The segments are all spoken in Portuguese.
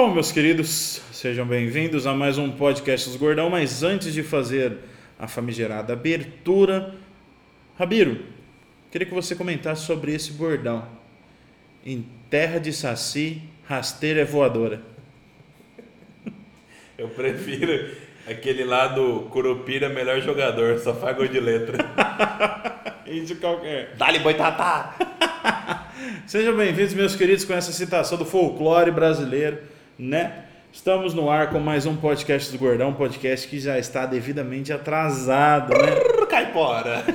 Bom, meus queridos, sejam bem-vindos a mais um podcast dos Gordão. Mas antes de fazer a famigerada abertura, Rabiro, queria que você comentasse sobre esse bordão. Em terra de saci, rasteira é voadora. Eu prefiro aquele lá do Curupira, melhor jogador, só faz gol de letra. Isso qualquer. Dali, boitatá! Sejam bem-vindos, meus queridos, com essa citação do folclore brasileiro, né? Estamos no ar com mais um podcast do Gordão, podcast que já está devidamente atrasado, né? Caipora!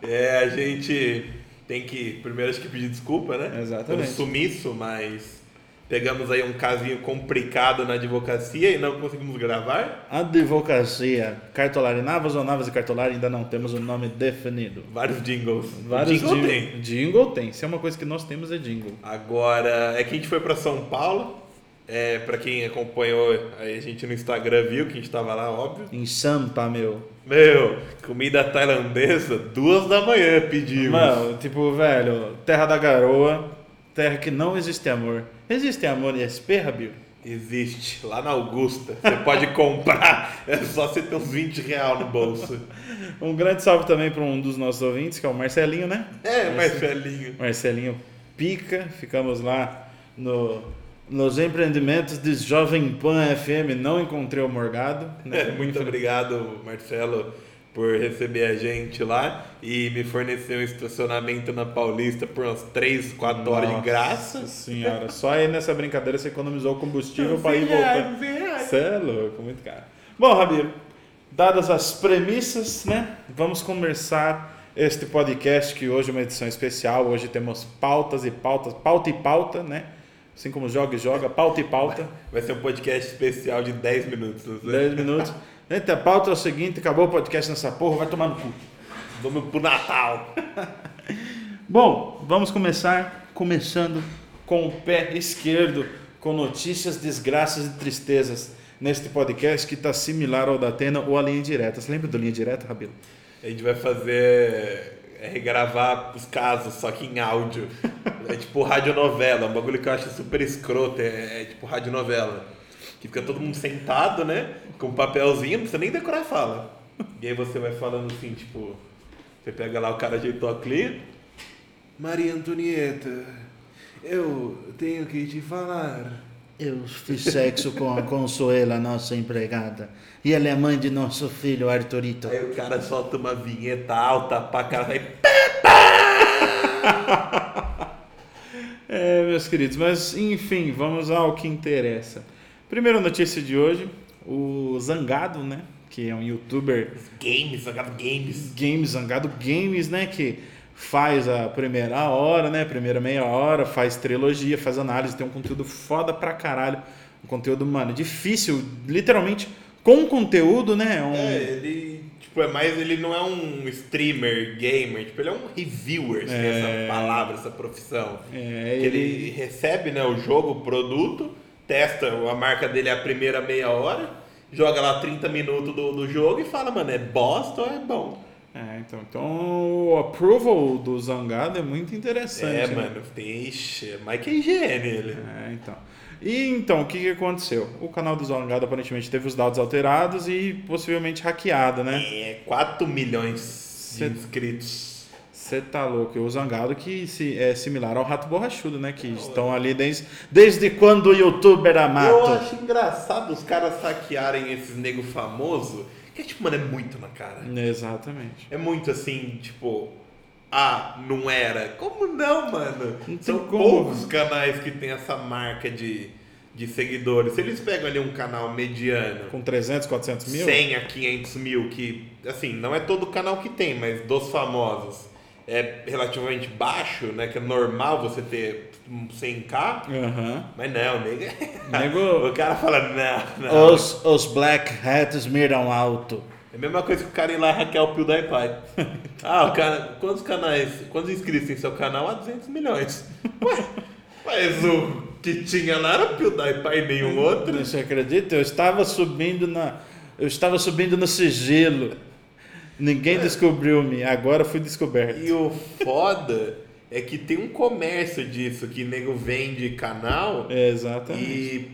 é, a gente tem que, primeiro acho que pedir desculpa, né? Exatamente. Pelo sumiço, mas pegamos aí um casinho complicado na advocacia e não conseguimos gravar. Advocacia, Cartolari Navas ou Navas e Cartolari, ainda não temos o nome definido. Vários jingles. Vários jingle jing- tem. Jingle tem. Se é uma coisa que nós temos é jingle. Agora, é que a gente foi para São Paulo. É, para quem acompanhou aí a gente no Instagram viu que a gente tava lá, óbvio. Em Sampa, meu. Meu, comida tailandesa, duas da manhã pedimos. Mano, tipo, velho, terra da garoa, terra que não existe amor. Existe amor em SP, Rabir? Existe, lá na Augusta. Você pode comprar, é só você ter uns 20 reais no bolso. Um grande salve também para um dos nossos ouvintes, que é o Marcelinho, né? É, Marcelinho. Marcelinho Pica. Ficamos lá no, nos empreendimentos de Jovem Pan FM. Não encontrei o Morgado. né? É, muito obrigado, Marcelo, por receber a gente lá e me fornecer um estacionamento na Paulista por umas 3, 4 horas de Nossa graça. senhora, só aí nessa brincadeira você economizou combustível para ir voltar. Você é louco, muito caro. Bom, Rabiro, dadas as premissas, né? Vamos começar este podcast que hoje é uma edição especial. Hoje temos pautas e pautas, pauta e pauta, né? Assim como joga e joga, pauta e pauta. Vai ser um podcast especial de 10 minutos. Né? 10 minutos. Gente, a pauta é o seguinte: acabou o podcast nessa porra, vai tomar no cu. Vamos pro Natal. Bom, vamos começar começando com o pé esquerdo, com notícias, desgraças e tristezas neste podcast que está similar ao da Atena ou a linha direta. Você lembra da linha direta, Rabelo? A gente vai fazer. É regravar os casos, só que em áudio. É tipo radionovela, um bagulho que eu acho super escroto. É, é tipo radionovela. Que fica todo mundo sentado, né? Com um papelzinho, não precisa nem decorar a fala. E aí você vai falando assim, tipo. Você pega lá o cara ajeitou a. Maria Antonieta, eu tenho que te falar. Eu fiz sexo com a Consuela, nossa empregada, e ela é mãe de nosso filho Arthurito. Aí o cara solta uma vinheta alta pra cara vai. É, meus queridos, mas enfim, vamos ao que interessa. Primeira notícia de hoje: o Zangado, né? Que é um youtuber Games, jogado games. Games, Zangado Games, né? Que faz a primeira hora, né? Primeira meia hora, faz trilogia, faz análise, tem um conteúdo foda pra caralho. Um conteúdo, mano, difícil, literalmente, com conteúdo, né? Um, É, ele, tipo, é mais, ele não é um streamer, gamer, tipo, ele é um reviewer, tem É. essa palavra, essa profissão. é, Que ele recebe, né, o jogo, o produto, testa, a marca dele é a primeira meia hora, joga lá 30 minutos do, do jogo e fala, mano, é bosta ou é bom? É, então, então o approval do Zangado é muito interessante. é, né? mano, é mais que higiene ele. É, então. E então, o que, que aconteceu? O canal do Zangado aparentemente teve os dados alterados e possivelmente hackeado, né? É, 4 milhões Cê- de inscritos. Você tá louco. O Zangado que se, é similar ao Rato Borrachudo, né? Que estão ali desde, desde quando o youtuber era Eu mato. acho engraçado os caras saquearem esses nego famoso, que tipo, mano, é muito na cara. Exatamente. É muito assim, tipo, ah, não era. Como não, mano? Não São como. poucos canais que tem essa marca de, de seguidores. Se eles pegam ali um canal mediano, Com 300, 400 mil? 100 a 500 mil, que, assim, não é todo canal que tem, mas dos famosos é relativamente baixo, né? Que é normal você ter um 100k. Aham. Mas não, nego. Nego- o cara fala, não, não. Os, os black hats miram alto. É a mesma coisa que o cara ir lá e hackear o PewDiePie. ah, o cara, quantos canais, quantos inscritos tem seu canal? Ah, 200 milhões. Ué, mas o que tinha lá era o PewDiePie e nenhum outro. Você acredita? Eu estava subindo na. Eu estava subindo no sigilo. Ninguém descobriu-me. Agora fui descoberto. E o foda é que tem um comércio disso, que nego vende canal. É, exatamente. E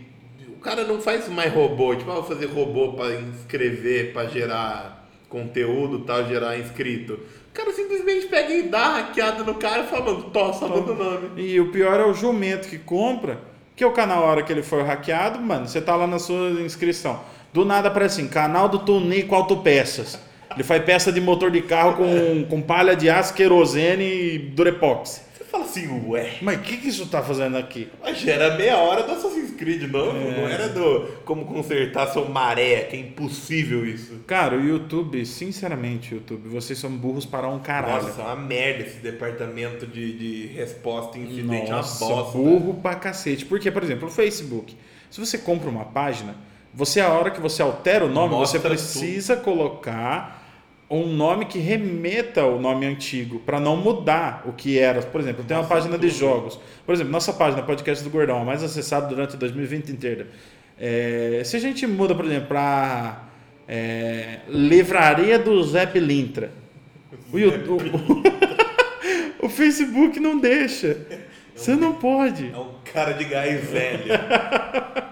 o cara não faz mais robô. Tipo, ah, vou fazer robô para inscrever, para gerar conteúdo tal, gerar inscrito. O cara simplesmente pega e dá hackeada no cara e fala, mano, tossa, muda o nome. E o pior é o jumento que compra, que é o canal, a hora que ele for hackeado, mano, você tá lá na sua inscrição. Do nada aparece assim, canal do Tonico Autopeças. Ele faz peça de motor de carro com, com palha de aço, querosene e durepox. Você fala assim, ué. Mas o que, que isso tá fazendo aqui? Mas era meia hora do Assassin's Creed, não? É. Não era do como consertar seu maré, que é impossível isso. Cara, o YouTube, sinceramente, YouTube, vocês são burros para um caralho. Nossa, é uma merda esse departamento de, de resposta incidente, Nossa, uma bosta. burro pra cacete. Porque, por exemplo, o Facebook, se você compra uma página, você, a hora que você altera o nome, Mostra você precisa tudo. colocar um nome que remeta ao nome antigo, para não mudar o que era. Por exemplo, tem uma página de jogos. Por exemplo, nossa página Podcast do Gordão, a mais acessada durante 2020 inteira. É, se a gente muda, por exemplo, para é, Livraria do Zé Pilintra, o, YouTube, o, o, Facebook não deixa. Você não pode. É um cara de gás velho.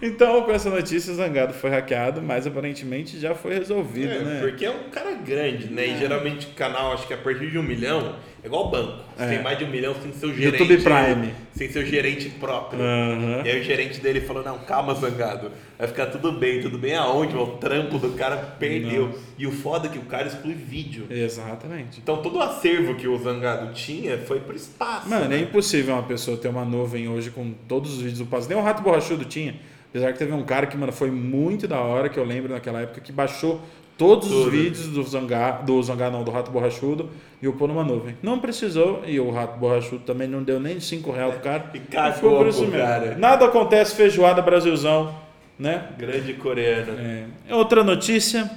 Então, com essa notícia, o Zangado foi hackeado, mas aparentemente já foi resolvido, é, né? Porque é um cara grande, né? É. E geralmente canal, acho que a partir de um milhão, é igual banco. Se é. tem mais de um milhão, tem seu gerente. YouTube Prime. Sem seu gerente próprio. Uhum. E aí o gerente dele falou: Não, calma, Zangado. Vai ficar tudo bem, tudo bem aonde? O trampo do cara perdeu. Não. E o foda é que o cara exclui vídeo. Exatamente. Então todo o acervo que o Zangado tinha foi pro espaço. Mano, né? é impossível uma pessoa ter uma nuvem hoje com todos os vídeos do passo. Nem o Rato Borrachudo tinha. Apesar que teve um cara que, mano, foi muito da hora, que eu lembro naquela época, que baixou todos Tudo. os vídeos do Zangar, do Zangar não, do Rato Borrachudo e o pôr numa nuvem. Não precisou, e o Rato Borrachudo também não deu nem 5 reais pro cara. E cagou por isso mesmo. Cara. Nada acontece, feijoada Brasilzão, né? Grande coreano. É. Outra notícia,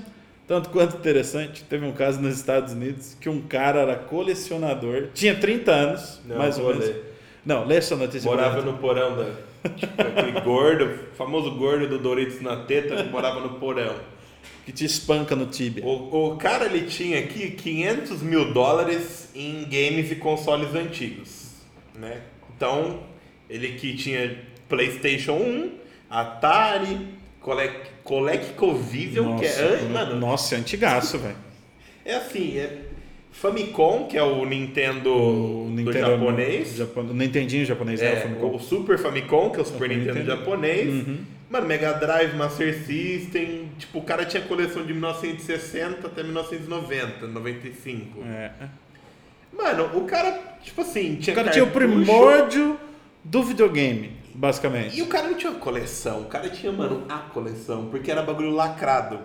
tanto quanto interessante, teve um caso nos Estados Unidos que um cara era colecionador, tinha 30 anos, não, mais ou menos. Ler. Não, lê essa notícia. Morava no porão da Tipo, aquele gordo, famoso gordo do Doritos na teta que morava no porão. Que te espanca no tibia. O, o cara ele tinha aqui 500 mil dólares em games e consoles antigos. Né? Então, ele que tinha PlayStation 1, Atari, ColecoVision, que é. Mano, nossa, é antigaço, velho. É assim, é Famicom, que é o Nintendo, o Nintendo do japonês. Japon... O Nintendinho japonês, né? é, né? O, o, Super Famicom, que é o Super Nintendo, Nintendo, japonês. Uhum. Mano, Mega Drive, Master System. Tipo, o cara tinha coleção de 1960 até 1990, 95. É. Mano, o cara, tipo assim, tinha. O cara tinha o primórdio do videogame, basicamente. E o cara não tinha coleção, o cara tinha, mano, a coleção, porque era bagulho lacrado.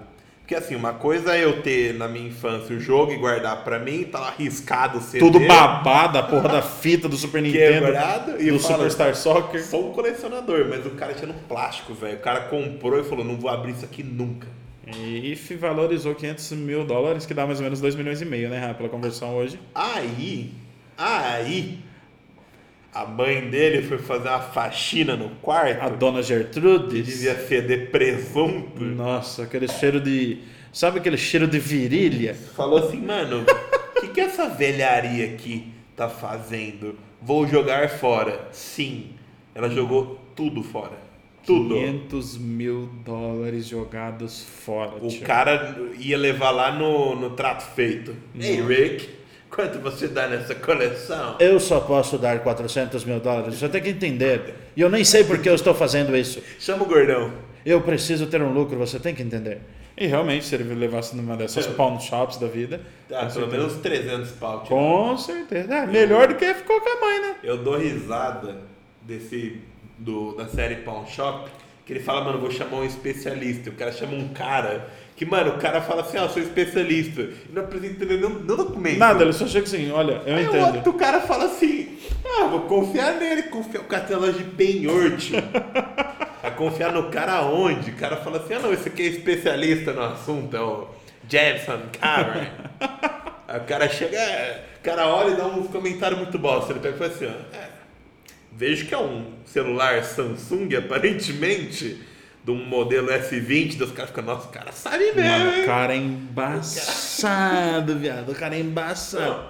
Porque assim, uma coisa é eu ter na minha infância o jogo e guardar pra mim, tá arriscado ser. Tudo babado, a porra da fita do Super Nintendo. Quebrado, e do Superstar Soccer. Sou um colecionador, mas o cara tinha no plástico, velho. O cara comprou e falou: não vou abrir isso aqui nunca. E valorizou 500 mil dólares, que dá mais ou menos 2 milhões e meio, né, pela conversão hoje. Aí, aí, a mãe dele foi fazer uma faxina no quarto. A dona Gertrude. Devia feder presunto. Nossa, aquele cheiro de. Sabe aquele cheiro de virilha? Falou assim, mano, o que, que essa velharia aqui tá fazendo? Vou jogar fora. Sim. Ela jogou tudo fora. Tudo. 500 mil dólares jogados fora. O tio. cara ia levar lá no, no trato feito. Ei, Rick. Quanto você dá nessa coleção? Eu só posso dar 400 mil dólares. Você tem que entender. E eu nem sei por que eu estou fazendo isso. Chama o gordão. Eu preciso ter um lucro, você tem que entender. E realmente, se ele levasse numa dessas pawn shops da vida. Ah, pelo menos 300 pau. Tipo. Com certeza. É, melhor do que ficou com a mãe, né? Eu dou risada desse. Do, da série Pawn Shop. Que ele fala, mano, vou chamar um especialista. O cara chama um cara que, mano, o cara fala assim, ó, oh, sou especialista. E não apresenta nenhum, nenhum documento. Nada, ele só chega assim, olha, eu Aí entendo. o outro cara fala assim, ah, vou confiar nele, confiar o loja de penhor, tio. A confiar no cara onde? O cara fala assim, ah não, esse aqui é especialista no assunto, é o Jefferson Cameron. Aí o cara chega, é, o cara olha e dá uns comentários muito bosta. Ele pega e fala assim, ó, é, vejo que é um celular Samsung, aparentemente de um modelo S20, dos caras ficam, nossa, o cara sabe mesmo. Mano, o cara é embaçado, viado. O cara é embaçado. Não,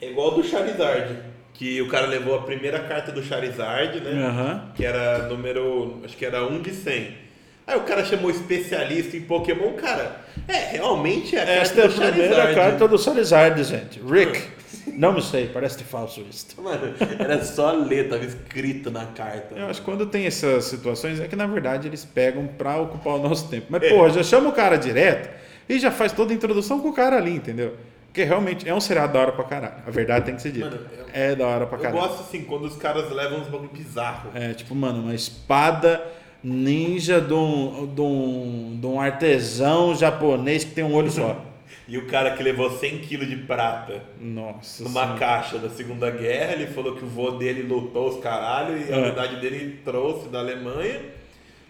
é igual do Charizard. que o cara levou a primeira carta do Charizard, né? Aham. Que era número. Acho que era 1 de 100. Aí o cara chamou especialista em Pokémon, cara. É, realmente é a carta Esta é a primeira Charizard. carta do Charizard, gente. Rick. Não me sei, parece falso isso. Mano, era só ler, tava escrito na carta. Eu acho que quando tem essas situações é que na verdade eles pegam pra ocupar o nosso tempo. Mas, porra, já chama o cara direto e já faz toda a introdução com o cara ali, entendeu? Porque realmente é um seriado da hora pra caralho. A verdade tem que ser dita. Mano, eu- é da hora pra Eu caralho. gosto assim, quando os caras levam uns bagulho bizarro. É, tipo, mano, uma espada ninja de um, de um, de um artesão japonês que tem um olho só. E o cara que levou 100 kg de prata Nossa. numa Senhora. caixa da Segunda Guerra, ele falou que o vô dele lutou os caralho e a É. unidade dele trouxe da Alemanha.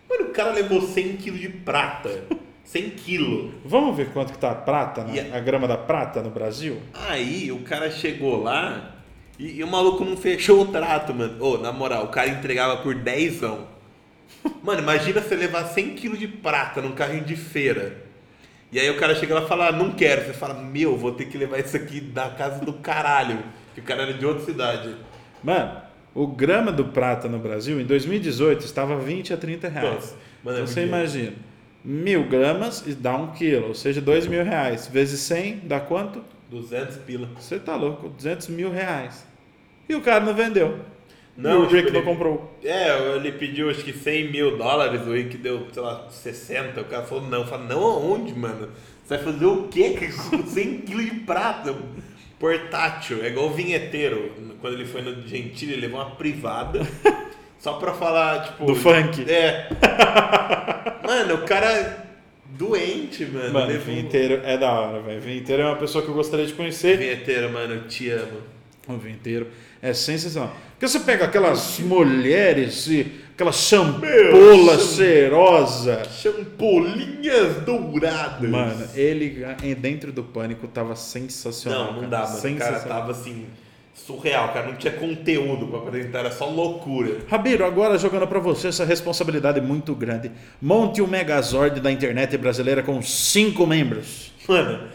Mano, o cara levou 100 kg de prata. 100 kg. Vamos ver quanto que tá a prata, né? A- a grama da prata no Brasil? Aí o cara chegou lá e, e o maluco não fechou o trato, mano. Ô, na moral, o cara entregava por 10. Mano, imagina você levar 100 kg de prata num carrinho de feira. E aí o cara chega lá e fala, ah, não quero. Você fala, meu, vou ter que levar isso aqui da casa do caralho. Que o cara era de outra cidade. Mano, o grama do prata no Brasil, em 2018, estava 20 a 30 reais. Nossa, mano, é Você imagina, mil gramas e dá um quilo, ou seja, dois mil reais. Vezes 100, dá quanto? 200 pila. Você tá louco, 200 mil reais. E o cara não vendeu. Não, e o tipo, Rick não ele- comprou. É, ele pediu acho que 100 mil dólares, o Rick deu, sei lá, 60. O cara falou, não. Falei, não aonde, mano? Você vai fazer o quê com 100 quilos de prata? Portátil. É igual o vinheteiro. Quando ele foi no Gentili, ele levou uma privada. só pra falar, tipo. Do funk. É. mano, o cara é doente, mano. Mano, levou- vinheteiro é da hora, velho. Vinheteiro é uma pessoa que eu gostaria de conhecer. Vinheteiro, mano, eu te amo. O vinheteiro é sensacional. Porque você pega aquelas mulheres e aquela champola cham- cheirosa. Champolinhas douradas. Mano, ele dentro do pânico tava sensacional. Não, não dá, mano. O cara tava assim, surreal, cara. Não tinha conteúdo pra apresentar, era só loucura. Rabiro, agora jogando pra você essa responsabilidade muito grande. Monte o Megazord da internet brasileira com cinco membros. Mano,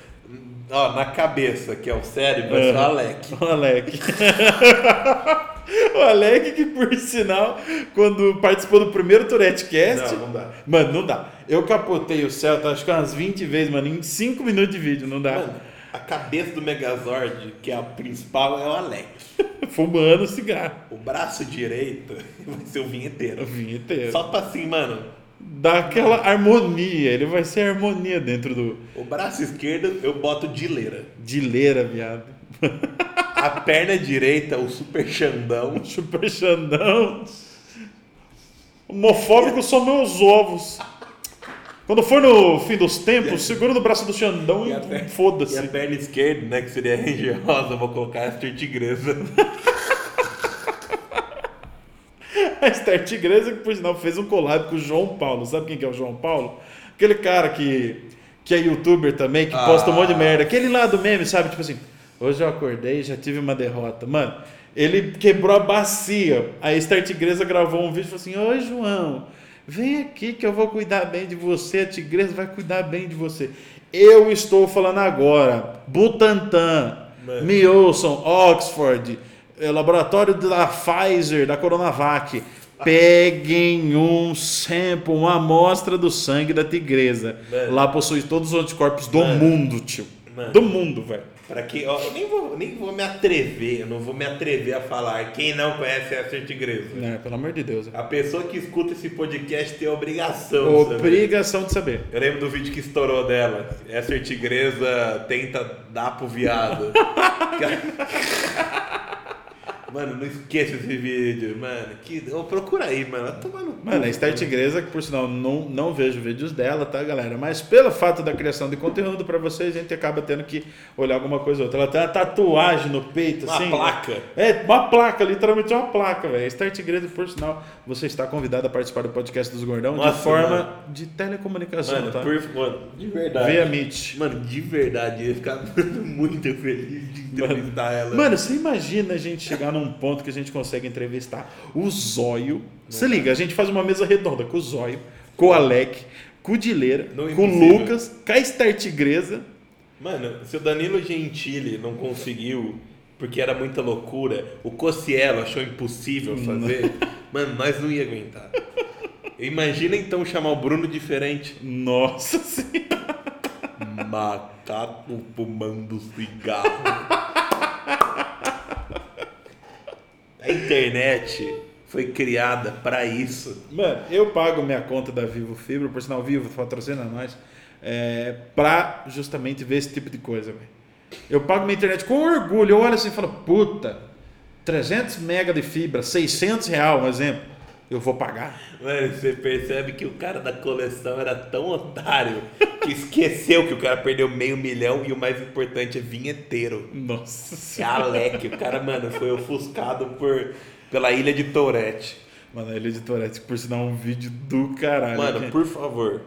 ó, na cabeça, que é o cérebro, é só Aham. Alec. O Alec. o Alec que, por sinal, quando participou do primeiro Tourette Cast... Não, não dá. Mano, não dá. Eu capotei o Celta acho que umas 20 vezes, mano, em 5 minutos de vídeo, não dá. Mano, a cabeça do Megazord, que é a principal, é o Alec. Fumando cigarro. O braço direito vai ser o O vinheteiro. vinho inteiro. Só pra assim, mano, Dá aquela harmonia, ele vai ser harmonia dentro do... o braço esquerdo eu boto dileira. De leira, viado. A perna direita, o super xandão. Super Xandão. Homofóbico são meus ovos. Quando for no fim dos tempos, segura no braço do Xandão E a e, perna- E a foda-se. perna esquerda, né, que seria a eu vou colocar a Tigresa. A Star Tigresa, que por sinal fez um collab com o João Paulo. Sabe quem que é o João Paulo? Aquele cara que, que é youtuber também, que posta um monte de Ah. merda. Aquele lá do meme, sabe? Tipo assim, hoje eu acordei e já tive uma derrota. Mano, ele quebrou a bacia. A Star Tigresa gravou um vídeo e falou assim: Oi, João, vem aqui que eu vou cuidar bem de você. A Tigresa vai cuidar bem de você. Eu estou falando agora. Butantan, Mano. me ouçam, Oxford, eh, laboratório da Pfizer, da Coronavac. Peguem um sample, uma amostra do sangue da tigresa. Mano. Lá possui todos os anticorpos do Mano. mundo, tio. Mano. Do mundo, velho. Pra que, ó, eu nem vou, nem vou me atrever, eu não vou me atrever a falar. Quem não conhece a Esther Tigresa? É, pelo amor de Deus. A pessoa que escuta esse podcast tem a obrigação de saber. Obrigação de saber. Eu lembro do vídeo que estourou dela. Essa tigresa tenta dar pro viado. mano, não esqueça esse vídeo, mano. Que, oh, procura aí, mano. Cu, Mano, a Star Tigresa, que por sinal não, não vejo vídeos dela, tá, galera? Mas pelo fato da criação de conteúdo pra vocês, a gente acaba tendo que olhar alguma coisa ou outra. Ela tem uma tatuagem no peito, Uma assim. placa. É, uma placa, literalmente uma placa, velho. Star Tigresa, por sinal, você está convidado a participar do podcast dos Gordão de Nossa, forma mano. de telecomunicação, Mano, tá? por, mano, de verdade. Via Meet. Mano, de verdade, eu ia ficar muito feliz de entrevistar ela. Mano, você imagina a gente chegar num ponto que a gente consegue entrevistar o Zóio. Se liga, a gente faz uma mesa redonda com o Zóio, com o Alec, com o Dileira, Não é com o. Lucas, com a Star Tigresa. Mano, se o Danilo Gentili não conseguiu porque era muita loucura. O Cocielo achou impossível fazer. Mano, nós não ia aguentar. Imagina então chamar o Bruno diferente. Nossa senhora. Macaco fumando cigarro. A internet foi criada para isso. Mano, eu pago minha conta da Vivo Fibra, por sinal Vivo patrocina nós, é, pra justamente ver esse tipo de coisa, velho. Eu pago minha internet com orgulho. Eu olho assim e falo, puta, 300 mega de fibra, 600 real, um exemplo. Eu vou pagar. Mano, você percebe que o cara da coleção era tão otário que esqueceu que o cara perdeu meio milhão e o mais importante é vinheteiro. Nossa É Alec, o cara, mano, foi ofuscado por, pela ilha de Tourette. Mano, a Ilha de Tourette, por sinal, um vídeo do caralho. Mano, gente. por favor,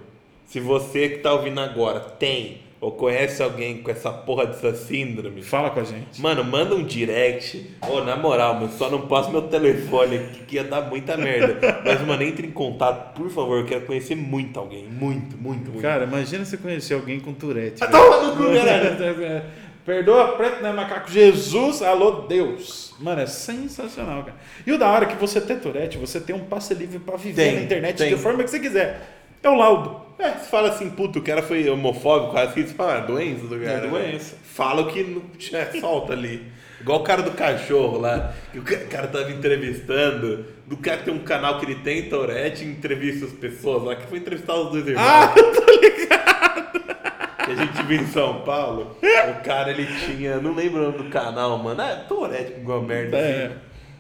se você que tá ouvindo agora tem ou conhece alguém com essa porra dessa síndrome, Fala com a gente. mano, manda um direct. Ô, na moral, mano, só não posso meu telefone aqui que ia dar muita merda. Mas, mano, entre em contato, por favor, eu quero conhecer muito alguém. Muito, muito, muito. Cara, imagina você conhecer alguém com Tourette. Ah, toma no cu, caralho. Perdoa, preto não é macaco. Jesus, alô Deus. Mano, é sensacional, cara. E o da hora é que você ter Tourette, você tem um passe livre pra viver Tem, na internet tem. de forma que você quiser. É o laudo. É, você fala assim, puto, o cara foi homofóbico, quase que você fala, ah, doença do cara. É né? doença. Fala o que não é, solta ali. Igual o cara do cachorro lá, que o ca- cara tava entrevistando, do cara que tem um canal que ele tem, Tourette, e entrevista as pessoas lá, que foi entrevistar os dois irmãos. Ah, eu tô ligado. Que a gente viu em São Paulo, o cara ele tinha, não lembro o nome do canal, mano, é Tourette com merda É. assim.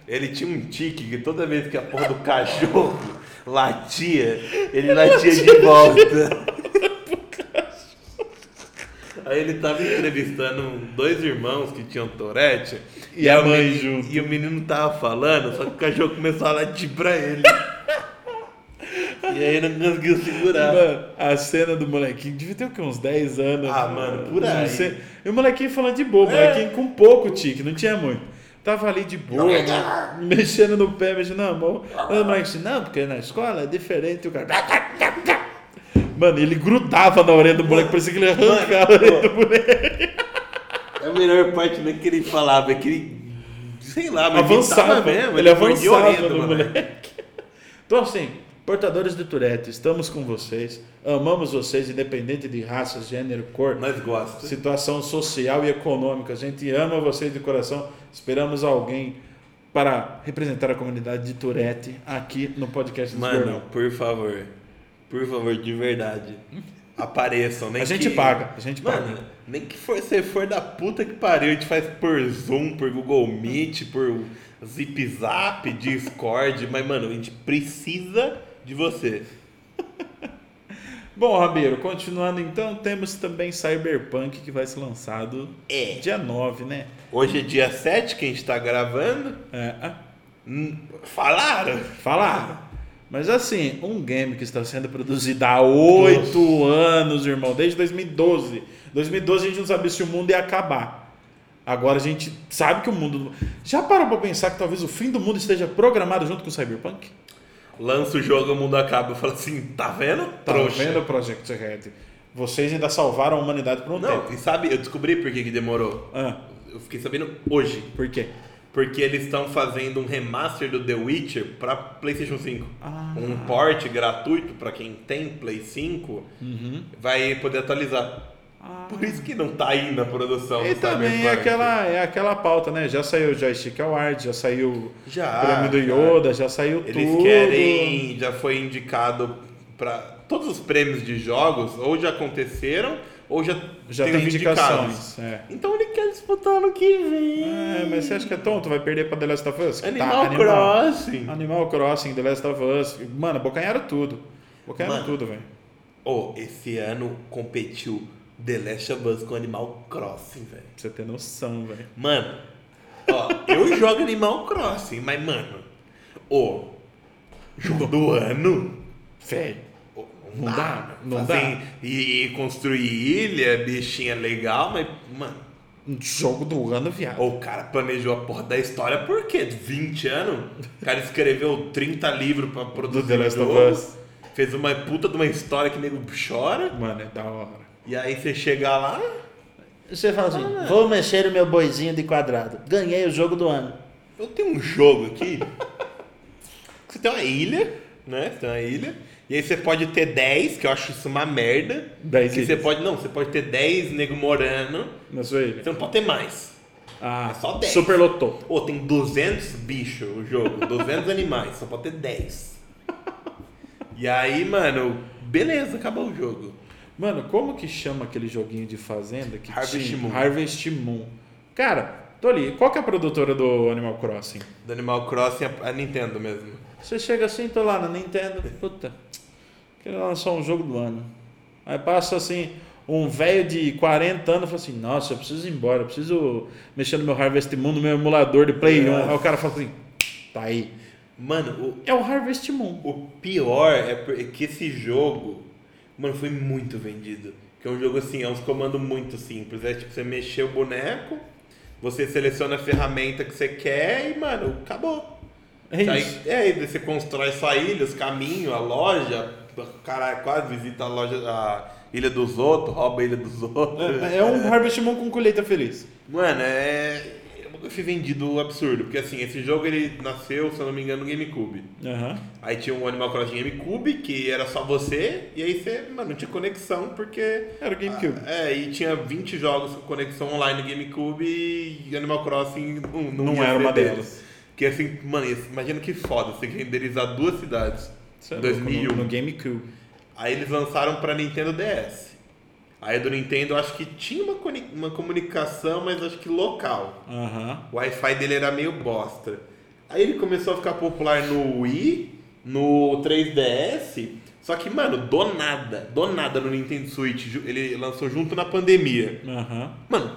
Ele tinha um tique que toda vez que a porra do cachorro latia, ele latia de volta. Aí ele tava entrevistando dois irmãos que tinham Tourette. E a mãe menino- junto. E o menino tava falando, só que o cachorro começou a latir pra ele. e aí não conseguiu segurar. Mano, a cena do molequinho devia ter o quê? Uns 10 anos. Ah, mano, por aí. E o molequinho falando de boa, o É. molequinho com pouco tique, não tinha muito. Tava ali de boa, é né? mexendo no pé, mexendo na mão. Aí o moleque disse, não, porque na escola é diferente. O cara. Mano, ele grudava na orelha do moleque, parecia que ele ia arrancar a orelha do moleque. A melhor parte não é que ele falava, é que ele. Sei lá, mas Avançava mesmo. Ele a avançava orelha do no moleque. moleque. Então, assim, portadores de Tourette, estamos com vocês. Amamos vocês, independente de raça, gênero, cor. Situação social e econômica. A gente ama vocês de coração. Esperamos alguém para representar a comunidade de Tourette aqui no podcast do Mano, Gordão. por favor. Por favor, de verdade. Apareçam, nem A gente que- paga, a gente Mano, paga. nem que for, você for da puta que pariu, a gente faz por Zoom, por Google Meet, por Zip Zap, Discord, mas, mano, a gente precisa de você. Bom, Rabeiro, continuando então, temos também Cyberpunk que vai ser lançado É. dia 9, né? Hoje é dia 7 que a gente tá gravando. É, ah, Hum, Falaram? falar. Mas assim, um game que está sendo produzido há oito anos, irmão, desde 2012. 2012 a gente não sabia se o mundo ia acabar. Agora a gente sabe que o mundo. Já parou pra pensar que talvez o fim do mundo esteja programado junto com o Cyberpunk? Lança o jogo, o mundo acaba. Eu falo assim, tá vendo? Tá Trouxa. vendo, Project Red? Vocês ainda salvaram a humanidade por um Não, tempo. e sabe, eu descobri por que, que demorou. Ah, Eu fiquei sabendo hoje. por quê? Porque eles estão fazendo um remaster do The Witcher para PlayStation 5. Ah. Um port gratuito para quem tem Play 5 vai poder atualizar. Ah. Por isso que não tá aí na produção E também é aquela, é aquela pauta, né? Já saiu o Joystick Award, já saiu o Já, prêmio do. Yoda, já saiu Eles tudo. querem, já foi indicado para todos os prêmios de jogos, ou já aconteceram, ou já, Já tem, tem indicações. É. Então ele quer disputar no que vem. É, mas você acha que é tonto? Vai perder pra The Last of Us? Que Animal tá Crossing. Animal Crossing, The Last of Us. Mano, bocanharam tudo. Bocanharam Mano. tudo, velho. Oh, esse ano competiu The Last of Us com Animal Crossing, velho. Pra você ter noção, velho. Mano, ó, eu jogo Animal Crossing, mas, mano, ô, jogo do ano? Velho. Não dá, não Fazer- dá. E, e construir ilha, bichinha legal, mas, mano, jogo do ano, viado. o cara planejou a porra da história por quê? 20 anos? O cara escreveu 30 livros pra produzir Do The Last o of Us. Fez uma puta de uma história que nego chora. Mano, é da hora. E aí você chega lá, Você fala assim, ah, vou mexer o meu boizinho de quadrado. Ganhei o jogo do ano. Eu tenho um jogo aqui. você tem uma ilha, né? Você tem uma ilha. E aí você pode ter 10, que eu acho isso uma merda. 10 que você pode Não, você pode ter 10 nego morando. Na sua ilha. Você não pode ter mais. Ah, é só 10. Super lotou. Pô, tem 200 bichos o jogo. 200 animais. Só pode ter 10. E aí, mano, beleza, acabou o jogo. Mano, como que chama aquele joguinho de fazenda que Harvest tinha? Moon. Harvest Moon. Cara, tô ali. Qual que é a produtora do Animal Crossing? Do Animal Crossing, a Nintendo mesmo. Você chega assim, tô lá na Nintendo. Puta, queria lançar um jogo do ano. Aí passa assim, um velho de 40 anos fala assim, nossa, eu preciso ir embora, eu preciso mexer no meu Harvest Moon, no meu emulador de Play 1. Aí o cara fala assim, tá aí. Mano, o, é o Harvest Moon. O pior é que esse jogo, mano, foi muito vendido. Que é um jogo assim, é uns comandos muito simples. É tipo, você mexer o boneco, você seleciona a ferramenta que você quer e, mano, acabou. É isso. Aí, é, aí você constrói sua ilha, os caminhos, a loja, o cara quase visita a loja, a ilha dos outros, rouba a ilha dos outros. É, é um Harvest Moon com colheita feliz. Mano, é eu fui vendido absurdo, porque assim, esse jogo ele nasceu, se eu não me engano, no GameCube. Uhum. Aí tinha um Animal Crossing GameCube, que era só você, e aí você, mano, não tinha conexão, porque... Era o GameCube. Ah, é, e tinha 20 jogos com conexão online no GameCube, e Animal Crossing não, não, não era uma delas. Que assim, mano, imagina que foda, você renderizar duas cidades. Em 2001. No, no GameCube. Aí eles lançaram pra Nintendo DS. Aí do Nintendo acho que tinha uma, uma comunicação, mas acho que local. Uhum. O Wi-Fi dele era meio bosta. Aí ele começou a ficar popular no Wii, no 3DS. Só que, mano, do nada, do nada no Nintendo Switch, ele lançou junto na pandemia. Uhum. Mano,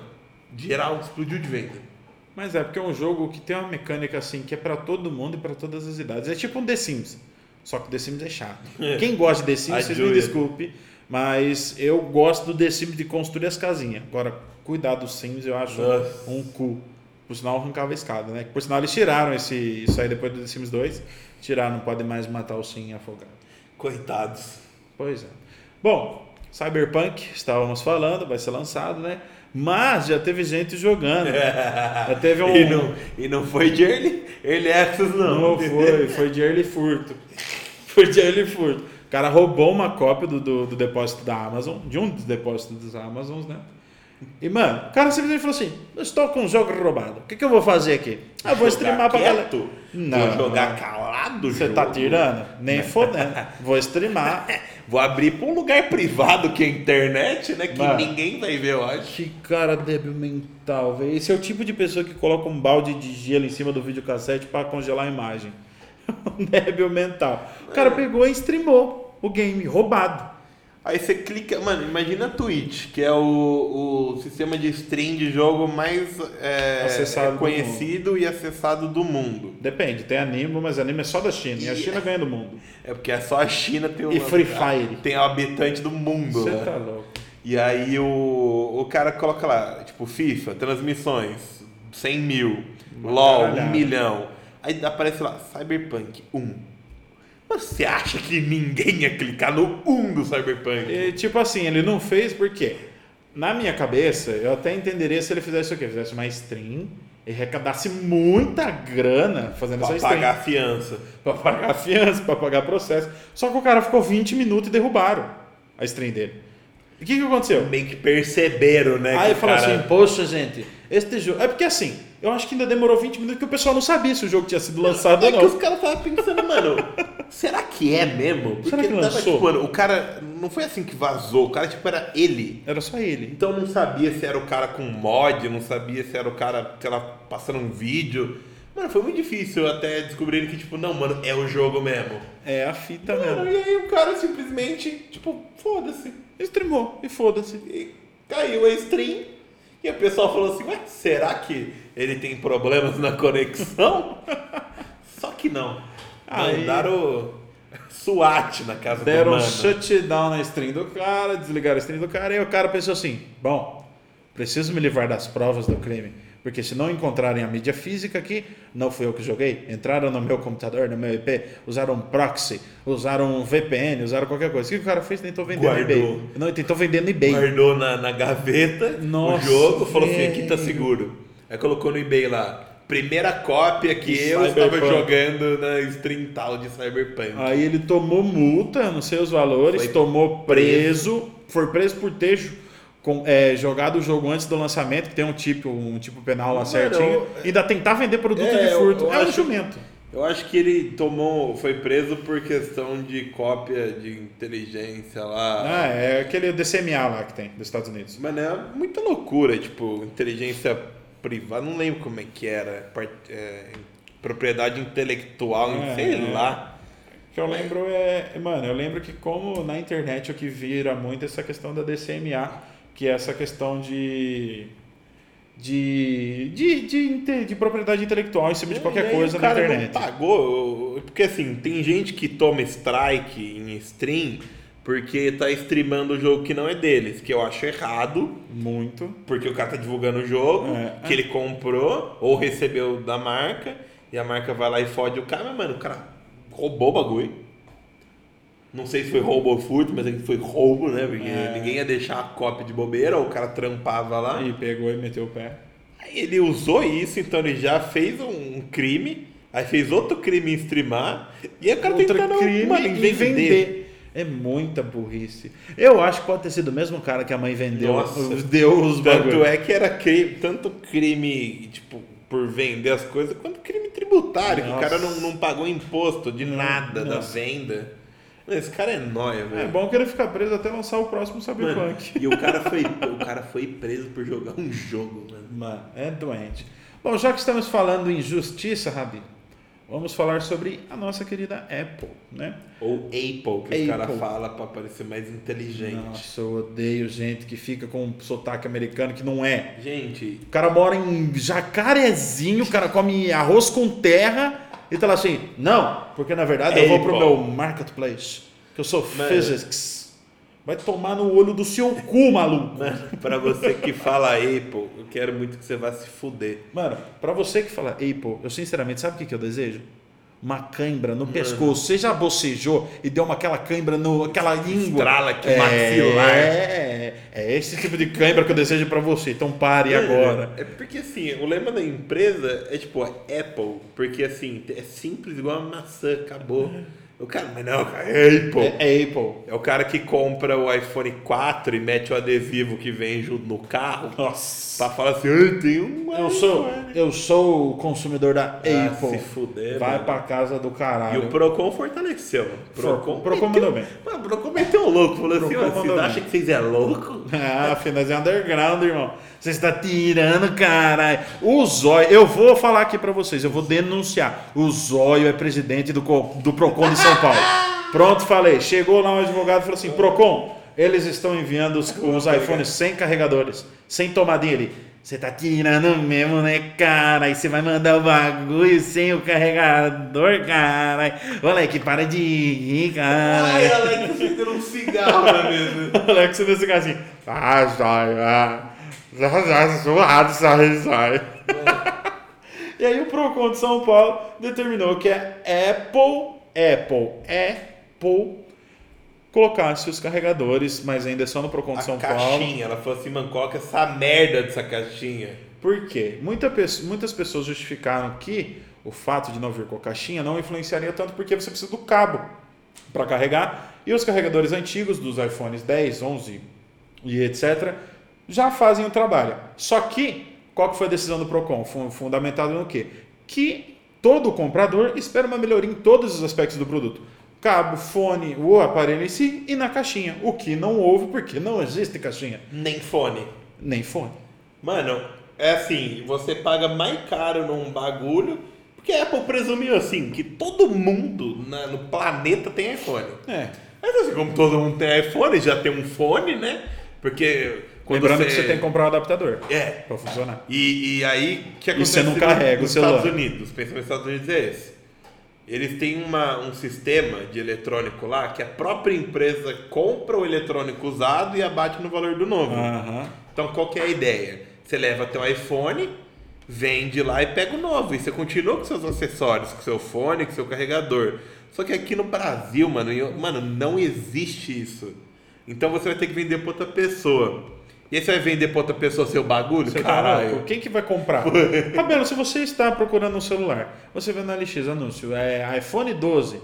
geral explodiu de venda. Mas é porque é um jogo que tem uma mecânica assim que é para todo mundo e para todas as idades. É tipo um The Sims. Só que o The Sims é chato. É. Quem gosta de The Sims, vocês me desculpe. Mas eu gosto do The Sims de construir as casinhas. Agora, cuidar dos Sims eu acho Nossa. um cu. Por sinal, arrancava a escada, né? Por sinal, eles tiraram esse, isso aí depois do The Sims 2. Tiraram, não pode mais matar o Sim afogado. Coitados. Pois é. Bom, Cyberpunk, estávamos falando, vai ser lançado, né? Mas já teve gente jogando. já teve um... e, não, e não foi de early, early access, não. Não foi, foi de early furto. Foi de early furto. O cara roubou uma cópia do, do, do, depósito da Amazon, de um dos depósitos da Amazon, né? E, mano, o cara simplesmente falou assim: eu estou com um jogo roubado. O que, que eu vou fazer aqui? Ah, vou streamar pra galera. Não. Vou jogar calado, Você tá tirando? Nem fodendo. Vou streamar. vou abrir pra um lugar privado que é a internet, né? Que mano, ninguém vai ver, eu acho. Que cara débil mental, velho. Esse é o tipo de pessoa que coloca um balde de gelo em cima do videocassete para congelar a imagem. um débil mental. O cara pegou e streamou o game, roubado. Aí você clica, mano, imagina a Twitch, que é o, o sistema de stream de jogo mais é, acessado conhecido e acessado do mundo. Depende, tem anime, mas anime é só da China, e a China ganha do mundo. É porque é só a China tem o. E Free Fire. Tem o habitante do mundo. Você né? tá louco. E aí o, o cara coloca lá, tipo, FIFA, transmissões, 100 mil, Uma LOL, caralhada. 1 milhão. Aí aparece lá, Cyberpunk 1. Mas você acha que ninguém ia clicar no 1 do Cyberpunk? E, tipo assim, ele não fez porque, na minha cabeça, eu até entenderia se ele fizesse o quê? Fizesse uma stream e arrecadasse muita grana fazendo pra essa stream. Pra pagar a fiança. Pra pagar a fiança, pra pagar processo. Só que o cara ficou 20 minutos e derrubaram a stream dele. E o que, que aconteceu? Meio que perceberam, né? Aí falou cara... assim, poxa gente, este jogo... É porque assim, eu acho que ainda demorou 20 minutos que o pessoal não sabia se o jogo tinha sido lançado é ou não. É que os caras estavam pensando, mano, será que é mesmo? Porque será que lançou? Tava, tipo, mano, o cara não foi assim que vazou, o cara tipo era ele. Era só ele. Então não sabia se era o cara com mod, não sabia se era o cara, sei lá, passando um vídeo. Mano, foi muito difícil até descobrir que, tipo, não, mano, é o jogo mesmo. É a fita mano, mesmo. E aí o cara simplesmente, tipo, foda-se. Streamou e foda-se. E caiu a stream. E o pessoal falou assim, ué, será que ele tem problemas na conexão? Só que não. Aí, Mandaram SWAT na casa deram do Deram um shutdown na stream do cara, desligaram a stream do cara, e o cara pensou assim, bom, preciso me livrar das provas do crime Porque se não encontrarem a mídia física aqui, não fui eu que joguei. Entraram no meu computador, no meu IP, usaram um proxy, usaram um VPN, usaram qualquer coisa. O que o cara fez? Tentou vender Guardou. no eBay. Não, tentou vender no eBay. Guardou na, na gaveta Nossa, o jogo, falou assim, aqui tá seguro. Aí colocou no eBay lá, primeira cópia que eu estava jogando na stream tal de Cyberpunk. Aí ele tomou multa, não sei os valores, foi tomou preso, preso, foi preso por ter com, é, jogado o jogo antes do lançamento, que tem um tipo, um tipo penal lá certinho, eu, ainda tentar vender produto é, de furto. Eu, eu é um jumento. Eu acho que ele tomou, foi preso por questão de cópia de inteligência lá. Ah, é aquele DCMA lá que tem, dos Estados Unidos. Mas é muita loucura, tipo, inteligência privada, não lembro como é que era, é, propriedade intelectual, é, sei é. lá. que eu lembro é, mano, eu lembro que como na internet o que vira muito essa questão da DCMA, que é essa questão de de, de, de, de, propriedade intelectual em cima de qualquer coisa na internet. Não pagou, porque assim, tem gente que toma strike em stream porque tá streamando o jogo que não é deles, que eu acho errado. Muito. Porque o cara tá divulgando o jogo é. que ele comprou ou recebeu da marca, e a marca vai lá e fode o cara, mas, mano, o cara roubou o bagulho. Não sei se foi roubo ou furto, mas aqui foi roubo, né? Porque é. ninguém ia deixar a cópia de bobeira, ou o cara trampava lá. E pegou e meteu o pé. Aí ele usou isso, então ele já fez um crime, aí fez outro crime em streamar, e aí o cara outro tentando crime mano, vender. vender. É muita burrice. Eu acho que pode ter sido o mesmo cara que a mãe vendeu, Nossa, deu os Tanto bagulho. é que era crime, tanto crime, tipo, por vender as coisas, quanto crime tributário, Nossa. que o cara não, não pagou imposto de nada Nossa. da venda. Esse cara é nóia, velho. É bom que ele ficar preso até lançar o próximo Cyberpunk. E o cara foi, o cara foi preso por jogar um jogo, mano. Mano, é doente. Bom, já que estamos falando em justiça, Rabi, vamos falar sobre a nossa querida Apple, né? Ou Apple, que Apple. os caras falam para parecer mais inteligente. Nossa, eu odeio gente que fica com um sotaque americano que não é. Gente. O cara mora em Jacarezinho, o cara come arroz com terra e tá lá assim, não, porque na verdade Apple. eu vou pro meu marketplace, que eu sou Mas... physics. Vai tomar no olho do seu cu, maluco. para você que fala Apple, eu quero muito que você vá se fuder. Mano, para você que fala Apple, eu sinceramente, sabe o que, que eu desejo? Uma cãibra no Mano. pescoço. Você já bocejou e deu uma aquela cãibra no aquela língua. Estrala aqui, é, maxilar. É, é esse tipo de cãibra que eu desejo para você. Então pare é, agora. É porque assim, o lema da empresa é tipo Apple, porque assim, é simples igual a maçã, acabou. O cara, mas não, cara, é Apple. É, é, Apple. É o cara que compra o iPhone 4 e mete o adesivo que vem junto no carro. Nossa. Pra falar assim, eu tenho um. Eu sou, eu sou o consumidor da ah, Apple. Se fuder. Vai mano. pra casa do caralho. E o Procon fortaleceu. Procon, Procon mandou bem. Mano, o Procon meteu o louco. Falou assim, vocês acham que vocês é louco? Ah, afinal, é underground, irmão. Você está tirando, caralho. O Zóio, eu vou falar aqui para vocês, eu vou denunciar. O Zóio é presidente do, do Procon de São Paulo. Pronto, falei. Chegou lá um advogado e falou assim: Procon, eles estão enviando os, os iPhones sem carregadores, sem tomadinha ali. Você tá tirando mesmo, né, cara? Aí você vai mandar o bagulho sem o carregador, cara. O Alex, para de rir, cara. Ai, Alex, você um cigarro, é mesmo? Alex, você deu um cigarro assim. Ah, já, zoado, sai, e aí o Procon de São Paulo determinou que a Apple, Apple, Apple, colocasse os carregadores, mas ainda só no Procon de a São caixinha, Paulo. caixinha, ela falou assim, mano, coloca essa merda dessa caixinha. Por quê? Muita, muitas pessoas justificaram que o fato de não vir com a caixinha não influenciaria tanto porque você precisa do cabo para carregar e os carregadores antigos dos iPhones 10, 11 e etc já fazem o trabalho. Só que, qual que foi a decisão do PROCON? Fundamentado no quê? Que todo comprador espera uma melhoria em todos os aspectos do produto. Cabo, fone, o aparelho em si e na caixinha. O que não houve porque não existe caixinha. Nem fone. Nem fone. Mano, é assim, você paga mais caro num bagulho, porque a Apple presumiu assim, que todo mundo na, no planeta tem iPhone. É. Mas assim, como todo mundo tem iPhone, já tem um fone, né? Porque Lembrando você... que você tem que comprar um adaptador. É. Pra funcionar. E, e aí, o que acontece e você não carrega nos o celular. Estados Unidos? Pensa nos Estados Unidos é esse. Eles têm uma, um sistema de eletrônico lá que a própria empresa compra o eletrônico usado e abate no valor do novo. Uhum. Então, qual que é a ideia? Você leva teu iPhone vende lá e pega o novo. E você continua com seus acessórios, com seu fone, com seu carregador. Só que aqui no Brasil, mano, eu, mano, não existe isso. Então você vai ter que vender para outra pessoa. E aí você vai vender para outra pessoa seu bagulho? Você tá Caralho. Tá Quem que vai comprar? Fabelo, se você está procurando um celular, você vê na LX anúncio, é iPhone 12.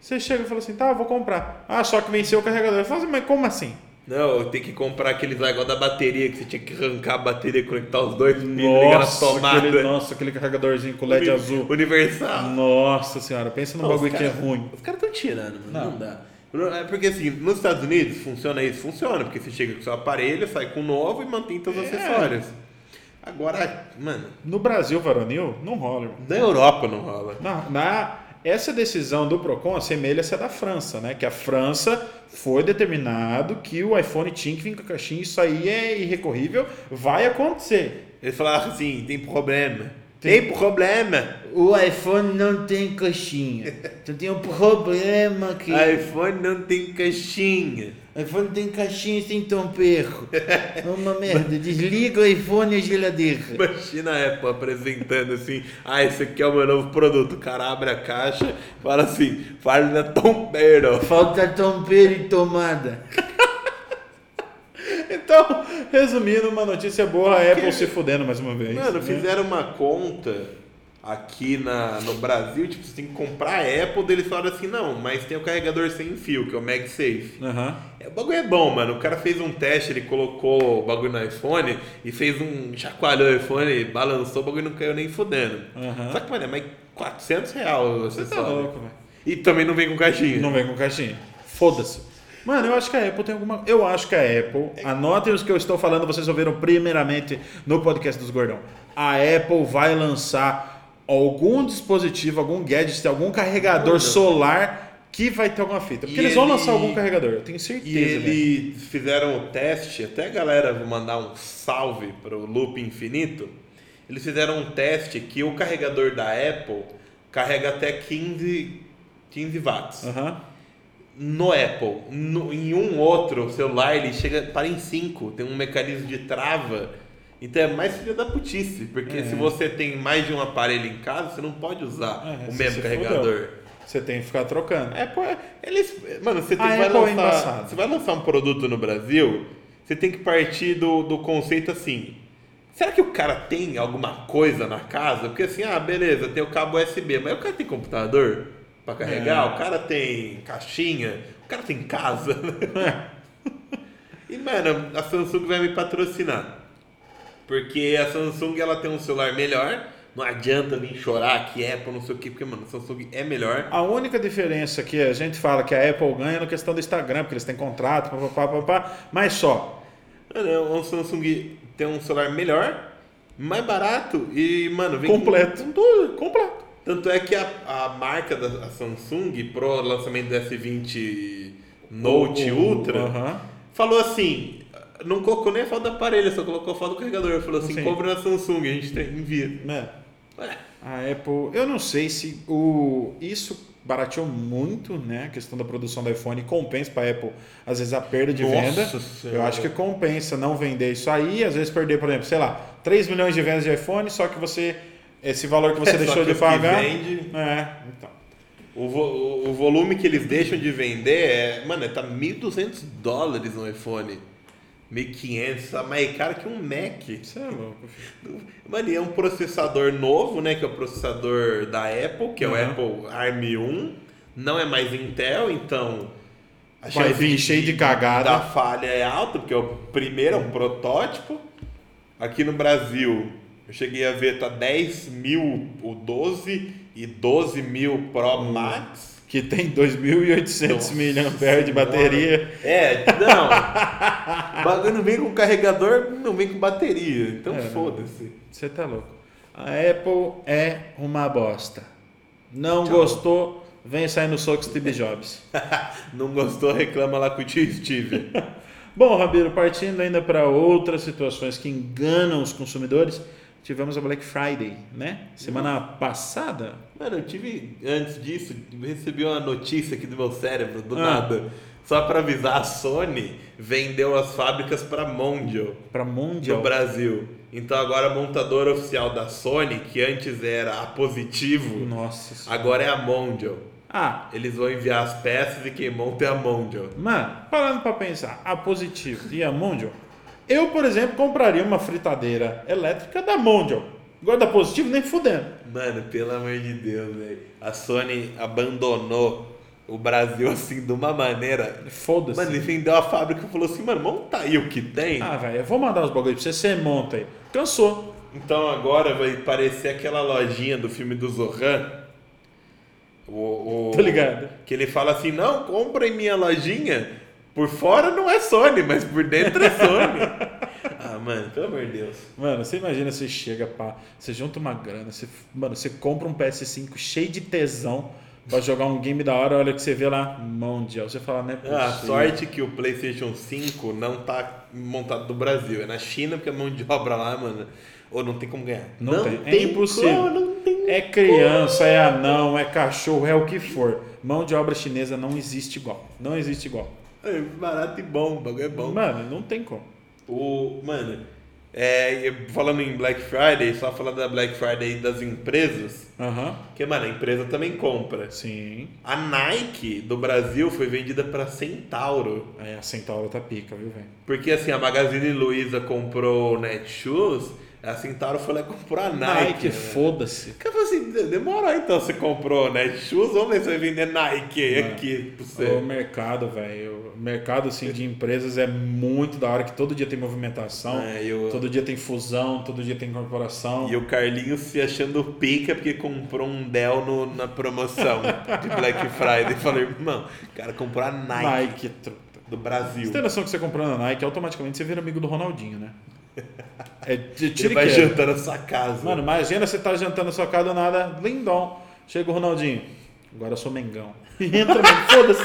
Você chega e fala assim, tá, eu vou comprar. Ah, só que venceu o carregador. Fala assim, mas como assim? Não, tem que comprar aqueles lá igual da bateria, que você tinha que arrancar a bateria e conectar os dois e ligar na tomada. Aquele, nossa, aquele carregadorzinho com LED azul. Universal. Nossa senhora, pensa num bagulho cara, que é ruim. Os caras estão tirando, não. não dá. É porque assim, nos Estados Unidos funciona isso? Funciona, porque você chega com seu aparelho, sai com o novo e mantém todos os é. acessórios. Agora, mano. No Brasil, varonil, não rola. Irmão. Na Europa não rola. Na, na, essa decisão do Procon assemelha-se à da França, né? Que a França foi determinado que o iPhone tinha que vir com a caixinha, isso aí é irrecorrível, vai acontecer. Eles falaram assim, tem problema. Tem, tem problema. O iPhone não tem caixinha. Então tem um problema aqui. iPhone não tem caixinha. iPhone tem caixinha sem tomperro. É uma merda. Desliga o iPhone e a geladeira. Imagina a Apple apresentando assim: ah, esse aqui é o meu novo produto. O cara abre a caixa fala assim: falta tompeiro. Falta tompeiro e tomada. Então, resumindo, uma notícia boa, a Apple se fudendo mais uma vez. Mano, né? fizeram uma conta aqui na, no Brasil, tipo, você tem que comprar a Apple, eles falaram assim, não, mas tem o carregador sem fio, que é o MagSafe. Uhum. É, o bagulho é bom, mano. O cara fez um teste, ele colocou o bagulho no iPhone e fez um chacoalhou o iPhone, balançou, o bagulho não caiu nem fudendo. Uhum. Só que, mano, é mais 400 reais você tá louco, velho. E também não vem com caixinha. Não vem com caixinha. Foda-se. Mano, eu acho que a Apple tem alguma. Eu acho que a Apple. Anotem os que eu estou falando, vocês ouviram primeiramente no podcast dos Gordão. A Apple vai lançar algum dispositivo, algum gadget, algum carregador solar que vai ter alguma fita. Porque e eles vão lançar algum carregador, eu tenho certeza. E eles né? fizeram o teste, até a galera vou mandar um salve para o Loop Infinito. Eles fizeram um teste que o carregador da Apple carrega até 15, 15 watts. Uhum no Apple, no, em um outro celular, ele chega para em 5, tem um mecanismo de trava. Então é mais filha da putice, porque é. se você tem mais de um aparelho em casa, você não pode usar é, o mesmo carregador. Fudeu. Você tem que ficar trocando. É, pô, eles, mano, você tem, vai é lançar, é você vai lançar um produto no Brasil, você tem que partir do, do conceito assim. Será que o cara tem alguma coisa na casa? Porque assim, ah, beleza, tem o cabo USB, mas o cara tem computador? para carregar, é. o cara tem caixinha, o cara tem casa. Né? e, mano, a Samsung vai me patrocinar. Porque a Samsung ela tem um celular melhor. Não adianta vir chorar que Apple não sei o que, porque, mano, a Samsung é melhor. A única diferença que a gente fala que a Apple ganha é na questão do Instagram, porque eles têm contrato, papapá, papapá, mas só. Mano, o Samsung tem um celular melhor, mais barato e, mano, vem completo. Com, com tudo, completo. Tanto é que a, a marca da Samsung pro lançamento do S20 Note uh, Ultra uh, falou assim: não colocou nem a foto do aparelho, só colocou a foto do carregador. Falou assim: compra na Samsung, a gente tem, envia. É. A Apple, eu não sei se o isso barateou muito, né? A questão da produção do iPhone compensa para a Apple, às vezes a perda de Nossa venda. Senhora. Eu acho que compensa não vender isso aí, às vezes perder, por exemplo, sei lá, 3 milhões de vendas de iPhone, só que você esse valor que você é, deixou de pagar. Vende, é, então. O, vo, o volume que eles deixam de vender é, mano, tá 1.200 dólares no iPhone. 1.500, tá mais caro que um Mac. Isso é louco. Mano, é um processador novo, né? Que é o processador da Apple, que é uhum. o Apple ARM 1. Não é mais Intel, então. A Vai vir cheio de cagada. Da falha é alta, porque é o primeiro, é um protótipo. Aqui no Brasil, eu cheguei a ver, tá 10 mil o 12 e 12 mil Pro hum. Max. Que tem 2.800 mAh de bateria. É, não. bagulho não vem com carregador, não vem com bateria. Então é, foda-se. Você tá louco. A Apple é uma bosta. Não Tchau. gostou, vem sair no soco Steve Jobs. não gostou, reclama lá com o tio Steve. Bom, Rabiro, partindo ainda para outras situações que enganam os consumidores tivemos a Black Friday, né? Semana passada. Mano, eu tive, antes disso, recebi uma notícia aqui do meu cérebro, do ah. nada. Só para avisar, a Sony vendeu as fábricas para Mondial. Para Mondial? No Brasil. Então agora a montadora oficial da Sony, que antes era a Positivo, Nossa agora é a Mondial. Ah. Eles vão enviar as peças e quem monta é a Mondial. Mano, parando para pensar, a Positivo e a Mondial, eu, por exemplo, compraria uma fritadeira elétrica da Mondial. Agora da Positivo, nem fudendo. Mano, pelo amor de Deus, velho. A Sony abandonou o Brasil assim de uma maneira. Foda-se. Mano, ele vendeu a fábrica e falou assim, mano, monta aí o que tem. Ah, velho, eu vou mandar os bagulhos pra você, você monta aí. Cansou. Então agora vai parecer aquela lojinha do filme do Zohan. O, o, Tô ligado. Que ele fala assim, não, compra em minha lojinha. Por fora não é Sony, mas por dentro é Sony. ah, mano, pelo amor de Deus. Mano, você imagina você chega, pá, você junta uma grana, você, mano, você compra um PS5 cheio de tesão pra jogar um game da hora, olha que você vê lá, mundial. Você fala, né? Ah, sorte que o PlayStation 5 não tá montado no Brasil. É na China, porque a mão de obra lá, mano. Ou não tem como ganhar. Não, não tem. tem. É impossível. Como, não tem é criança, como. é anão, é cachorro, é o que for. Mão de obra chinesa não existe igual. Não existe igual. É barato e bom, o bagulho é bom. Mano, não tem como. O, mano, é, falando em Black Friday, só falando da Black Friday das empresas. Uhum. Que, mano, a empresa também compra. Sim. A Nike do Brasil foi vendida para Centauro. É, a Centauro tá pica, viu, velho? Porque assim, a Magazine Luiza comprou o Netshoes a Centauro foi lá comprou a Nike. Nike, né? foda-se. Cara, assim, demorou então, você comprou Netshoes, vamos ver se vai vender Nike Mano, aqui pra você. O mercado, velho, o mercado assim, de empresas é muito da hora, que todo dia tem movimentação, é, eu... todo dia tem fusão, todo dia tem corporação. E o Carlinhos se achando pica porque comprou um Dell no, na promoção de Black Friday. Falei, irmão, o cara comprou a Nike. Nike. Do Brasil. Você tem noção que você comprando a Nike, automaticamente você vira amigo do Ronaldinho, né? É de Ele vai jantar na sua casa. Mano, imagina você tá jantando na sua casa do nada, lindão. Chega o Ronaldinho. Agora eu sou Mengão. Entra, mano, foda-se.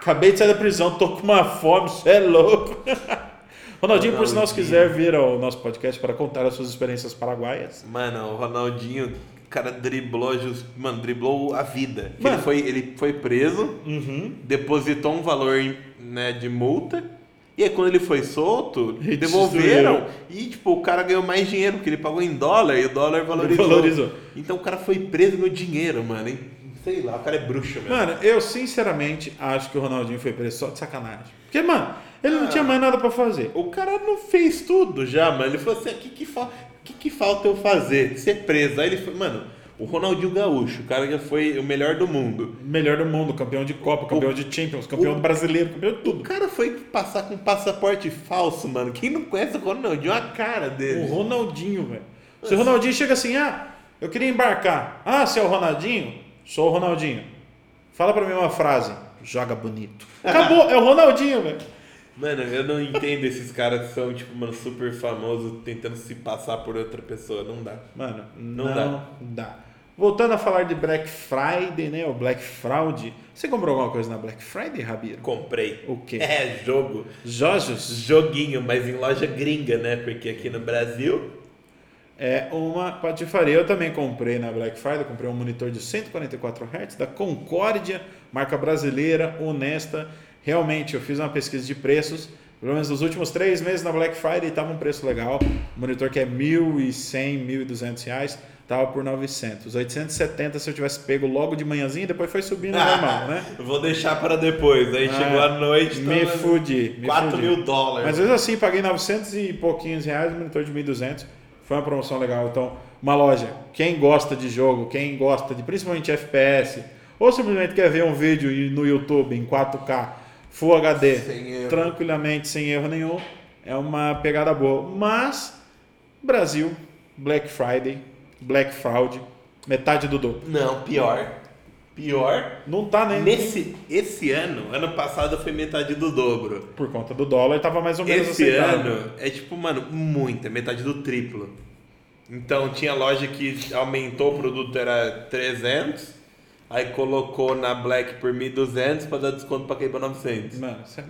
Acabei de sair da prisão, tô com uma fome, você é louco. Ronaldinho, por sinal, se quiser vir ao nosso podcast para contar as suas experiências paraguaias. Mano, o Ronaldinho, o cara driblou, just, mano, driblou a vida. Ele, foi, ele foi preso, uhum. depositou um valor né, de multa e aí quando ele foi solto, devolveram e tipo, o cara ganhou mais dinheiro, porque ele pagou em dólar e o dólar valorizou. valorizou. Então o cara foi preso no dinheiro, mano. E, sei lá, o cara é bruxo mesmo. Mano, eu sinceramente acho que o Ronaldinho foi preso só de sacanagem. Porque, mano, ele não tinha mais nada para fazer. O cara não fez tudo já, mano. Ele falou assim: o que, que, fa que, que falta eu fazer? Ser preso. Aí ele foi, mano, o Ronaldinho Gaúcho, o cara já foi o melhor do mundo. Melhor do mundo, campeão de Copa, campeão o, de Champions, campeão o, brasileiro, campeão de tudo. O cara foi passar com passaporte falso, mano. Quem não conhece o Ronaldinho, a cara dele. O Ronaldinho, velho. Se o Ronaldinho chega assim, ah, eu queria embarcar. Ah, você é o Ronaldinho? Sou o Ronaldinho. Fala pra mim uma frase. Joga bonito. Acabou, é o Ronaldinho, velho. Mano, eu não entendo esses caras que são, tipo, mano, super famosos tentando se passar por outra pessoa. Não dá. Mano, não, não dá. dá. Voltando a falar de Black Friday, né? O Black Fraud. Você comprou alguma coisa na Black Friday, Rabiro? Comprei. O quê? É, jogo. Jojos? Joguinho, mas em loja gringa, né? Porque aqui no Brasil. É uma patifaria. Eu também comprei na Black Friday. Comprei um monitor de 144 Hz da Concórdia, marca brasileira, honesta. Realmente, eu fiz uma pesquisa de preços. Pelo menos nos últimos três meses na Black Friday estava um preço legal. monitor que é R$ 1.100, 1.200 reais Tava por 900. 870 se eu tivesse pego logo de manhãzinha, depois foi subindo normal, né? Vou deixar para depois. Aí ah, chegou a noite. Me fudi. Me 4 fudi. mil dólares. Mas mesmo assim, paguei 900 e pouquinhos reais, monitor de 1.200. Foi uma promoção legal. Então, uma loja. Quem gosta de jogo, quem gosta de principalmente FPS, ou simplesmente quer ver um vídeo no YouTube em 4K, Full HD, sem tranquilamente, sem erro nenhum, é uma pegada boa. Mas, Brasil, Black Friday Black Fraud, metade do dobro. Não, pior. Pior. Não tá nem. Nesse, esse ano, ano passado foi metade do dobro. Por conta do dólar, tava mais ou menos Esse ano é tipo, mano, muito, é metade do triplo. Então tinha loja que aumentou o produto, era 300, aí colocou na Black por 1.200 para dar desconto para cair para 900. Mano, é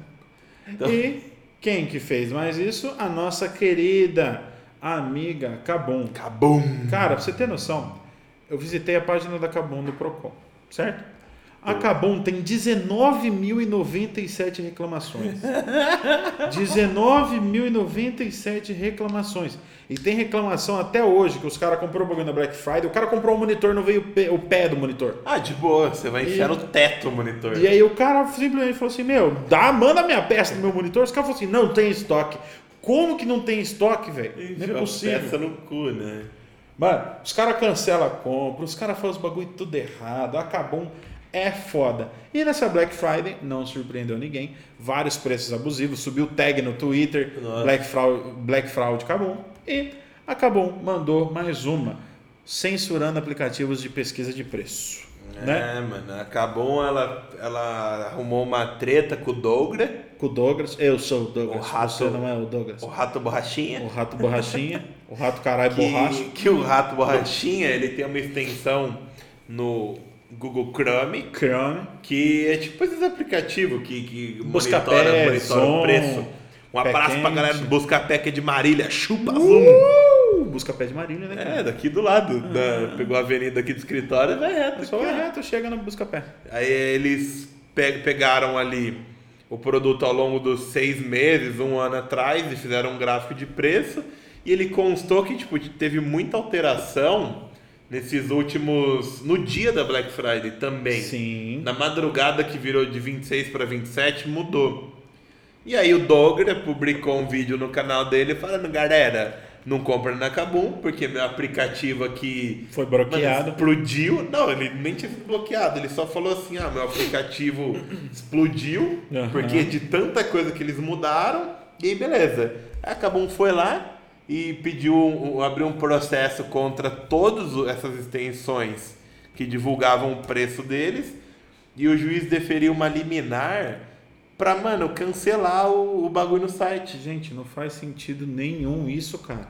então... E quem que fez mais isso? A nossa querida amiga Cabum. Cabum. Cara, pra você ter noção, eu visitei a página da Cabum do Procon, certo? A Cabum tem 19.097 reclamações. 19.097 reclamações. E tem reclamação até hoje que os caras comprou o bagulho na Black Friday, o cara comprou o monitor, não veio o pé, o pé do monitor. Ah, de boa, você vai enfiar e, no teto o monitor. E aí o cara simplesmente falou assim: Meu, dá, manda minha peça no meu monitor. Os caras falaram assim: Não tem estoque. Como que não tem estoque, velho? Não é possível. Peça no cu, né? Mano, os caras cancelam a compra, os caras fazem os bagulho tudo errado, acabou é foda. E nessa Black Friday, não surpreendeu ninguém, vários preços abusivos, subiu tag no Twitter, Black Fraud, Black Fraud acabou. E acabou, mandou mais uma, censurando aplicativos de pesquisa de preço. É, né? mano, acabou, ela, ela arrumou uma treta com o Douglas. Com o Douglas, eu sou o Douglas, o rato, você não é o Douglas. O rato borrachinha. O rato borrachinha, o rato caralho borracha. Que o rato borrachinha, ele tem uma extensão no Google Chrome. Chrome. Que é tipo esses aplicativos que, que Busca monitora, pé, monitora o preço. Um abraço quente. pra galera do Buscapé que é de Marília. Chupa, uh! Buscapé de Marília, né? Cara? É, daqui do lado. Ah. Da, pegou a avenida aqui do escritório e vai reto. Só vai reto, chega no Buscapé. Aí eles pegaram ali o produto ao longo dos seis meses, um ano atrás, e fizeram um gráfico de preço. E ele constou que tipo, teve muita alteração nesses últimos. No dia da Black Friday também. Sim. Na madrugada que virou de 26 para 27, mudou. E aí o Dogra publicou um vídeo no canal dele falando, galera, não compra na Kabum, porque meu aplicativo aqui foi bloqueado. Explodiu. Não, ele nem tinha sido bloqueado, ele só falou assim: "Ah, meu aplicativo explodiu, uhum. porque de tanta coisa que eles mudaram". E aí beleza. A Kabum foi lá, e pediu abriu um processo contra todas essas extensões que divulgavam o preço deles e o juiz deferiu uma liminar para mano cancelar o, o bagulho no site. Gente, não faz sentido nenhum isso, cara.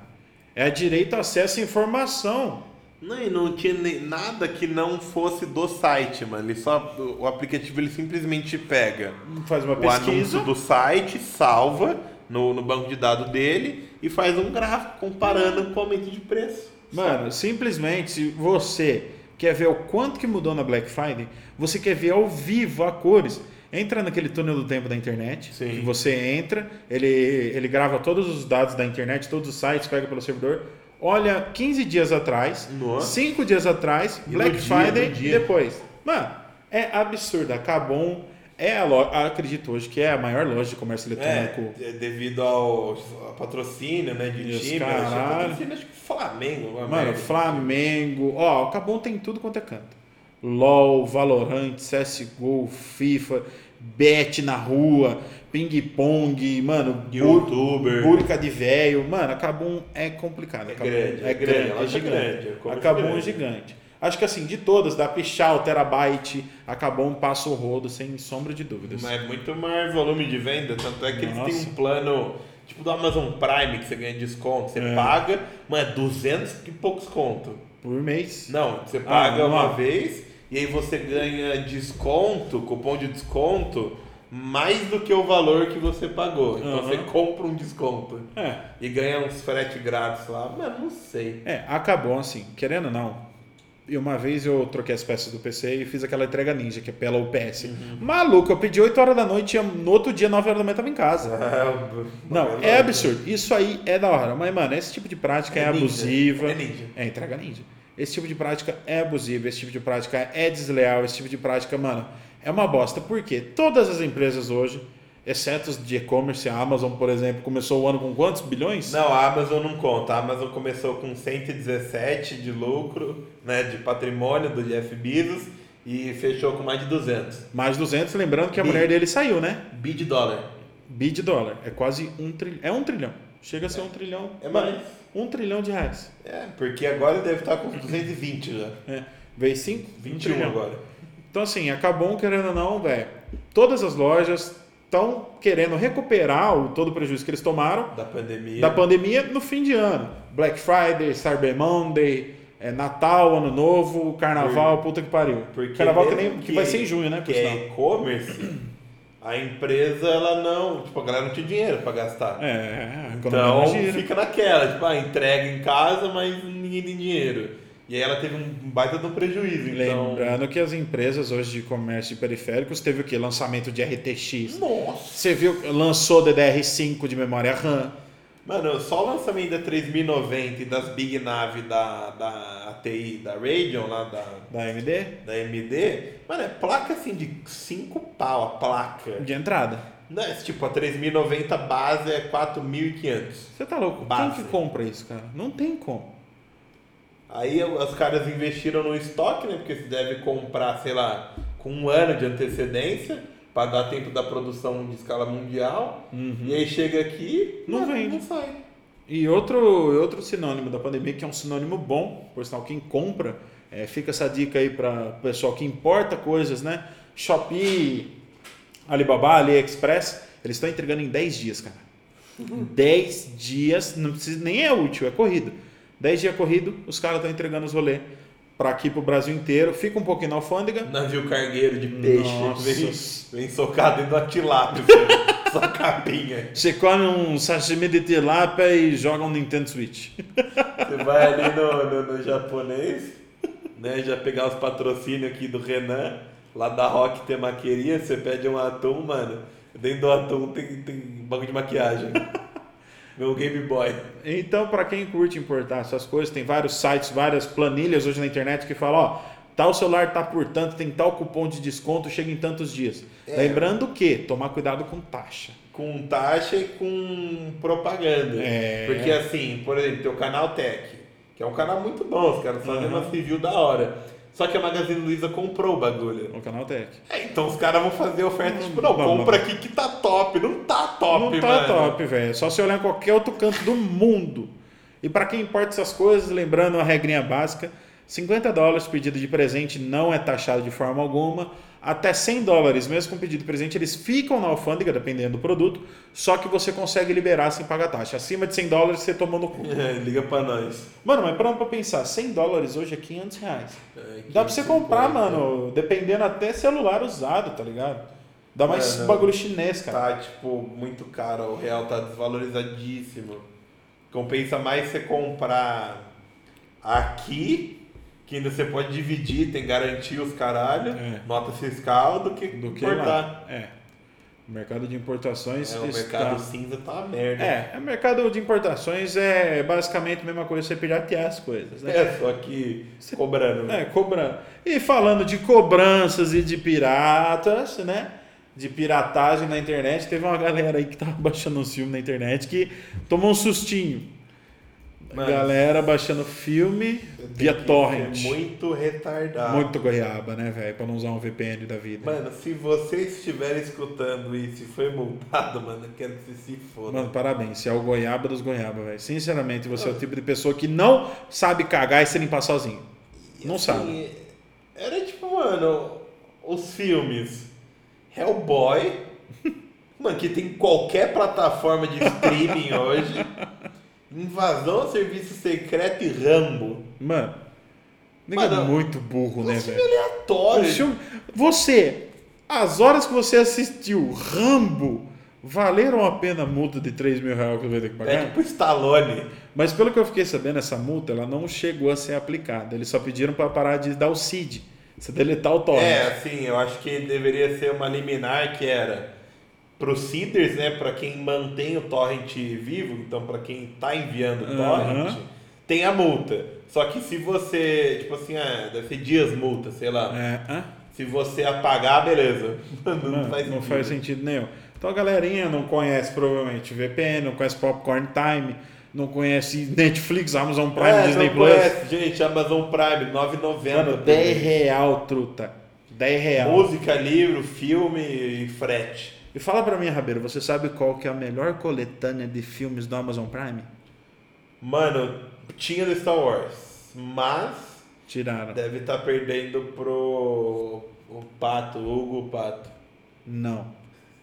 É direito a acesso à informação. Não, e não tinha nem, nada que não fosse do site, mano. Ele só, o aplicativo ele simplesmente pega faz uma pesquisa. o anúncio do site, salva no, no banco de dados dele e faz um gráfico comparando com o aumento de preço. Mano, simplesmente se você quer ver o quanto que mudou na Black Friday, você quer ver ao vivo a cores. Entra naquele túnel do tempo da internet, Sim. que você entra, ele, ele grava todos os dados da internet, todos os sites, pega pelo servidor, olha 15 dias atrás, Nossa. 5 dias atrás, e Black Friday e depois. Mano, é absurdo. Acabou é a loja, acredito hoje que é a maior loja de comércio eletrônico. É, devido ao, patrocínio, né, de Isso, time. Caralho. Acho, acho que Flamengo. Mano, merda. Flamengo. Ó, o Cabum tem tudo quanto é canto. LOL, Valorant, CSGO, FIFA, bet na rua, ping-pong, mano, youtuber, búrica de velho. Mano, a Cabum é complicado. É, grande, é, é grande, é, gigante. Grande, a Cabum é gigante. Acho que assim, de todas, da Pichal, Terabyte, acabou um passo rodo, sem sombra de dúvidas. Mas é muito mais volume de venda, tanto é que Nossa. eles têm um plano, tipo do Amazon Prime, que você ganha desconto. Você é. paga, mas é 200 e poucos conto. Por mês? Não, você paga ah, uma vez e aí você ganha desconto, cupom de desconto, mais do que o valor que você pagou. Então uhum. você compra um desconto. É. E ganha uns frete grátis lá. Mas não sei. É, acabou assim, querendo ou não e uma vez eu troquei as peças do PC e fiz aquela entrega ninja, que é pela UPS. Uhum. Maluco, eu pedi 8 horas da noite e no outro dia, 9 horas da manhã, tava em casa. É, não, é absurdo. Isso aí é da hora. Mas, mano, esse tipo de prática é, é abusiva. É ninja. É entrega ninja. Esse tipo de prática é abusiva, esse tipo de prática é desleal, esse tipo de prática, mano, é uma bosta. Por quê? Todas as empresas hoje exceto de e-commerce, a Amazon, por exemplo, começou o ano com quantos bilhões? Não, a Amazon não conta. A Amazon começou com 117 de lucro, né, de patrimônio do Jeff Bezos e fechou com mais de 200. Mais de 200, lembrando que a mulher dele saiu, né? Bi de dólar. Bi de dólar. É quase um trilhão. É um trilhão. Chega a ser é. um trilhão. É mais. Um trilhão de reais. É, porque agora deve estar com 220 já. É. Veio 5? 21 um agora. Então, assim, acabou querendo ou não, velho. Todas as lojas estão querendo recuperar o, todo o prejuízo que eles tomaram da pandemia. da pandemia no fim de ano. Black Friday, Cyber Monday, é, Natal, Ano Novo, Carnaval, Por, puta que pariu. Porque Carnaval que, nem, que vai ser em junho, né? Que é e-commerce, a empresa, ela não... Tipo, a galera não tinha dinheiro para gastar. É, Então, fica naquela. Tipo, ah, entrega em casa, mas ninguém tem dinheiro. E aí ela teve um baita do prejuízo. Então... Lembrando que as empresas hoje de comércio de periféricos teve o que? Lançamento de RTX. Nossa! Você viu, lançou DDR5 de memória RAM. Mano, só o lançamento da 3090 e das Big Nav da, da ATI, da Radeon, lá da... Da AMD? Da AMD. Mano, é placa assim de 5 pau a placa. De entrada. Não, é, tipo, a 3090 base é 4.500. Você tá louco? Base. Quem que compra isso, cara? Não tem como. Aí os caras investiram no estoque, né? Porque você deve comprar, sei lá, com um ano de antecedência para dar tempo da produção de escala mundial. Uhum. E aí chega aqui, não vende. Não sai. E outro, outro sinônimo da pandemia, que é um sinônimo bom, por sinal, quem compra, é, fica essa dica aí para o pessoal que importa coisas, né? Shopee, Alibaba, AliExpress, eles estão entregando em 10 dias, cara. Uhum. 10 dias, não precisa, nem é útil, é corrido 10 dias corrido, os caras estão entregando os rolês para aqui para o Brasil inteiro. Fica um pouquinho na alfândega. Navio cargueiro de peixe. Vem, vem socado dentro da tilápia. só capinha. Você come um sashimi de tilápia e joga um Nintendo Switch. Você vai ali no, no, no, japonês, né? Já pegar os patrocínios aqui do Renan, lá da Rock Temaqueria, você pede um atum, mano. Dentro do atum tem, tem banco de maquiagem. Meu Game Boy. Então, para quem curte importar essas coisas, tem vários sites, várias planilhas hoje na internet que falam, ó, tal celular tá por tanto, tem tal cupom de desconto, chega em tantos dias. É. Lembrando que tomar cuidado com taxa. Com taxa e com propaganda. É. Porque assim, por exemplo, tem o canal Tech, que é um canal muito bom, os caras fazem uhum. uma review da hora. Só que a Magazine Luiza comprou o bagulho. O canal Tech. É, então os caras vão fazer oferta, tipo, não, não compra aqui que tá top. Não tá top, Não tá mano. top, velho. Só se olhar em qualquer outro canto do mundo. E para quem importa essas coisas, lembrando a regrinha básica, 50 dólares pedido de presente não é taxado de forma alguma até 100 dólares, mesmo com pedido presente, eles ficam na alfândega, dependendo do produto, só que você consegue liberar sem pagar taxa. Acima de 100 dólares, você toma no cu. É, liga pra nós. Mano, mas parando pra pensar, 100 dólares hoje é 500 reais. É, Dá pra você comprar, mano, dependendo até celular usado, tá ligado? Dá mais é, bagulho chinês, cara. Tá, tipo, muito caro, o real tá desvalorizadíssimo. Compensa mais você comprar aqui que ainda você pode dividir, tem garantia os caralho, é. nota fiscal, do que, do que importar. Lá. É. O mercado de importações. É, o está... mercado cinza tá uma merda. É, o mercado de importações é basicamente a mesma coisa, você piratear as coisas. Né? É, só que você... cobrando. Né? É, cobrando. E falando de cobranças e de piratas, né? De piratagem na internet, teve uma galera aí que tava baixando um filme na internet que tomou um sustinho Mano, galera baixando filme via torrent. Muito retardado. Muito goiaba, né, velho? Pra não usar um VPN da vida. Mano, se vocês estiverem escutando isso e foi multado, mano, eu quero que você se foda. Mano, parabéns. Você é o goiaba dos goiaba, velho. Sinceramente, você é o tipo de pessoa que não sabe cagar e se limpar sozinho. Não assim, sabe. Era tipo, mano, os filmes Hellboy, mano, que tem qualquer plataforma de streaming hoje. Invasão, Serviço Secreto e Rambo. Mano, Mano é muito burro, né, velho? aleatório. Você, as horas que você assistiu Rambo, valeram a pena a multa de 3 mil reais que você vai ter que pagar? É tipo Stallone. Mas pelo que eu fiquei sabendo, essa multa ela não chegou a ser aplicada. Eles só pediram para parar de dar o CID. Você deletar o torrent. É, assim, eu acho que deveria ser uma liminar que era para os seeders, né, para quem mantém o torrent vivo, então para quem está enviando o torrent, uhum. tem a multa. Só que se você, tipo assim, ah, deve ser dias multa, sei lá. É. Se você apagar, beleza. Não, não, faz, não faz sentido nenhum. Então a galerinha não conhece provavelmente VPN, não conhece Popcorn Time, não conhece Netflix, Amazon Prime, é, Disney não Plus. Conhece, gente, Amazon Prime, 9,90. 10 real, truta. 10 real. Música, livro, filme e frete. E fala para mim, Rabeiro, você sabe qual que é a melhor coletânea de filmes do Amazon Prime? Mano, tinha do Star Wars, mas tiraram. Deve estar tá perdendo pro o Pato, Hugo Pato. Não.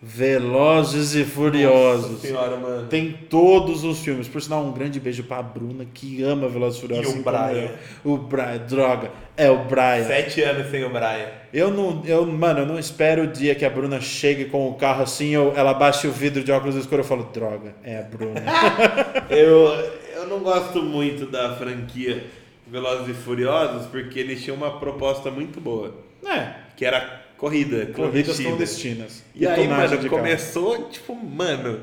Velozes e Furiosos. Nossa senhora, mano. Tem todos os filmes. Por sinal, um grande beijo pra Bruna, que ama Velozes e Furiosos. E o assim Brian. O Brian, droga. É o Brian. Sete anos sem o Brian. Eu não, eu, mano, eu não espero o dia que a Bruna chegue com o carro assim, eu, ela baixe o vidro de óculos escuros e eu falo, droga, é a Bruna. eu, eu não gosto muito da franquia Velozes e Furiosos porque eles tinham uma proposta muito boa. É. Que era corrida, Corridas clandestinas. E, e aí, mano, começou, carro. tipo, mano.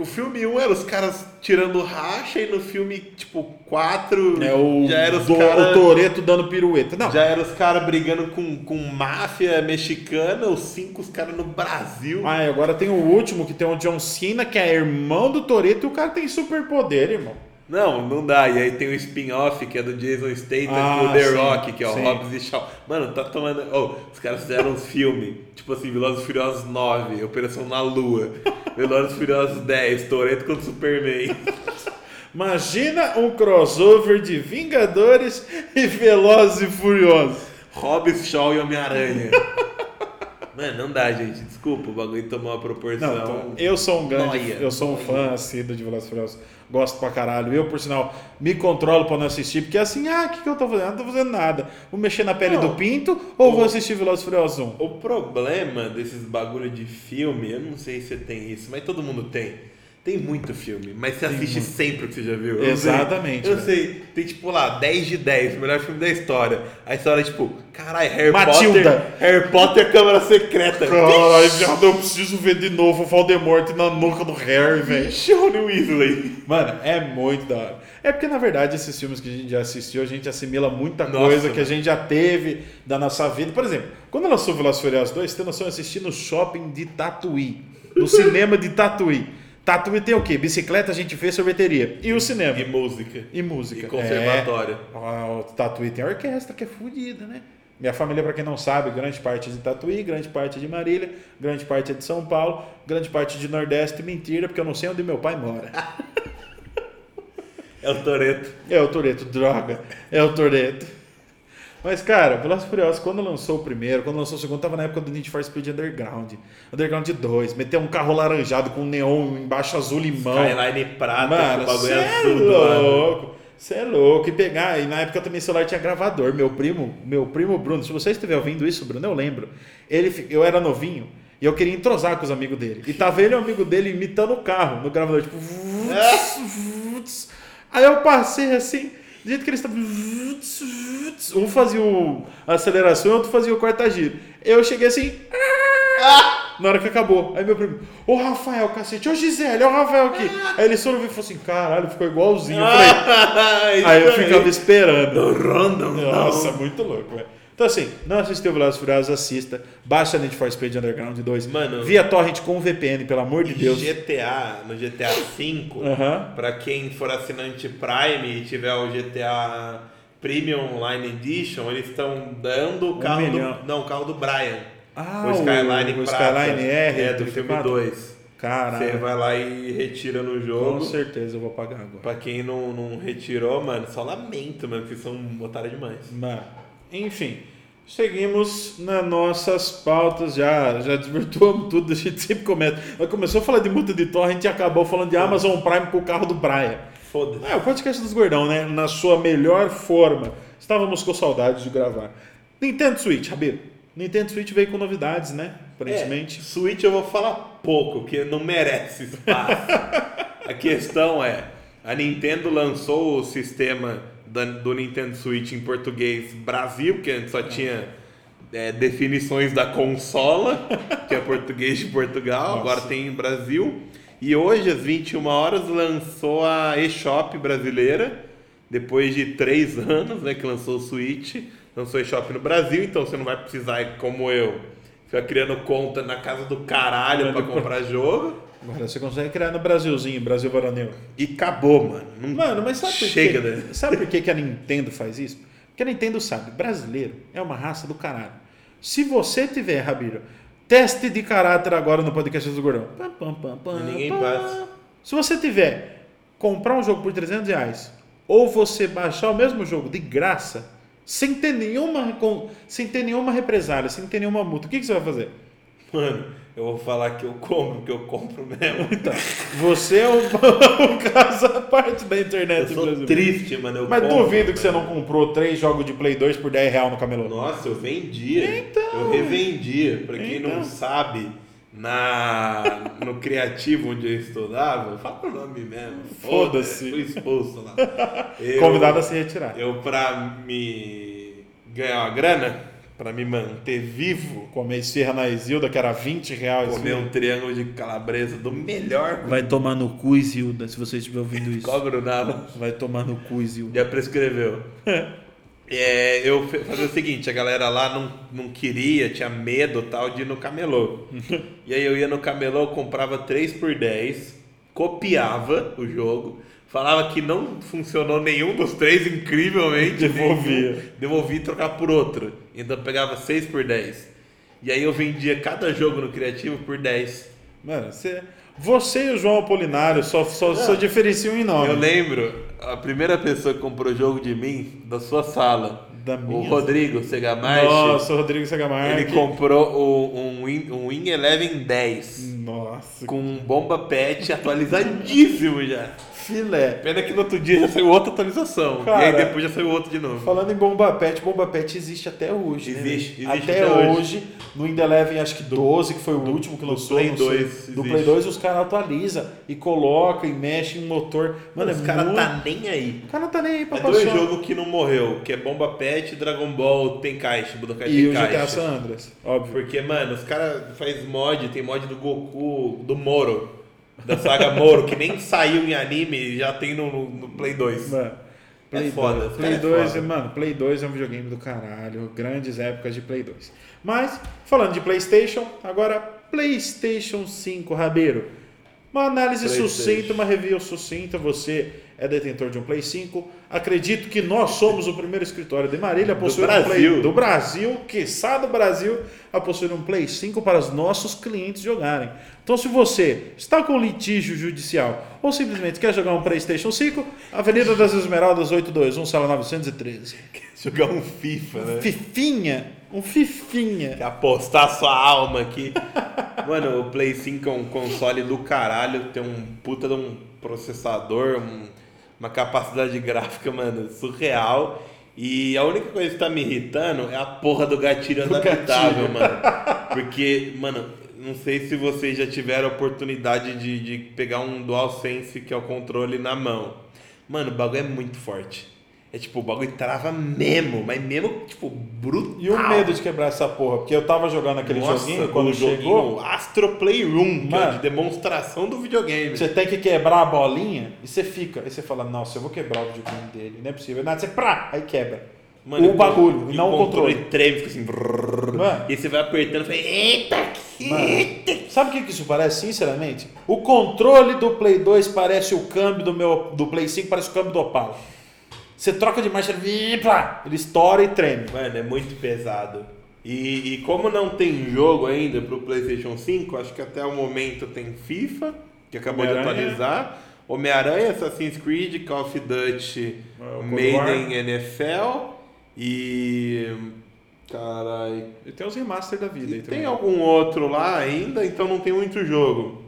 O filme 1 um era os caras tirando racha e no filme, tipo, 4 é o, já era os do, cara, o Toreto dando pirueta. Não. Já era os caras brigando com, com máfia mexicana, os 5 os caras no Brasil. Ah, e agora tem o último que tem o John Cena, que é irmão do Toreto e o cara tem superpoder, irmão. Não, não dá. E aí tem o spin-off que é do Jason Statham ah, com o The sim, Rock, que é o sim. Hobbs e Shaw. Mano, tá tomando. Oh, os caras fizeram uns filmes, tipo assim, Velozes Furiosos 9, Operação na Lua, Velozes Furiosos 10, Toreto contra Superman. Imagina um crossover de Vingadores e Velozes e Furiosos. Hobbs, Shaw e Homem-Aranha. Mano, não dá, gente. Desculpa, o bagulho tomou uma proporção. Não, eu sou um grande. Noia, eu sou um fã assíduo de Velozes Furiosos. Gosto pra caralho. Eu, por sinal, me controlo pra não assistir, porque é assim, ah, o que, que eu tô fazendo? Eu não tô fazendo nada. Vou mexer na pele não, do pinto ou o, vou assistir Velozes Furiosos 1? O problema desses bagulho de filme, eu não sei se você tem isso, mas todo mundo tem tem muito filme, mas você tem assiste muito. sempre o que você já viu. Eu Exatamente. Sei, eu sei, tem tipo lá, 10 de 10, melhor filme da história. A história é tipo, caralho, Harry Matilda. Potter. Harry Potter Câmara Secreta. Caralho, viado, eu preciso ver de novo o Voldemort na nuca do Harry, velho. Rony Weasley. Mano, é muito da hora. É porque, na verdade, esses filmes que a gente já assistiu, a gente assimila muita nossa, coisa que a gente já teve da nossa vida. Por exemplo, quando lançou Velozes Furiosos 2, você tem noção, eu assisti no shopping de Tatuí. No cinema de Tatuí. Tatuí tem o quê? Bicicleta, a gente fez sorveteria. E o cinema. E música. E música. E conservatório. É, o Tatuí tem orquestra, que é fodida, né? Minha família, para quem não sabe, grande parte é de Tatuí, grande parte é de Marília, grande parte é de São Paulo, grande parte de Nordeste. Mentira, porque eu não sei onde meu pai mora. É o Toreto. É o Toreto, droga. É o Toreto. Mas, cara, Velozes Furiosos, quando lançou o primeiro, quando lançou o segundo, tava na época do Need for Speed Underground. Underground 2, meteu um carro laranjado com neon embaixo azul limão. Skyline prata, Mano, você é louco. Você é louco. E pegar, e na época também celular tinha gravador. Meu primo, meu primo Bruno, se você estiver ouvindo isso, Bruno, eu lembro. Ele, eu era novinho e eu queria entrosar com os amigos dele. E tava ele e o amigo dele imitando o carro no gravador, tipo. Aí eu passei assim, do jeito que eles estavam. Um fazia a aceleração e outro fazia o quarta giro. Eu cheguei assim. Ah! Na hora que acabou. Aí meu primo, ô Rafael, cacete, ô Gisele, ô Rafael aqui. Aí ele só ouviu e falou assim: caralho, ficou igualzinho. Eu falei, aí eu ficava esperando. Nossa, muito louco, velho. Então, assim, não assistiu Velozes Furiosos, assista. Baixa Need for Speed Underground 2. Mano, via torrent com VPN, pelo amor de Deus. GTA, no GTA V, uh -huh. pra quem for assinante Prime e tiver o GTA Premium Online Edition, eles estão dando o carro um do. Não, o carro do Brian. Ah, o Skyline, o, o Skyline R. É, do filme 2. Caralho. Você vai lá e retira no jogo. Com certeza eu vou pagar agora. Pra quem não, não retirou, mano, só lamento, mano, que são otários demais. Mano. Enfim, seguimos nas nossas pautas, já, já desvirtuamos tudo, a gente sempre comenta. Nós começou a falar de multa de torrent e acabou falando de Amazon Prime com o carro do Brian. Foda-se. É, o podcast dos gordão, né? Na sua melhor forma. Estávamos com saudades de gravar. Nintendo Switch, Rabiro. Nintendo Switch veio com novidades, né? Aparentemente. É, Switch eu vou falar pouco, que não merece espaço. a questão é, a Nintendo lançou o sistema do Nintendo Switch em português Brasil, que antes só tinha é, definições da consola, que é português de Portugal, Nossa. agora tem em Brasil. E hoje, às 21 horas, lançou a eShop brasileira, depois de três anos né, que lançou o Switch, lançou a eShop no Brasil, então você não vai precisar, como eu, ficar criando conta na casa do caralho para comprar jogo. Agora você consegue criar no Brasilzinho, Brasil Varonil. E acabou, mano. Não mano, mas sabe por Chega? Né? Sabe por que, que a Nintendo faz isso? Porque a Nintendo sabe, brasileiro é uma raça do caralho. Se você tiver, Rabiro, teste de caráter agora no podcast do Gordão. Pam, pam, pam, Ninguém passa. Se você tiver comprar um jogo por 300 reais ou você baixar o mesmo jogo de graça, sem ter nenhuma, sem ter nenhuma represália, sem ter nenhuma multa, o que, que você vai fazer? Mano, eu vou falar que eu compro, que eu compro mesmo. Então, você é um, um caso à parte da internet eu sou brasileira. triste, mano. Eu Mas compro, duvido que você não comprou três jogos de Play 2 por 10 real no camelô. Nossa, eu vendia. Então, eu revendia. Pra quem então. não sabe, na, no criativo onde eu estudava, fala o nome mesmo. Foda-se. Fui expulso lá. Eu, Convidado a se retirar. Eu, pra me ganhar uma grana, pra me manter vivo. Comer esfirra na Isilda, que era 20 reais. Comer um triângulo de calabresa do melhor. Vai tomar no cu, Isilda, se você estiver ouvindo isso. Cobro nada. Vai tomar no cu, Isilda. Já prescreveu. É, eu fazia o seguinte, a galera lá não, não queria, tinha medo tal de ir no camelô. e aí eu ia no camelô, comprava 3 por 10, copiava o jogo, falava que não funcionou nenhum dos três, incrivelmente. Devolvia. Nenhum, devolvia e trocava por outro. Então pegava 6 por 10. E aí eu vendia cada jogo no criativo por 10. Mano, você, você e o João Apolinário só, só, só diferenciam em nome. Eu lembro, a primeira pessoa que comprou jogo de mim, da sua sala, da minha. o Rodrigo Segamarchi. Nossa, o Rodrigo Segamarchi. Ele comprou o, um, Win, um Win Eleven 10. Nossa. Com um bomba pet atualizadíssimo já. Filé. Pena que no outro dia já saiu outra atualização. Cara, e aí depois já saiu outro de novo. Falando em Bomba Pet, Bomba Pet existe até hoje. Existe, né? existe até, até hoje. hoje. No Inda Eleven, acho que 12, que foi o último que do lançou. Play não sei. 2 Do. Play 2, os caras atualizam e coloca e mexe em motor. Mano, os é caras muito... tá nem aí. O cara tá nem aí pra É passar. dois jogos que não morreu, que é Bomba Pet, Dragon Ball, tem caixa, Budokai E o tem GTA caixa. San Andreas, óbvio. Porque, mano, os caras fazem mod, tem mod do Goku, do Moro, da saga Moro, que nem saiu em anime e já tem no, no- Play 2. Mano, Play É foda, 2, os Play caras é 2, foda. mano, Play 2 é um videogame do caralho, grandes épocas de Play 2. Mas, falando de PlayStation, agora PlayStation 5, Rabeiro. Uma análise sucinta, uma review sucinta. Você é detentor de um Play 5. Acredito que nós somos o primeiro escritório de Marília a Do possuir um Brasil. Play do Brasil, quiçá do Brasil, a possuir um Play 5 para os nossos clientes jogarem. Então, se você está com litígio judicial ou simplesmente quer jogar um PlayStation 5, Avenida das Esmeraldas 821, sala 913. Jogar um FIFA, né? Fifinha, um Fifinha. Quer apostar sua alma aqui. Mano, o Play 5 é um console do caralho, tem um puta de um processador, um- uma capacidade gráfica, mano, surreal. E a única coisa que tá me irritando é a porra do gatilho adaptável, gatilho. mano. Porque, mano, não sei se vocês já tiveram a oportunidade de, de pegar um DualSense, que é o controle, na mão. Mano, o bagulho é muito forte. É tipo, o bagulho trava mesmo, mas mesmo, tipo, brutal. E o medo de quebrar essa porra, porque eu tava jogando aquele Nossa, joguinho quando chegou. Astro Playroom, que é Mano. de demonstração do videogame. Você tem que quebrar a bolinha e você fica. Aí você fala, nossa, eu vou quebrar o videogame dele, não é possível. Nada, você prá, aí quebra. o bagulho, e não o controle. treme, fica assim. brrr. Mano. E você vai apertando e fala, eita, que Mano, sabe o que que isso parece, sinceramente? O controle do Play 2 parece o câmbio do meu do Play 5, parece o câmbio do Opala. Você troca de marcha, ele, ele estoura e treme. Mano, é muito pesado. E, e como não tem jogo ainda pro PlayStation 5, acho que até o momento tem FIFA, que acabou de atualizar, Homem-Aranha, Assassin's Creed, Call of Duty, o Maiden NFL e. Carai. E tem os remaster da vida aí E também. tem algum outro lá ainda, então não tem muito jogo.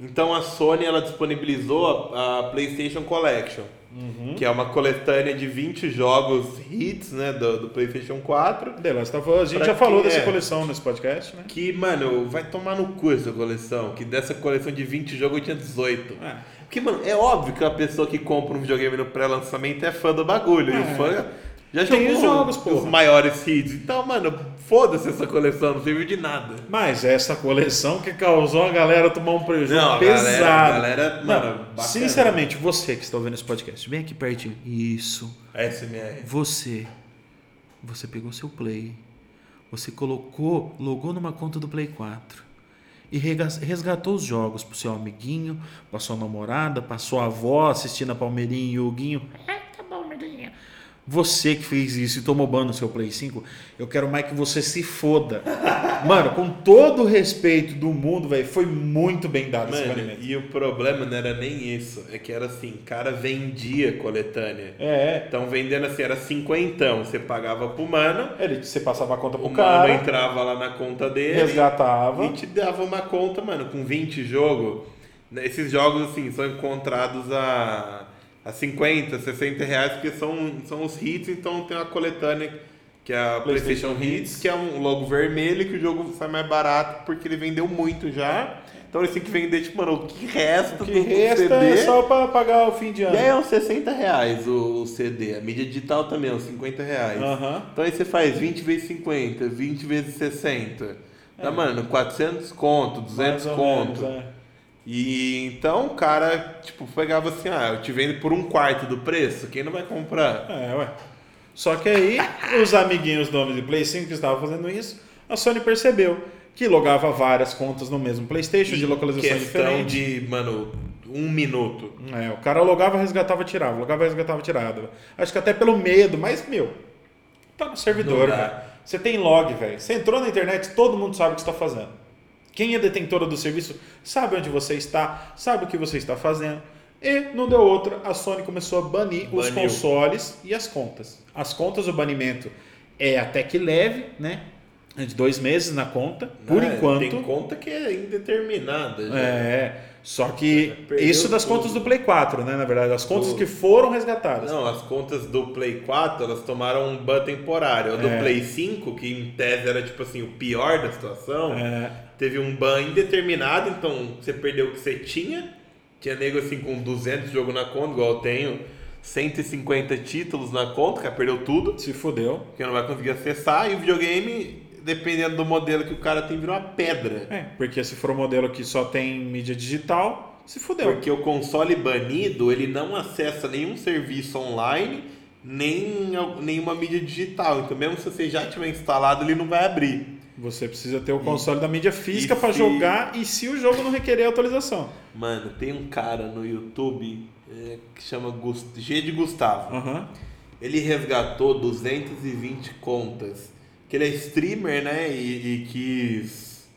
Então a Sony ela disponibilizou a, a PlayStation Collection, Uhum. que é uma coletânea de 20 jogos hits né, do, do PlayStation 4. The Last of Us, a gente Pra já falou dessa é? coleção nesse podcast, né? Que, mano, vai tomar no cu essa coleção. Que dessa coleção de 20 jogos eu tinha 18. É. Porque, mano, é óbvio que a pessoa que compra um videogame no pré-lançamento é fã do bagulho. E É. o fã já Tem os jogos, os porra. maiores hits. Então, mano, foda-se essa coleção, não serviu de nada. Mas essa coleção que causou a galera tomar um prejuízo Não, pesado. galera- a galera, mano, sinceramente, você que está ouvindo esse podcast, vem aqui pertinho. Isso. SMR. Você. Você pegou seu Play. Você colocou, logou numa conta do Play 4. E resgatou os jogos pro seu amiguinho, pra sua namorada, pra sua avó assistindo a Palmeirinha e o Huguinho. Ah, tá bom, Palmeirinha. Você que fez isso e tomou ban no seu Play 5, eu quero mais que você se foda. Mano, com todo o respeito do mundo, velho, foi muito bem dado esse Mano, banimento. e o problema não era nem isso. É que era assim, cara vendia coletânea. É, Então vendendo assim, era cinquentão. Você pagava pro mano, ele, você passava a conta pro o mano cara, entrava lá na conta dele resgatava. e te dava uma conta, mano, com 20 jogos. Esses jogos, assim, são encontrados a, a 50, 60 reais, porque são, são os hits, então tem uma coletânea que é a PlayStation, PlayStation Hits, Hits, que é um logo vermelho que o jogo sai mais barato porque ele vendeu muito já. Então eles têm que vender, tipo, mano, o que resta o que do resta CD. é só pra pagar o fim de ano. E aí é uns 60 reais o, o CD. A mídia digital também é uns 50 reais. Uhum. Então aí você faz 20 vezes 50, 20 vezes 60. Tá, é. mano, 400 conto, 200 conto. Menos, é. E então o cara, tipo, pegava assim, ah, eu te vendo por um quarto do preço, quem não vai comprar? É, ué. Só que aí, os amiguinhos do homem de Play 5 que estavam fazendo isso, a Sony percebeu que logava várias contas no mesmo PlayStation, e de localização diferente. de, mano, um minuto. É, o cara logava, resgatava, tirava, logava, resgatava, tirava. Acho que até pelo medo, mas, meu, tá no servidor, velho. Você tem log, velho. Você entrou na internet, todo mundo sabe o que está fazendo. Quem é detentora do serviço sabe onde você está, sabe o que você está fazendo. E não deu outra, a Sony começou a banir Baniu. os consoles e as contas. As contas, o banimento é até que leve, né? É de dois meses na conta, por é, enquanto. Tem conta que é indeterminada. Já. É. Só que isso das tudo. contas do Play 4, né? Na verdade, as contas que foram resgatadas. Não, as contas do Play 4, elas tomaram um ban temporário. A do é. Play 5, que em tese era tipo assim, o pior da situação, é. teve um ban indeterminado, então você perdeu o que você tinha. Tinha nego assim com 200 jogos na conta, igual eu tenho. 150 títulos na conta, que perdeu tudo. Se fodeu. Que não vai conseguir acessar. E o videogame dependendo do modelo que o cara tem, virou uma pedra. É, porque se for um modelo que só tem mídia digital, se fudeu. Porque o console banido, ele não acessa nenhum serviço online, nem nenhuma mídia digital. Então, mesmo se você já tiver instalado, ele não vai abrir. Você precisa ter o console e, da mídia física para se... jogar e se o jogo não requerer atualização. Mano, tem um cara no YouTube é, que chama Gust... G de Gustavo. Uhum. Ele resgatou 220 contas que ele é streamer, né? E, e, quis.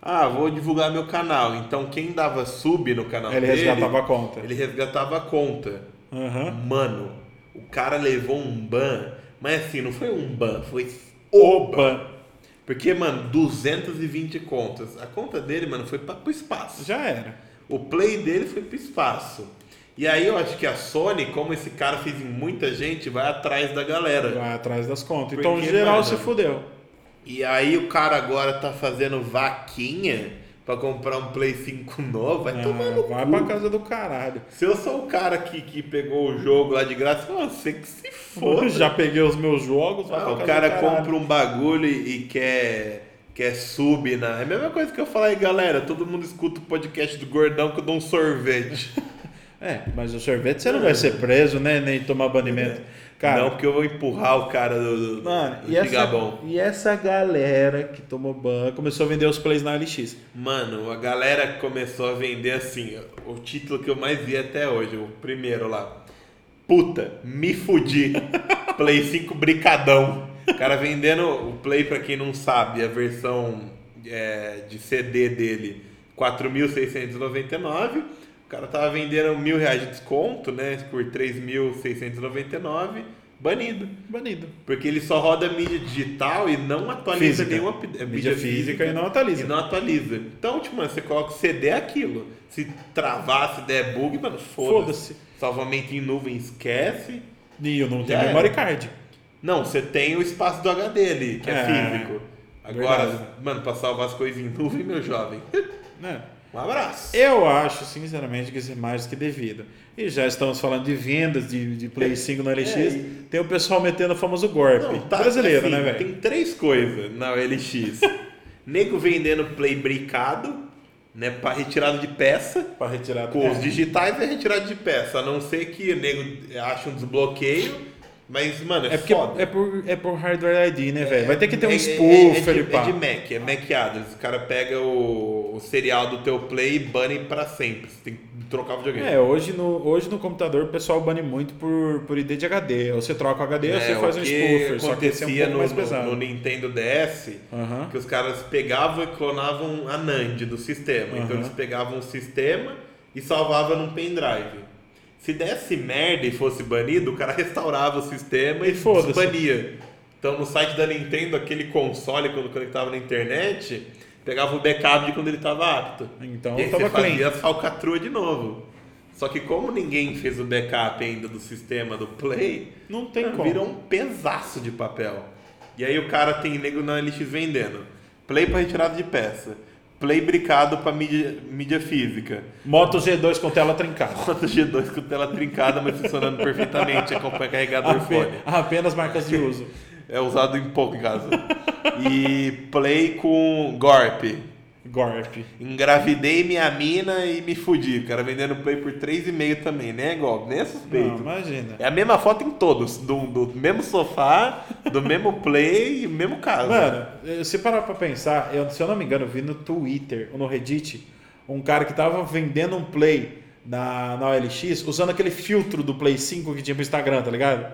Ah, vou divulgar meu canal. Então quem dava sub no canal ele dele. Ele resgatava a conta. Ele resgatava a conta. Uhum. Mano, o cara levou um ban. Mas assim, não foi um ban, foi o ban. Porque, mano, 220 contas. A conta dele, mano, foi para pro espaço. Já era. O play dele foi pro espaço. E aí eu acho que a Sony, como esse cara fez em muita gente, vai atrás da galera. Vai atrás das contas. Então, Porque, geral, mano, se fudeu. E aí o cara agora tá fazendo vaquinha pra comprar um Play 5 novo, vai ah, tomar no Vai cu. pra casa do caralho. Se eu sou o cara que, que pegou o jogo lá de graça, você que se for. Já peguei os meus jogos, vai ah, O cara compra um bagulho e, e quer quer sub na. É a mesma coisa que eu falar aí, galera. Todo mundo escuta o podcast do Gordão que eu dou um sorvete. É, mas o sorvete você não vai ser preso, né? Nem tomar banimento. Cara, não, porque eu vou empurrar o cara do, do, mano, do e essa, e essa galera que tomou ban começou a vender os plays na LX. Mano, a galera começou a vender assim, o título que eu mais vi até hoje, o primeiro lá. Puta, me fudi. Play 5 bricadão. O cara vendendo o Play, pra quem não sabe, a versão é, de CD dele, 4.699 cara tava vendendo mil reais de desconto, né? Por 3.699, banido. Banido. Porque ele só roda mídia digital e não atualiza física. nenhuma mídia, mídia física, física, e não atualiza. E não atualiza. Então, tipo, mano, você coloca o CD é aquilo. Se travar, se der bug, mano, foda-se. Foda Salvamento em nuvem, esquece. E eu não tenho memory card. Não, você tem o espaço do HD ali, que é, é físico. Agora, verdade. mano, pra salvar as coisas em nuvem, meu jovem. É. Um abraço. Eu acho, sinceramente, que isso é mais do que devido. E já estamos falando de vendas de, de Play 5 no LX. É, tem o pessoal metendo o famoso golpe. Não, tá, brasileiro, assim, né, velho? Tem três coisas na LX. Nego vendendo Play bricado, né, para retirada de peça. Para retirada. Com os digitais é retirada de peça, a não ser que o nego ache um desbloqueio mas, mano, é, é porque foda. É por, é por hardware ID, né, velho? Vai ter que ter um spoofer, é, é, é, de, é de Mac, é Mac. O cara pega o, o serial do teu Play e bane pra sempre. Você tem que trocar o videogame. É, hoje no, hoje no computador o pessoal bane muito por, por ID de HD. Ou você troca o HD ou você faz um spoofer. Só que esse é um pouco no, mais pesado. No, no Nintendo DS, uhum. que os caras pegavam e clonavam a NAND do sistema. Uhum. Então eles pegavam o sistema e salvavam num pendrive. Se desse merda e fosse banido, o cara restaurava o sistema e, e bania. Então no site da Nintendo, aquele console, quando conectava na internet, pegava o backup de quando ele estava apto. Então e aí você fazia a falcatrua de novo. Só que como ninguém fez o backup ainda do sistema do Play, não tem como. Virou um pedaço de papel. E aí o cara tem nego na LX vendendo. Play para retirada de peça. Play bricado para mídia, mídia física. Moto G2 com tela trincada. Moto G2 com tela trincada, mas funcionando perfeitamente. Acompanha carregador Ape, fone. Apenas marcas de uso. É usado em pouco em casa. E Play com Gorp. Gorp. Engravidei minha mina e me fudi. O cara vendendo Play por 3,5 também. Nem é golpe, nem é suspeito. Não, imagina. É a mesma foto em todos. Do, do mesmo sofá, do mesmo Play e mesmo caso. Mano, se parar pra pensar, eu, se eu não me engano, eu vi no Twitter ou no Reddit um cara que tava vendendo um Play na, na OLX usando aquele filtro do Play 5 que tinha pro Instagram, tá ligado?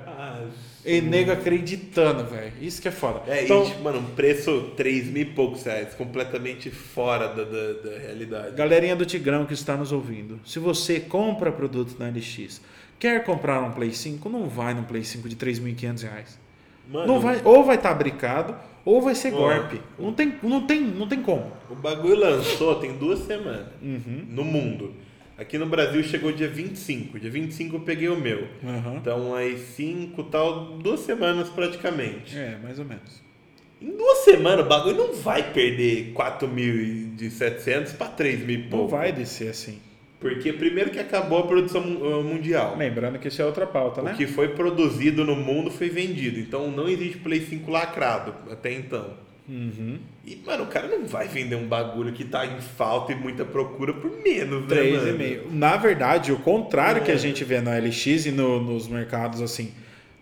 E nego acreditando, velho. Isso que é foda. É, então, e, mano, um preço 3 mil e poucos reais, completamente fora da, da, da realidade. galerinha do Tigrão que está nos ouvindo, se você compra produto na LX, quer comprar um Play 5, não vai num Play 5 de 3.500 reais. Mano, Não vai, ou vai estar bricado, ou vai ser golpe. Não tem, não tem, não tem como. o bagulho lançou tem duas semanas Uhum. no mundo. Aqui no Brasil chegou dia 25. Dia 25 eu peguei o meu. Aham. Então aí 5 tal, duas semanas praticamente. É, mais ou menos. Em duas semanas o bagulho não vai perder 4.700 para 3 mil e pouco. Não vai descer assim. Porque primeiro que acabou a produção uh, mundial. Lembrando que isso é outra pauta, né? O que foi produzido no mundo foi vendido. Então não existe Play 5 lacrado até então. Uhum. E, mano, o cara não vai vender um bagulho que tá em falta e muita procura por menos, né, mano? 3,5. Na verdade, o contrário que a É. gente vê na LX e no- nos mercados assim,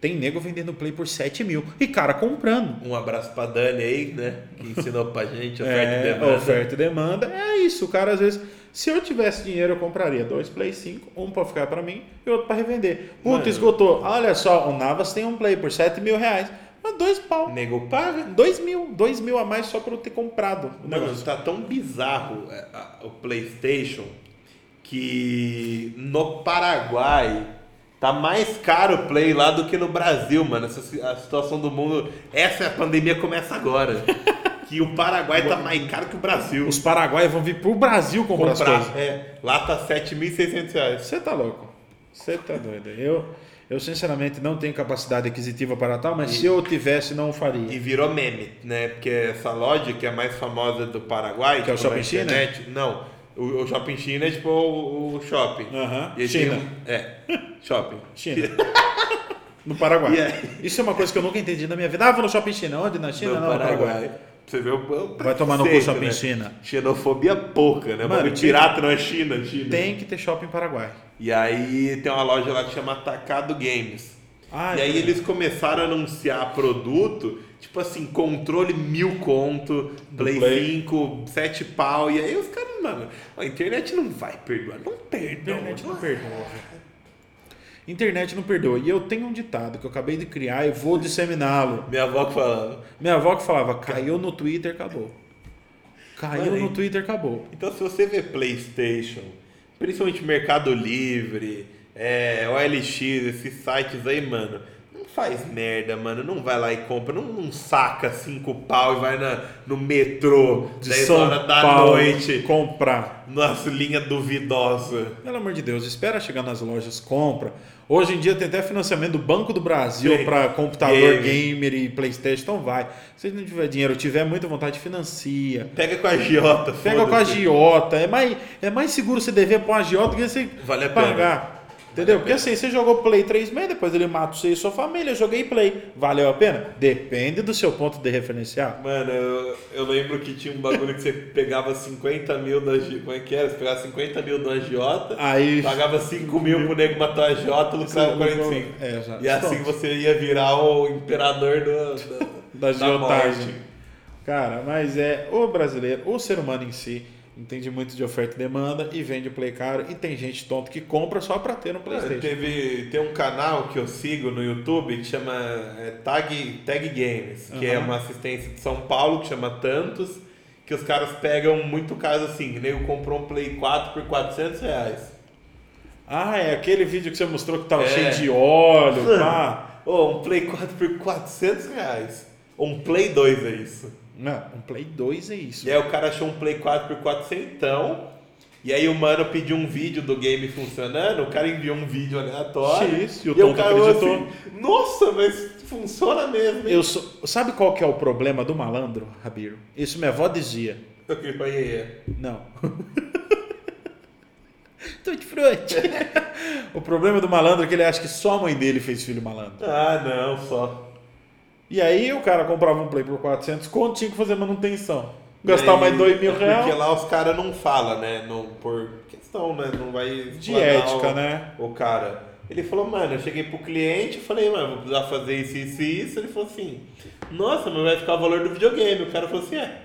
tem nego vendendo Play por 7 mil e cara comprando. Um abraço pra Dani aí, né? Que ensinou pra gente oferta e É, demanda. oferta e demanda. É isso, o cara às vezes. Se eu tivesse dinheiro, eu compraria dois Play 5, um pra ficar pra mim e outro pra revender. Puta, Mano. esgotou. Olha só, o Navas tem um Play por 7 mil reais. Mas dois pau. Nego paga. Dois mil. Dois mil a mais só pra eu ter comprado. Mano, tá tão bizarro é, o PlayStation que no Paraguai tá mais caro o Play lá do que no Brasil, mano. Essa a situação do mundo. Essa é a pandemia começa agora. que o Paraguai tá mais caro que o Brasil. Os paraguaios vão vir pro Brasil comprar, as Comprar. coisas. É, lá tá 7.600 reais. Você tá louco. Você tá doido. Eu, eu sinceramente não tenho capacidade aquisitiva para tal, mas se eu tivesse, não faria. E virou meme, né? Porque essa loja que é a mais famosa do Paraguai, Que é o tipo, Shopping China? Não, o, o Shopping China é tipo o, o shopping. E aí China. um- é, shopping. China. No Paraguai. E aí? Isso é uma coisa que eu nunca entendi na minha vida. Ah, vou no shopping China. Onde? Na China? no não, no Paraguai. Você vê o, o Vai tomar no cu shopping né? China. Xenofobia pouca, né? Mano, Mano, pirata não é China, China. Tem que ter shopping Paraguai. E aí tem uma loja lá que chama Atacado Games. Ah, e aí é. eles começaram a anunciar produto, tipo assim, controle mil conto, Play, Play. 5, 7 pau. E aí os caras, mano, a internet não vai perdoar. Não perdoa. Internet não perdoa, velho. Internet não perdoa. E eu tenho um ditado que eu acabei de criar e vou disseminá-lo. Minha avó que falava. Minha avó que falava, caiu no Twitter, acabou. Caiu Mano, no? Twitter, acabou. Então, se você vê PlayStation, principalmente Mercado Livre, é, OLX, esses sites aí, mano, não faz merda, mano. Não vai lá e compra, não, não saca cinco pau e vai na, no metrô De 10 São horas da Paulo, noite. comprar. Nossa, linha duvidosa. Pelo amor de Deus, espera chegar nas lojas, compra. Hoje em dia tem até financiamento do Banco do Brasil para computador Game. gamer e Playstation, então vai. Se não tiver dinheiro, tiver muita vontade, financia. Pega com a Giota, Pega com a agiota. É mais, é mais seguro você dever pra uma agiota do que você Vale a pena. Entendeu? Porque assim, você jogou Play três meses, depois ele mata você e sua família, eu joguei Play. Valeu a pena? Depende do seu ponto de referencial. Mano, eu, eu lembro que tinha um bagulho que você pegava 50 mil da. Como é que era? Você pegava 50 mil da Giota. Aí. Pagava 5 mil pro nego matar a Jota, lucrava 45. É, já. E assim você ia virar o imperador do, da da agiotagem. morte. Cara, mas é o brasileiro, o ser humano em si, entende muito de oferta e demanda e vende o Play caro. E tem gente tonta que compra só pra ter no PlayStation. Teve, tem um canal que eu sigo no YouTube que chama é, Tag, Tag Games, que é Aham. uma assistência de São Paulo, que chama Tantos, que os caras pegam muito caso assim, o nego comprou um Play 4 por 400 reais. Ah, é aquele vídeo que você mostrou que tava É. cheio de óleo, pá. Ô, um Play 4 por 400 reais. Um Play 2 é isso. Não, um Play 2 é isso. E aí o cara achou um Play 4 por 400 e aí o mano pediu um vídeo do game funcionando, o cara enviou um vídeo aleatório. X, e o aí tonto falou acreditou. assim, nossa, mas funciona mesmo. Hein? Eu sou, sabe qual que é o problema do malandro, Rabiro? Isso minha avó dizia. Não. Tutti frutti. o problema do malandro é que ele acha que só a mãe dele fez filho malandro. Ah, não, só. E aí o cara comprava um Play por 400 conto, tinha que fazer manutenção. Gastar aí, mais 2 mil reais. Porque lá os caras não falam, né? Não, por questão, né? Não vai. De ética, o, né? O cara. Ele falou, mano, eu cheguei pro cliente e falei, mano, vou precisar fazer isso, isso e isso. Ele falou assim, nossa, mas vai ficar o valor do videogame. O cara falou assim, é.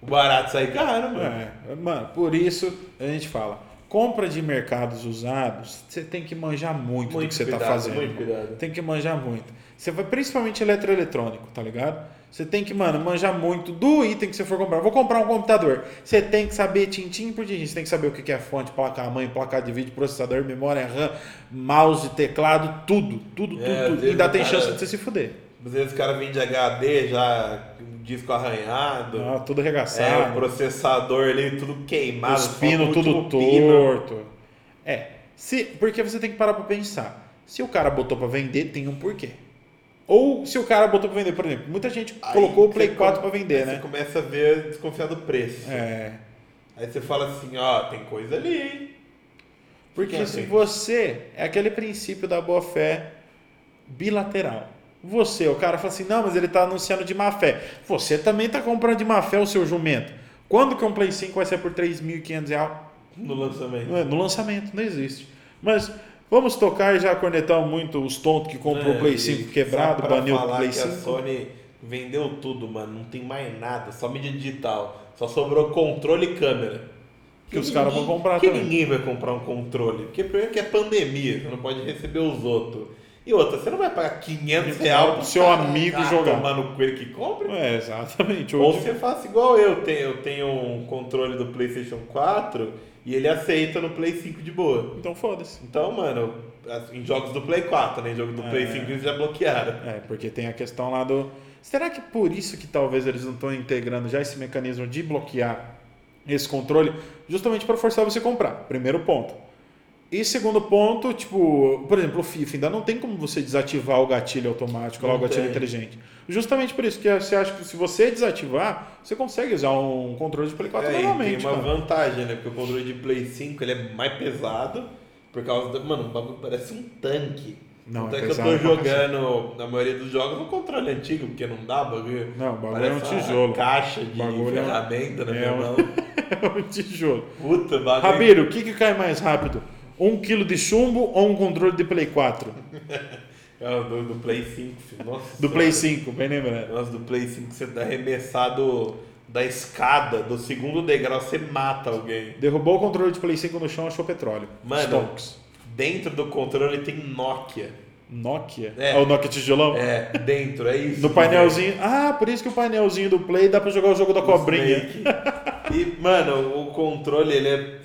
O barato sai caro, mano. É, mano, por isso a gente fala compra de mercados usados, você tem que manjar muito, muito do que você está fazendo. Muito cuidado. Tem que manjar muito. Você vai principalmente eletroeletrônico, tá ligado? Você tem que, mano, manjar muito do item que você for comprar. Vou comprar um computador. Você tem que saber tintim por tintim. Você tem que saber o que é fonte, placa-mãe, placa de vídeo, processador, memória RAM, mouse, teclado, tudo. Tudo, é, tudo, tudo. E ainda tem cara, chance de você se fuder. Às vezes o cara vem de HD já, disco arranhado. Ah, tudo arregaçado. É, o processador ali tudo queimado. Os pinos tudo torto. Pino. É, se, porque você tem que parar para pensar. Se o cara botou para vender, tem um porquê. Ou se o cara botou para vender, por exemplo, muita gente aí colocou o Play 4 para vender, né? Você começa a ver desconfiar do preço. É. Aí você fala assim, ó, tem coisa ali, hein? Porque se você é aquele princípio da boa fé bilateral. Você, o cara fala assim, não, mas ele está anunciando de má fé. Você também está comprando de má fé o seu jumento. Quando que um Play 5 vai ser por 3.500 reais? No lançamento. no lançamento, não existe. Mas vamos tocar já cornetamos muito os tontos que comprou o é, Play 5 quebrado, baniu o Play 5. a Sony vendeu tudo, mano. Não tem mais nada, só mídia digital. Só sobrou controle e câmera. Que, que os caras vão comprar que também. ninguém vai comprar um controle. Porque primeiro que é pandemia, você não pode receber os outros. E outra, você não vai pagar 500 reais pro seu amigo cara, jogar. Tomar no coelho que compra? É, exatamente. Ou você faça igual eu tenho. Eu tenho um controle do PlayStation 4 e ele aceita no Play 5 de boa. Então foda-se. Então, mano, em jogos do Play 4, né? Em jogo do é, Play 5 eles já bloquearam. É, porque tem a questão lá do. Será que por isso que talvez eles não estão integrando já esse mecanismo de bloquear esse controle, justamente para forçar você a comprar? Primeiro ponto. E segundo ponto, tipo, por exemplo, o FIFA ainda não tem como você desativar o gatilho automático, lá, o gatilho inteligente. Justamente por isso que você acha que se você desativar, você consegue usar um controle de Play 4 é, normalmente. Tem uma cara. vantagem, né? Porque o controle de Play 5 ele é mais pesado, por causa do. Mano, o bagulho parece um tanque. Não, Até é que eu tô jogando, na maioria dos jogos, no controle antigo, porque não dá bagulho. Não, o bagulho é um tijolo. caixa de bagulho é ferramenta é, na minha mão. é um tijolo. Puta, bagulho. Rabiro, o que, que cai mais rápido? Um quilo de chumbo ou um controle de Play 4? É, do, do Play 5, Nossa Do Play 5, bem lembrado. Nossa, do Play 5 você dá arremessado da escada, do segundo degrau, você mata alguém. Derrubou o controle de Play 5 no chão, achou petróleo. Mano, Stonks. dentro do controle tem Nokia. Nokia? É, é o Nokia tijolão? É, dentro, é isso. No painelzinho. Ah, por isso que o painelzinho do Play dá pra jogar o jogo da cobrinha. E, mano, o controle, ele é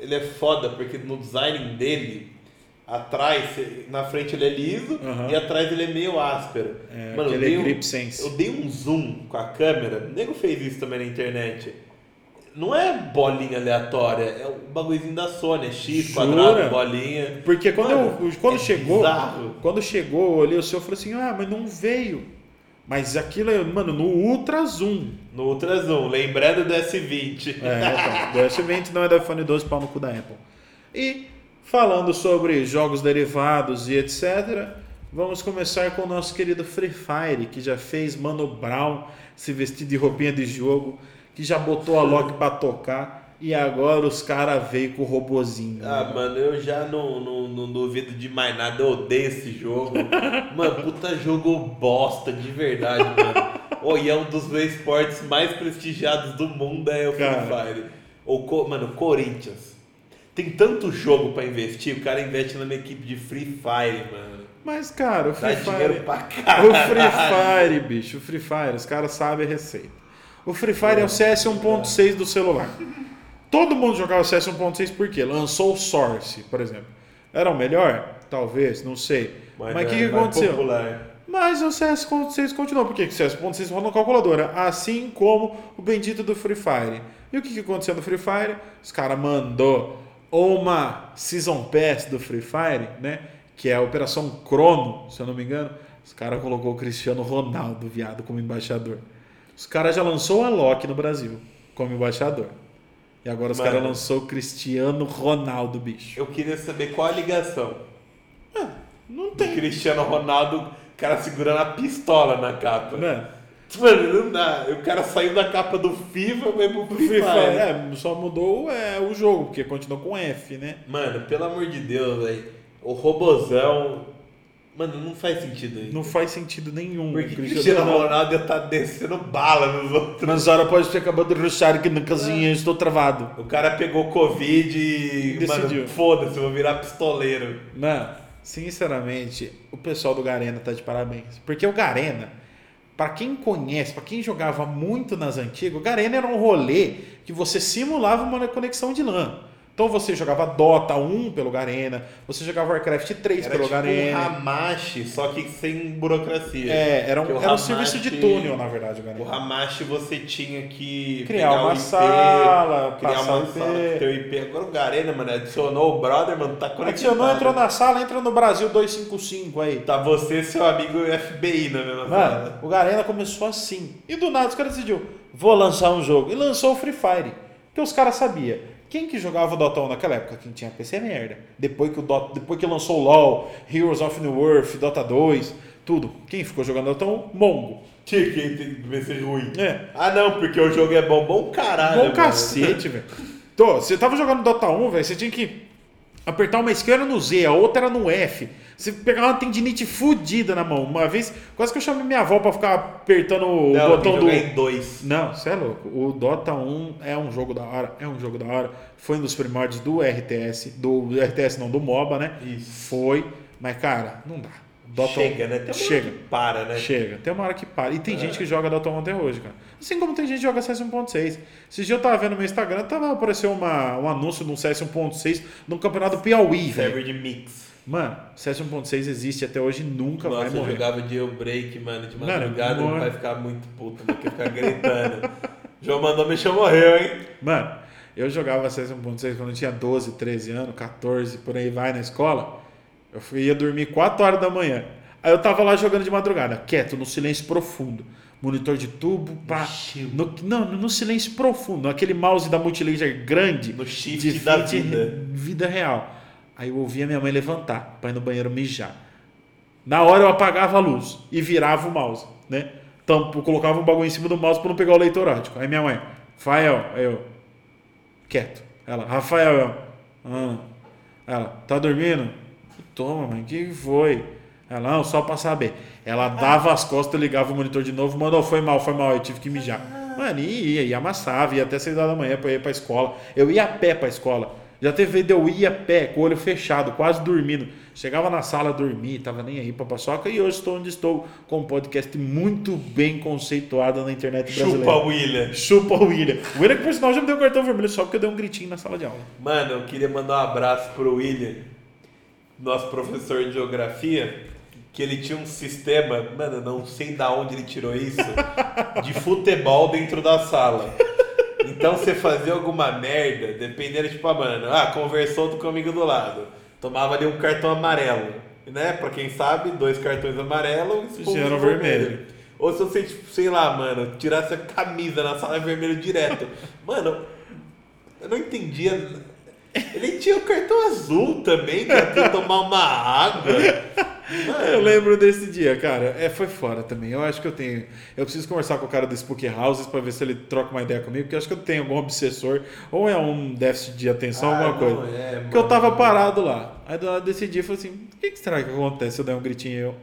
ele é foda, porque no design dele, atrás, na frente ele é liso uhum. e atrás ele é meio áspero. É, Mano, eu dei, um, eu dei um zoom com a câmera, o nego fez isso também na internet. Não é bolinha aleatória, é o bagulhozinho da Sony, é X, Jura? quadrado, bolinha. Porque quando, Mano, eu, quando é chegou, bizarro. quando chegou, eu olhei o seu e falei assim, ah, mas não veio. Mas aquilo é, mano, no Ultra Zoom. No Ultra Zoom, lembrando do S20. É, então, do S20 não é do iPhone 12, pau no cu da Apple. E falando sobre jogos derivados e etc., vamos começar com o nosso querido Free Fire, que já fez Mano Brown se vestir de roupinha de jogo, que já botou a Loki pra tocar. E agora os caras veio com o robozinho. Ah, né? mano, eu já não, não, não duvido de mais nada. Eu odeio esse jogo. mano, puta jogo bosta, de verdade, mano. Oh, e é um dos meus esportes mais prestigiados do mundo, é o Free Fire. O, mano, Corinthians. Tem tanto jogo para investir, o cara investe na minha equipe de Free Fire, mano. Mas, cara, o Free Dá Fire. Pra caralho. O Free Fire, bicho, o Free Fire, os caras sabem a receita. O Free Fire é o CS 1.6 do celular. Todo mundo jogava CS 1.6 porque lançou o Source, por exemplo. Era o melhor? Talvez, não sei. Mas o que, que aconteceu? Popular. Mas o CS 1.6 continuou. Por quê? Porque o CS 1.6 roda na calculadora. Assim como o bendito do Free Fire. E o que, que aconteceu no Free Fire? Os caras mandou uma Season Pass do Free Fire, né? Que é a Operação Crono, se eu não me engano. Os caras colocou o Cristiano Ronaldo, viado, como embaixador. Os caras já lançou o Alok no Brasil como embaixador. E agora os caras lançou o Cristiano Ronaldo, bicho. Eu queria saber qual a ligação. Ah, não tem. Do Cristiano Ronaldo, o cara segurando a pistola na capa. Não. Mano, não dá. O cara saiu da capa do FIFA mesmo pro FIFA. É, só mudou é, o jogo, porque continuou com F, né? Mano, pelo amor de Deus, velho. O robozão Mano, não faz sentido isso. Não faz sentido nenhum. Porque o Cristiano Ronaldo ia estar tá descendo bala nos outros. Mas a hora pode ter acabado de ruxar aqui na casinha, é. estou travado. O cara pegou Covid e. Decidiu. Mano, foda-se, eu vou virar pistoleiro. Não, sinceramente, o pessoal do Garena tá de parabéns. Porque o Garena, para quem conhece, para quem jogava muito nas antigas, o Garena era um rolê que você simulava uma conexão de LAN. Então você jogava Dota 1 pelo Garena, você jogava Warcraft 3 era pelo tipo Garena. Um Hamashi, só que sem burocracia. É, era um, era um serviço de túnel, na verdade, o Garena. O Hamashi você tinha que criar uma IP, sala, criar uma IP. sala, ter o IP. Agora o Garena, mano, adicionou o brother, mano, tá conectado. Adicionou, entrou na sala, entra no Brasil 255 aí. Tá você e seu amigo FBI na mesma mano, sala. O Garena começou assim. E do nada os caras decidiu, vou lançar um jogo. E lançou o Free Fire. Que os caras sabiam quem que jogava Dota 1 naquela época? Quem tinha PC é merda. Depois que, o Dota, depois que lançou o LoL, Heroes of New Earth, Dota 2, tudo. Quem ficou jogando Dota 1? Mongo. Que quem tem PC ruim. É. Ah não, porque o jogo é bom. Bom caralho. Bom cacete, velho. Então, você tava jogando Dota 1, velho, você tinha que apertar uma esquerda no Z, a outra era no F. Você pegava uma tendinite fodida na mão. Uma vez, quase que eu chamei minha avó pra ficar apertando o não, botão do. Em dois. Não, você é louco. O Dota 1 é um jogo da hora. É um jogo da hora. Foi um dos primórdios do RTS. Do, do RTS não, do MOBA, né? Isso. Foi. Mas, cara, não dá. Dota chega, 1, né? Tem uma chega. hora que para, né? Chega. Tem uma hora que para. E tem é. gente que joga Dota 1 até hoje, cara. Assim como tem gente que joga CS 1.6. Esses dias eu tava vendo no meu Instagram, tava aparecendo uma, um anúncio de um CS 1.6 no campeonato Piauí, velho. Server de mix. Mano, CS 1.6 existe até hoje nunca Nossa, vai morrer. eu jogava jailbreak, mano, de madrugada, mano, vai ficar muito puto, mano, que ficar gritando. João mandou me chamou morreu, hein? Mano, eu jogava CS 1.6 quando eu tinha 12, 13 anos, 14, por aí vai na escola. Eu ia dormir 4 horas da manhã. Aí eu tava lá jogando de madrugada, quieto, no silêncio profundo. Monitor de tubo, pá. No, não, no silêncio profundo. Aquele mouse da Multilaser grande. No shift da vida. Vida real. Aí eu ouvia minha mãe levantar para ir no banheiro mijar. Na hora eu apagava a luz e virava o mouse, né? Então eu colocava um bagulho em cima do mouse para não pegar o leitor ótico. Aí minha mãe, Rafael, aí eu, quieto. Ela, Rafael, eu, ah. Ela, tá dormindo? Toma, mãe, o que foi? Ela, não, só para saber. Ela dava as costas, ligava o monitor de novo, mandou, foi mal, foi mal, eu tive que mijar. Mano, ia, ia, amassava, ia até 6 horas da manhã para ir para escola. Eu ia a pé para escola. Já teve vezes eu ia a pé, com o olho fechado, quase dormindo. Chegava na sala, dormia, tava nem aí pra paçoca. E hoje estou onde estou, com um podcast muito bem conceituado na internet brasileira. Chupa William. Chupa William. O William, que por sinal, já me deu um cartão vermelho só porque eu dei um gritinho na sala de aula. Mano, eu queria mandar um abraço pro William, nosso professor de geografia, que ele tinha um sistema, mano, não sei da onde ele tirou isso, de futebol dentro da sala. Então você fazia alguma merda, dependendo, tipo, ah, mano, ah, conversou com o amigo do lado. Tomava ali um cartão amarelo. Né? Pra quem sabe, dois cartões amarelos e um vermelho. Ou se você, tipo, sei lá, mano, tirasse a camisa na sala vermelho direto. Mano, eu não entendia. Ele tinha o cartão azul também, pra tomar uma água. Eu lembro desse dia, cara. É, foi fora também. Eu acho que eu tenho. Eu preciso conversar com o cara do Spook Houses para ver se ele troca uma ideia comigo, porque eu acho que eu tenho algum obsessor, ou é um déficit de atenção, ah, alguma coisa. É, porque eu tava parado lá. Aí do lado desse dia eu falei assim: o que, que será que acontece se eu der um gritinho e eu.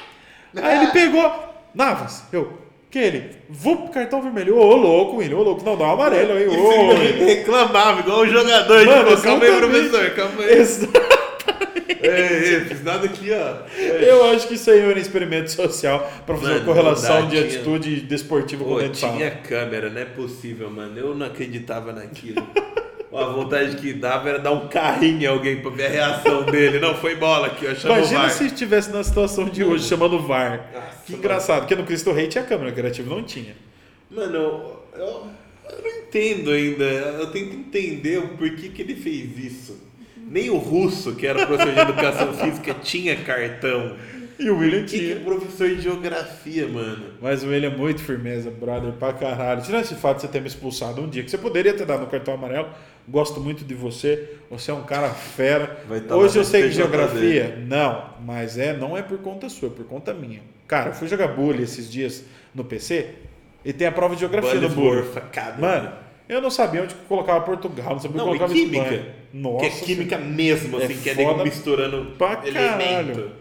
Aí ele pegou. Navas, eu. Que ele, vup, cartão vermelho. Ô, louco, William, ô, louco, não, dá um amarelo aí. Ô, reclamava, igual o jogador. Mano, tipo, calma aí, professor, calma aí. Exatamente. Ei, fiz nada aqui, ó. Eu acho que isso aí era um experimento social para fazer mano, uma correlação dá, de tinha... atitude desportiva com o Tinha câmera, não é possível, mano. Eu não acreditava naquilo. a vontade que dava era dar um carrinho em alguém pra ver a reação dele. Não, foi bola aqui, ó. Imagina se estivesse na situação de hoje, chamando o VAR. Nossa, que engraçado, porque no Cristo Rei tinha câmera, criativo não tinha. Mano, eu, eu, eu não entendo ainda. Eu tento entender o porquê que ele fez isso. Nem o russo, que era professor de educação física, tinha cartão. E o William Que, que tinha. é professor de geografia, mano. Mas o William é muito firmeza, brother, pra caralho. Tirando esse fato de você ter me expulsado um dia, que você poderia ter dado no cartão amarelo. Gosto muito de você. Você é um cara fera. Tá Hoje eu sei que geografia. Não, mas é, não é por conta sua, é por conta minha. Cara, eu fui jogar bullying esses dias no PC e tem a prova de geografia no bullying. Mano, eu não sabia onde colocava Portugal, não sabia Não, onde colocava química. Espanha. Nossa. que é química mesmo, É assim, que é foda misturando pra elemento. caralho.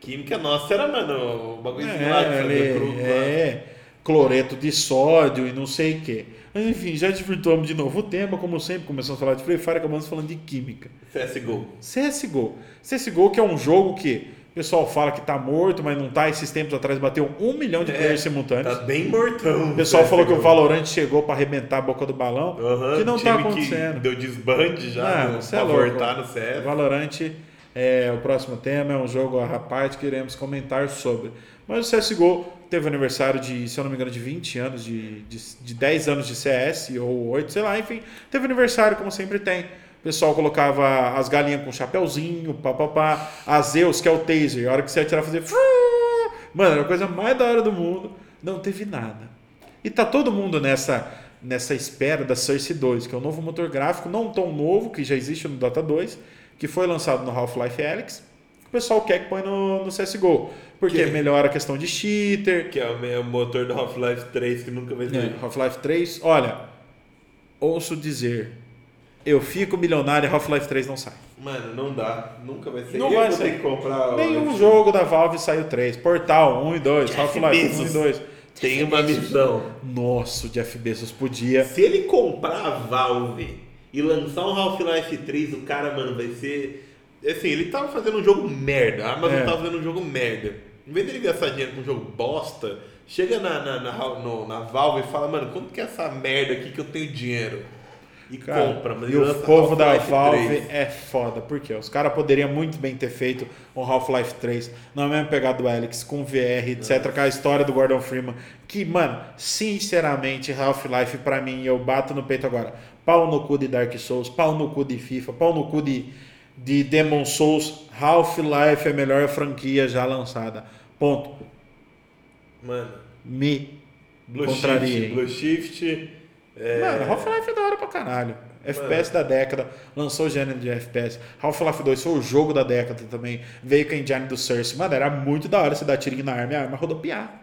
Química nossa era, mano, o bagulho É, lá que fazia cru, é, cloreto de sódio e não sei o quê. Mas enfim, já desvirtuamos de novo o tema, como sempre, começamos a falar de Free Fire, acabamos falando de química. CSGO. CSGO. CSGO que é um jogo que o pessoal fala que tá morto, mas não tá. Esses tempos atrás bateu um milhão de É, players simultâneos. Tá bem mortão. O pessoal falou que o CSGO. Valorant chegou para arrebentar a boca do balão, que não tá acontecendo. Deu desbande já, Não, você é pra louco. voltar no CS. Valorant é o próximo tema, é um jogo à parte que iremos comentar sobre. Mas o CSGO teve aniversário de, se eu não me engano, de 20 anos, de, de, de 10 anos de CS, ou 8, sei lá, enfim. Teve aniversário, como sempre tem. O pessoal colocava as galinhas com chapéuzinho, papapá. A Zeus, que é o taser, a hora que você atirar, fazer... Mano, era a coisa mais da hora do mundo. Não teve nada. E tá todo mundo nessa nessa espera da Source 2, que é o novo motor gráfico, não tão novo, que já existe no Dota 2, que foi lançado no Half-Life Alyx. O pessoal quer que põe no, no CSGO. Porque Que- melhora a questão de cheater. Que é o meu motor do Half-Life 3 que nunca vai É, ter. Half-Life 3, olha, ouço dizer, eu fico milionário e Half-Life 3 não sai. Mano, não dá. Nunca vai ser. Não Eu vai ser. que comprar. Nenhum esse- jogo da Valve saiu 3. Portal 1 e 2, Jeff Half-Life 1 e Bezos. 2. Tem uma missão. Nossa, o Jeff Bezos podia. Se ele comprar a Valve e lançar um Half-Life 3, o cara, mano, vai ser. Assim, ele tava fazendo um jogo merda. A Amazon É. tava fazendo um jogo merda. Em vez dele gastar dinheiro com um jogo bosta, chega na, na, na, no- na Valve e fala, mano, quanto que é essa merda aqui que eu tenho dinheiro? E Cara, compra, mas e o povo da Valve 3. é foda, porque os caras poderiam muito bem ter feito um Half-Life 3 na mesma pegada do Alex, com VR, etc, com a história do Gordon Freeman, que, mano, sinceramente, Half-Life pra mim, eu bato no peito agora, pau no cu de Dark Souls, pau no cu de FIFA, pau no cu de, de Demon Souls, Half-Life é a melhor franquia já lançada, ponto. Mano, Me Blue contrariei. Shift, Blue Shift. É... Mano, Half-Life é da hora pra caralho. FPS da década, lançou o gênero de FPS. Half-Life 2 foi o jogo da década também. Veio com a engine do Source. Mano, era muito da hora você dar tirinho na arma e a arma rodopiar.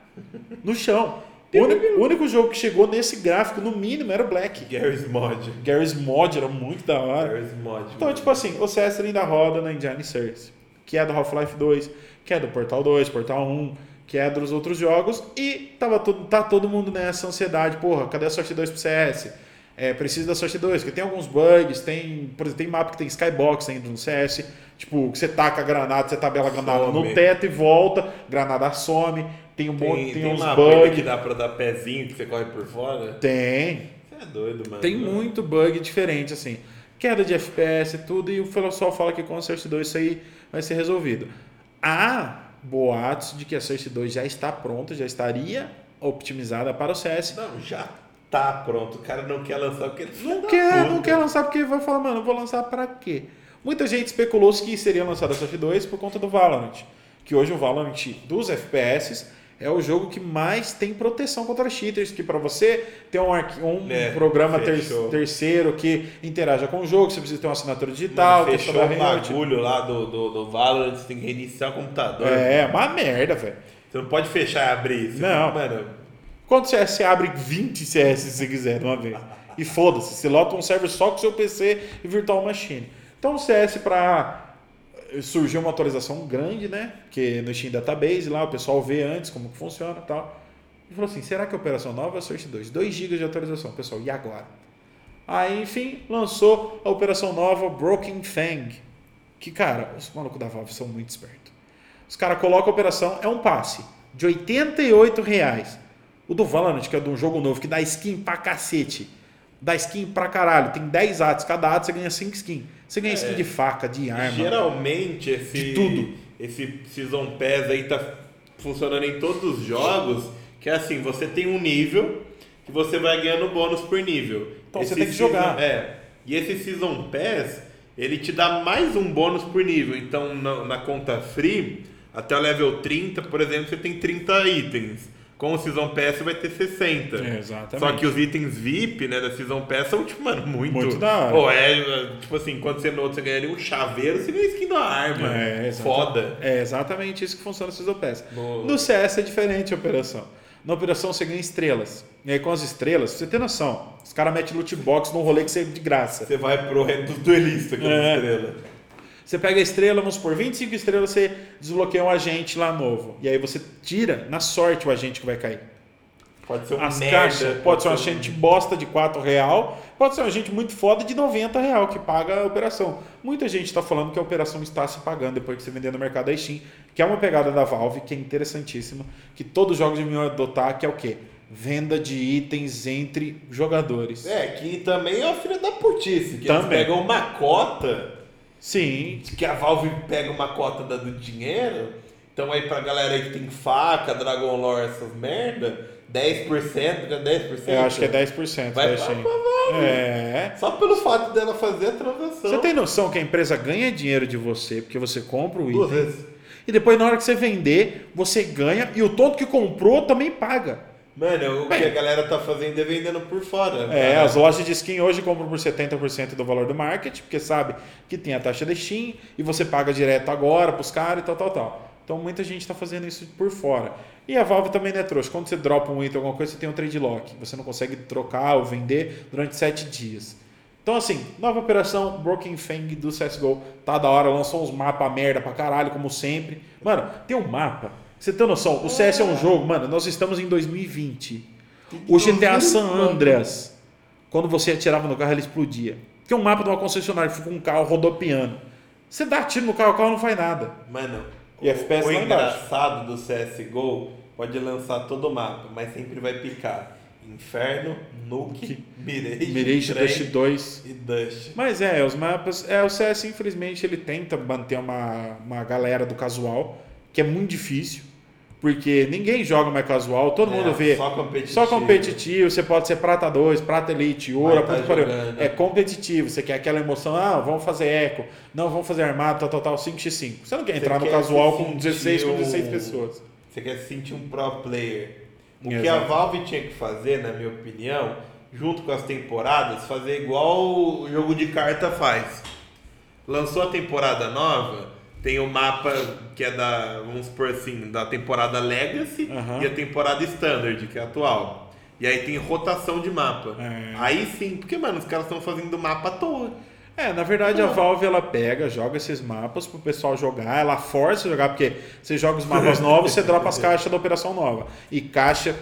No chão. O único, único jogo que chegou nesse gráfico, no mínimo, era o Black. Garry's Mod. Gary's Mod era muito da hora. Garry's Mod. Então, mano. tipo assim, o CS ainda roda na engine Source. Que é do Half-Life 2, que é do Portal 2, Portal 1, que é dos outros jogos. E tava todo, tá todo mundo nessa ansiedade. Porra, cadê a Source 2 pro CS? É, preciso da Source 2, porque tem alguns bugs, tem, por exemplo, tem mapa que tem skybox ainda no CS, tipo, que você taca a granada, você tabela a granada Some. no teto e volta, granada some, tem um monte, tem, tem, uns bugs que dá pra dar pezinho que você corre por fora. Tem, Você é doido, mano. tem muito bug diferente, assim. Queda de FPS e tudo, e o pessoal fala que com a Source 2 isso aí vai ser resolvido. Há boatos de que a Source 2 já está pronta, já estaria optimizada para o CS. Não, já tá pronto. O cara não quer lançar porque ele Não quer, não quer lançar porque vai falar, mano, vou lançar pra quê? Muita gente especulou que seria lançado a Source 2 por conta do Valorant. Que hoje o Valorant dos FPS é o jogo que mais tem proteção contra cheaters. Que para você ter um, um É, programa ter- terceiro que interaja com o jogo, você precisa ter uma assinatura digital, Mano, fechou o bagulho lá do, do, do Valorant, você tem que reiniciar o computador. É, uma merda, velho. Você não pode fechar e abrir. Você Não. Mano, Quando CS você abre 20 CS se você quiser de uma vez. E foda-se, você lota um server só com seu PC e Virtual Machine. Então o CS para surgiu uma atualização grande, né? Que no Steam Database lá o pessoal vê antes como que funciona e tal. E falou assim: será que a operação nova é Source 2? 2 GB de atualização, pessoal, e agora? Aí, enfim, lançou a operação nova Broken Fang. Que, cara, os malucos da Valve são muito espertos. Os caras colocam a operação, é um passe de 88 reais. O do Valorant, que é de um jogo novo, que dá skin pra cacete. Dá skin pra caralho. Tem 10 atos. Cada ato você ganha 5 skins. Você ganha É. skin de faca, de arma. geralmente esse, De tudo. esse Season Pass aí tá funcionando em todos os jogos, que é assim, você tem um nível que você vai ganhando bônus por nível. Então você Esse tem que Season- jogar. É. E esse Season Pass, ele te dá mais um bônus por nível. Então, na, na conta free, Até o level 30, por exemplo, você tem 30 itens. Com o Season Pass você vai ter 60. É, exatamente. Só que os itens VIP, né, da Season Pass são, tipo, mano, muito... Muito da hora. Pô, é, tipo assim, quando você no outro você ganharia um chaveiro, você ganha skin da arma. É, Foda. É exatamente isso que funciona no Season Pass. Boa. No CS é diferente a operação. Na operação você ganha estrelas. E aí com as estrelas, você ter noção, os caras metem loot box num rolê que você é de graça. Você vai pro reino dos duelistas com É. estrela. Você pega a estrela, vamos por 25 estrelas, você desbloqueia um agente lá novo. E aí você tira, na sorte, o agente que vai cair. Pode ser um As merda. caixas, pode ser um um- agente bosta de 4 real, pode ser um agente muito foda de 90 real que paga a operação. Muita gente está falando que a operação está se pagando depois que você vender no mercado da Steam, que é uma pegada da Valve que é interessantíssima, que todos os jogos deviam adotar, que é o quê? Venda de itens entre jogadores. É, que também é uma filha da putice. Que Também. eles pegam uma cota, Sim, que a Valve pega uma cota da- do dinheiro. Então aí pra galera aí que tem faca, Dragon Lore, essas merda, 10%, fica 10%. eu acho que é 10% Vai pra- pra Valve. É. Só pelo fato dela fazer a transação. Você tem noção que a empresa ganha dinheiro de você porque você compra o Duas item vezes. e depois na hora que você vender, você ganha e o tonto que comprou também paga. Mano, o Bem. que a galera tá fazendo é vendendo por fora. É, cara. as lojas de skin hoje compram por 70% do valor do market, porque sabe que tem a taxa de Steam e você paga direto agora pros caras e tal, tal, tal. Então muita gente está fazendo isso por fora. E a Valve também não é trouxa. Quando você dropa um item, alguma coisa, você tem um trade lock. Você não consegue trocar ou vender durante 7 dias. Então assim, nova operação Broken Fang do CSGO. Tá da hora, lançou uns mapas merda pra caralho, como sempre. Mano, tem um mapa. Você tem noção? O CS é um jogo, mano, nós estamos em 2020. O GTA San Andreas, quando você atirava no carro, ele explodia. Tem um mapa de uma concessionária que fica um carro rodopiando. Você dá tiro no carro, o carro não faz nada. Mano, E o, FPS o engraçado do CSGO pode lançar todo o mapa, mas sempre vai picar Inferno, Nuke, Mirage, Mirage Trem Dust 2. e Dust. Mas é, os mapas. É, o CS, infelizmente, ele tenta manter uma, uma galera do casual, que é muito difícil. Porque ninguém joga mais casual, todo mundo É, vê. Só competitivo. Só competitivo, você pode ser prata 2, prata elite, ouro, puta tá que jogando. é competitivo, você quer aquela emoção, ah, vamos fazer eco, não, vamos fazer armado, tal, tal, tal, 5x5. Você não quer Você entrar no quer casual se com sentir 16, com um- 16 pessoas. Você quer se sentir um pro player. O que Exato. a Valve tinha que fazer, na minha opinião, junto com as temporadas, fazer igual o jogo de carta faz. Lançou a temporada nova, tem o mapa que é da, vamos supor assim, da temporada Legacy Aham. e a temporada Standard, que é a atual. E aí tem rotação de mapa. É. Aí sim, porque, mano, os caras estão fazendo mapa à toa. É, na verdade a Valve ela pega, joga esses mapas pro pessoal jogar, ela força a jogar, porque você joga os mapas novos, você dropa as caixas da operação nova. E caixa,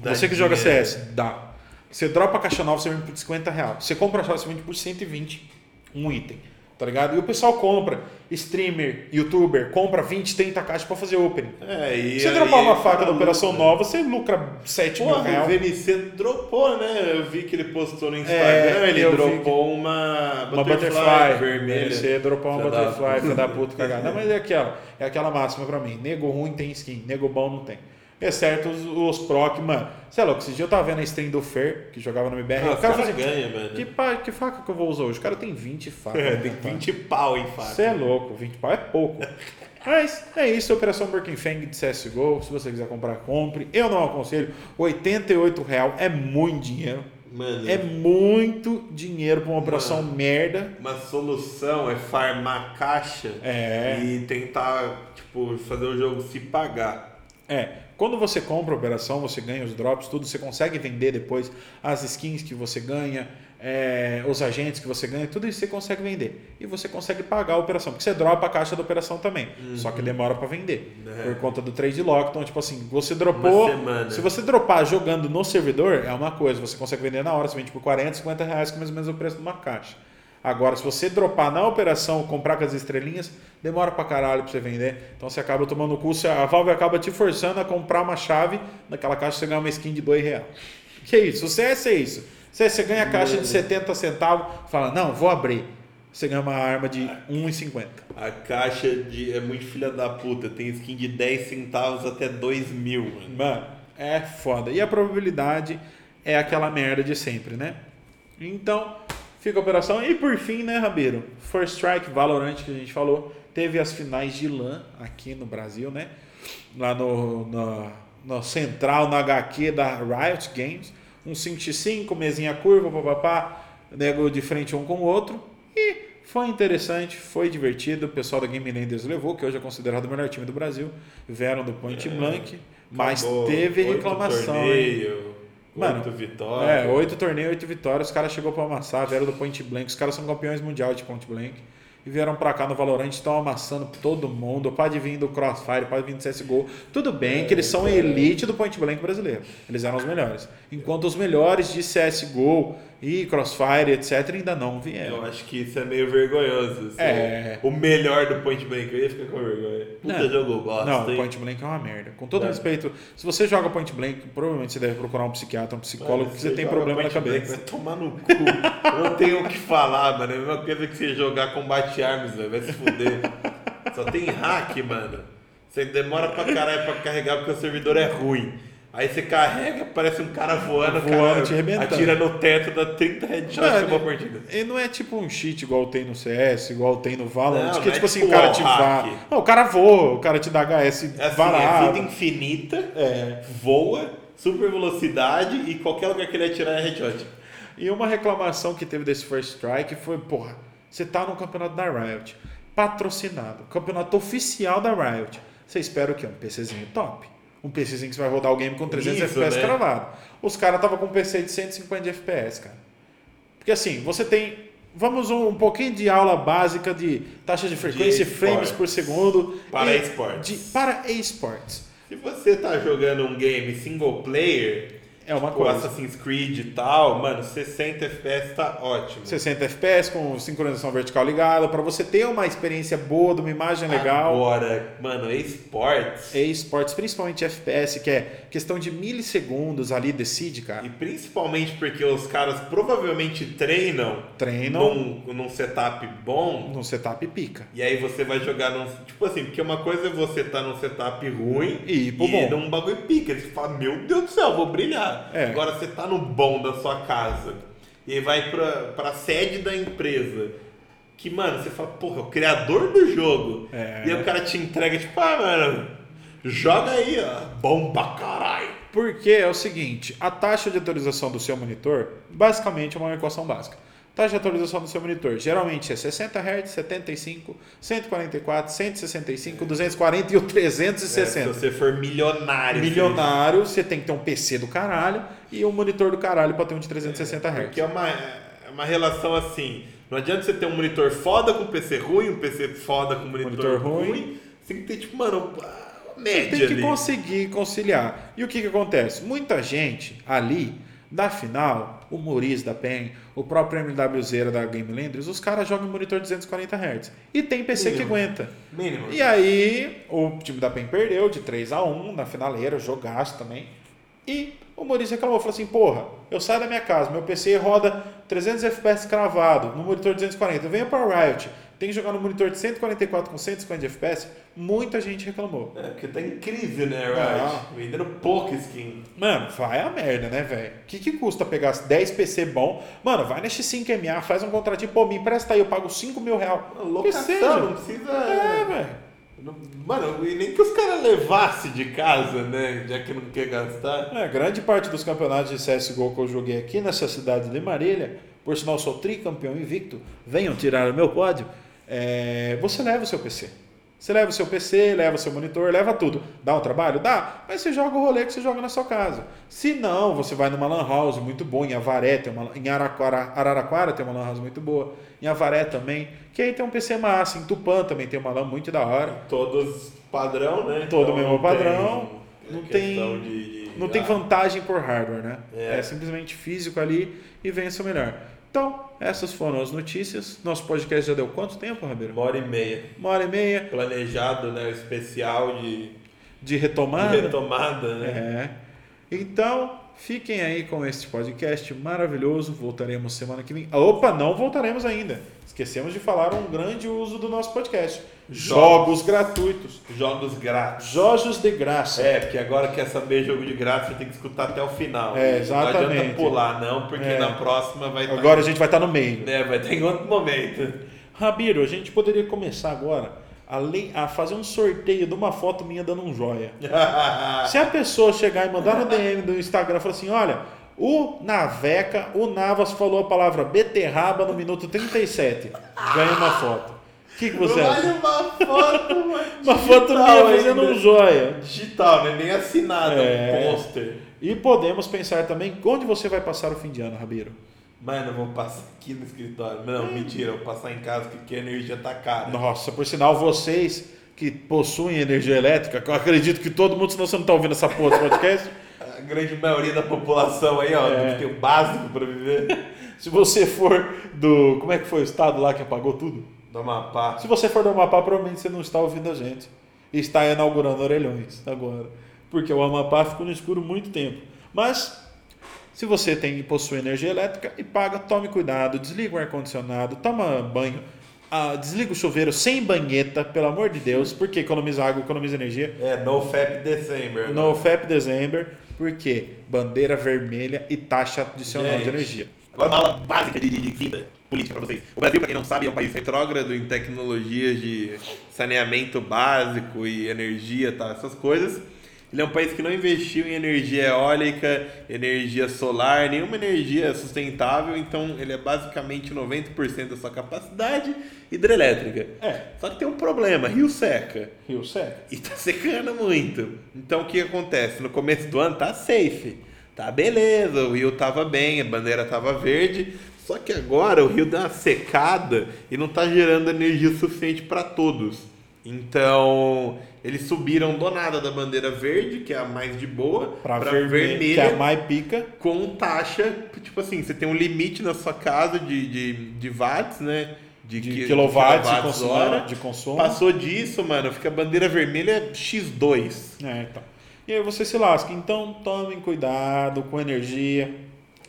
Dá você que joga. CS, dá. Você dropa a caixa nova, você vende por 50 reais. Você compra só, você vende por 120 um item. Tá ligado? E o pessoal compra, streamer, youtuber, compra 20, 30 caixas pra fazer opening. É, e Se você aí dropar uma é faca da operação né? nova, você lucra 7 mil Porra, o reais. VNC dropou, né? Eu vi que ele postou no Instagram, É, ele dropou uma Uma butterfly, butterfly, vermelha. Você dropou uma butterfly, filha da puta cagada. Não, mas é aquela, é aquela máxima pra mim. Nego ruim tem skin, nego bom não tem. Exceto os, os proc, mano. Você é louco, esse dia eu tava vendo a stream do Fer, que jogava no MBR. Ah, o cara cara ganha, mano. que, pa- que faca que eu vou usar hoje? O cara tem 20 facas. É, né, tem cara? 20 pau em faca. Você é louco, 20 pau é pouco. Mas é isso, Operação Burking Fang de CSGO. Se você quiser comprar, compre. Eu não aconselho. R$ 88 real é muito dinheiro. Mano, É muito dinheiro pra uma operação Mano. merda. uma solução é farmar caixa É. e tentar, tipo, fazer o jogo se pagar. É, quando você compra a operação, você ganha os drops, tudo, você consegue vender depois as skins que você ganha, é, os agentes que você ganha, tudo isso você consegue vender. E você consegue pagar a operação, porque você dropa a caixa da operação também. Só que demora para vender. É. Por conta do trade lock. Então, tipo assim, você dropou. Se você dropar jogando no servidor, é uma coisa, você consegue vender na hora, você vende por 40, 50 reais, que é mais ou menos o preço de uma caixa. Agora, se você dropar na operação, comprar com as estrelinhas, demora pra caralho pra você vender. Então você acaba tomando curso, a Valve acaba te forçando a comprar uma chave, naquela caixa você ganha uma skin de 2 reais. Que isso? O CS é isso. Você, você ganha a caixa de 70 centavos, fala, não, vou abrir. Você ganha uma arma de 1,50. A caixa de, é muito filha da puta. Tem skin de 10 centavos até 2 mil, mano. Mano, é foda. E a probabilidade é aquela merda de sempre, né? Então, fica a operação. E por fim, né, Rabeiro? First Strike, Valorant, que a gente falou. teve as finais de LAN aqui no Brasil, né? Lá no, no, no central, no HQ da Riot Games. Um 5x5, mesinha curva, papapá, nego de frente um com o outro. E foi interessante, foi divertido. O pessoal da Game Landers levou, que hoje é considerado o melhor time do Brasil. Vieram do Point é, Blank, mas teve reclamação. Torneio, Mano, oito vitórias. É, oito torneios, oito vitórias. Os caras chegou para amassar, vieram do Point Blank. Os caras são campeões mundiais de Point Blank e vieram para cá no Valorant, estão amassando todo mundo. Pode vir do Crossfire, pode vir do CSGO. Tudo bem que eles são a elite do Point Blank brasileiro. Eles eram os melhores. Enquanto os melhores de CSGO e Crossfire, etc., ainda não vieram. Eu acho que isso é meio vergonhoso. Assim. É. O melhor do Point Blank, eu ia ficar com vergonha. Puta não. jogo bosta. Não, o Point Blank é uma merda. Com todo é. respeito, se você joga Point Blank, provavelmente você deve procurar um psiquiatra, um psicólogo, porque você, você tem problema na cabeça. Blank, vai tomar no cu. eu não tenho o que falar, mano. É a mesma coisa que você jogar combate arms, velho. Vai se fuder. Só tem hack, mano. Você demora pra caralho pra carregar porque o servidor é ruim. Aí você carrega, parece um cara voando, voando cara, atira no teto, dá 30 headshots em uma partida. E não é tipo um cheat igual tem no CS, igual tem no Valorant, que é tipo assim, tipo o cara te voa. Não, o cara voa, o cara te dá HS é assim, varado. É vida infinita, é. voa, super velocidade e qualquer lugar que ele atirar é headshot. E uma reclamação que teve desse First Strike foi, porra, você tá no campeonato da Riot, patrocinado, campeonato oficial da Riot. Você espera o quê? Um PCzinho top um PCzinho que você vai rodar o game com 300 Isso, FPS né? cravado. Os caras estavam com um PC de 150 FPS, cara. Porque assim, você tem. Vamos um, um pouquinho de aula básica de taxa de frequência, de frames por segundo. Para esportes. Para esportes. Se você está jogando um game single player, é uma tipo, coisa. Assassin's Creed e tal, mano, 60 FPS tá ótimo. 60 FPS com sincronização vertical ligada, para você ter uma experiência boa, de uma imagem legal. Agora, mano, esports. esports, principalmente FPS, que é questão de milissegundos ali decide, cara. E principalmente porque os caras provavelmente treinam, treinam num, num setup bom, num setup pica. E aí você vai jogar num, tipo assim, porque uma coisa é você tá num setup ruim e, e bom. num bagulho pica, você fala, meu Deus do céu, vou brilhar. É. Agora você tá no bom da sua casa e vai pra, pra sede da empresa. Que, mano, você fala, porra, é o criador do jogo. É. E aí o cara te entrega, tipo, ah, mano, joga aí, ó. Bom pra caralho. Porque é o seguinte, a taxa de atualização do seu monitor, basicamente é uma equação básica. Taxa de atualização do seu monitor geralmente é 60 Hz, 75, 144, 165, 240 e o 360. É, se você for milionário. Milionário, você tem que ter um PC do caralho e um monitor do caralho para ter um de 360 Hz. Porque é uma, é uma relação assim. Não adianta você ter um monitor foda com PC ruim, um PC foda com monitor, monitor ruim. ruim. Você tem que ter, tipo, mano, média. Você tem que ali. conseguir conciliar. E o que, que acontece? Muita gente ali da final, o Maurice da PEN, o próprio MWZ da Game Landers, os caras jogam em monitor 240 Hz. E tem PC Mínimo. que aguenta. Mínimo. E aí, o time da PEN perdeu de 3 a 1 na finaleira, jogaço também. E o Maurício reclamou, falou assim, porra, eu saio da minha casa, meu PC roda 300 FPS cravado, no monitor 240, eu venho para o Riot, tem que jogar no monitor de 144 com 150 FPS, muita gente reclamou. É, porque tá incrível, né, Riot? Vendendo pouca skin. Mano, vai a merda, né, velho? O que, que custa pegar 10 PC bom? Mano, vai na X5MA, faz um contratinho, pô, me empresta aí, eu pago 5 mil reais. Locação, não precisa... É, velho. Mano, e nem que os caras levassem de casa, né? Já que não quer gastar. É, grande parte dos campeonatos de CSGO que eu joguei aqui nessa cidade de Marília, por sinal sou tricampeão invicto, venham tirar o meu pódio é, você leva o seu PC. Você leva o seu PC, leva o seu monitor, leva tudo. Dá um trabalho? Dá, mas você joga o rolê que você joga na sua casa. Se não, você vai numa lan house muito boa, em Avaré, tem uma, em Araraquara, Araraquara tem uma lan house muito boa, em Avaré também, que aí tem um PC massa, em Tupã também tem uma lan muito da hora. Todos padrão, né? Todo então, mesmo padrão. Não tem, não tem, de, de... não tem vantagem por hardware, né? É. é simplesmente físico ali e vence o melhor. Então, essas foram as notícias. Nosso podcast já deu quanto tempo, Rabiro? Uma hora e meia. Uma hora e meia. Planejado, né? Especial de... De retomada. De retomada, né? É. Então, fiquem aí com este podcast maravilhoso. Voltaremos semana que vem. Opa, não voltaremos ainda. Esquecemos de falar um grande uso do nosso podcast. Jogos, jogos gratuitos. Jogos grátis. Jogos de graça. É, porque agora quer saber jogo de graça, você tem que escutar até o final. É, exatamente. Não adianta pular, não, porque é. na próxima vai estar. Agora a gente vai estar no meio. É, vai ter em outro momento. Rabiro, a gente poderia começar agora a, a fazer um sorteio de uma foto minha dando um joia. Se a pessoa chegar e mandar no DM do Instagram e falar assim: olha, o Naveca, o Navas falou a palavra beterraba no minuto 37, ganha uma foto. O que, que você acha? Olha uma foto, mano. uma foto minha fazendo um joia. Digital, né? Nem assinada, É. um pôster. E podemos pensar também onde você vai passar o fim de ano, Rabiro. Mano, eu vou passar aqui no escritório. Não, mentira, eu vou passar em casa porque a energia tá cara. Nossa, por sinal, vocês que possuem energia elétrica, que eu acredito que todo mundo, senão você não está ouvindo essa porra do podcast. Grande maioria da população aí, ó, É. que tem o básico pra viver. Se você for do. Como é que foi o estado lá que apagou tudo? Do Amapá. Se você for do Amapá, provavelmente você não está ouvindo a gente. Está inaugurando orelhões agora. Porque o Amapá ficou no escuro muito tempo. Mas, se você tem possui energia elétrica e paga, tome cuidado, desliga o ar-condicionado, toma banho, ah, desliga o chuveiro sem banheta, pelo amor de Deus, porque economiza água, economiza energia. É, no FAP December. né? No FAP December, porque bandeira vermelha e taxa adicional de Gente. energia. Agora uma aula básica de, de, de vida política pra vocês. O Brasil, pra quem não sabe, é um país retrógrado em tecnologias de saneamento básico e energia, tá, essas coisas. Ele é um país que não investiu em energia eólica, energia solar, nenhuma energia sustentável, então ele é basicamente 90% da sua capacidade hidrelétrica. É. Só que tem um problema, rio seca. Rio seca. E tá secando muito. Então o que acontece? No começo do ano tá safe. Tá beleza, o rio tava bem, a bandeira tava verde. Só que agora o rio deu uma secada e não tá gerando energia suficiente para todos. Então eles subiram do nada da bandeira verde, que é a mais de boa, Pra, pra vermelha, que é a mais pica. com taxa, tipo assim, você tem um limite na sua casa de, de, de watts, né? De qui- quilowatts de quilowatts consumo. hora. De consumo. Passou disso, mano, fica a bandeira vermelha X2. É, então. E aí você se lasca. Então tomem cuidado com energia.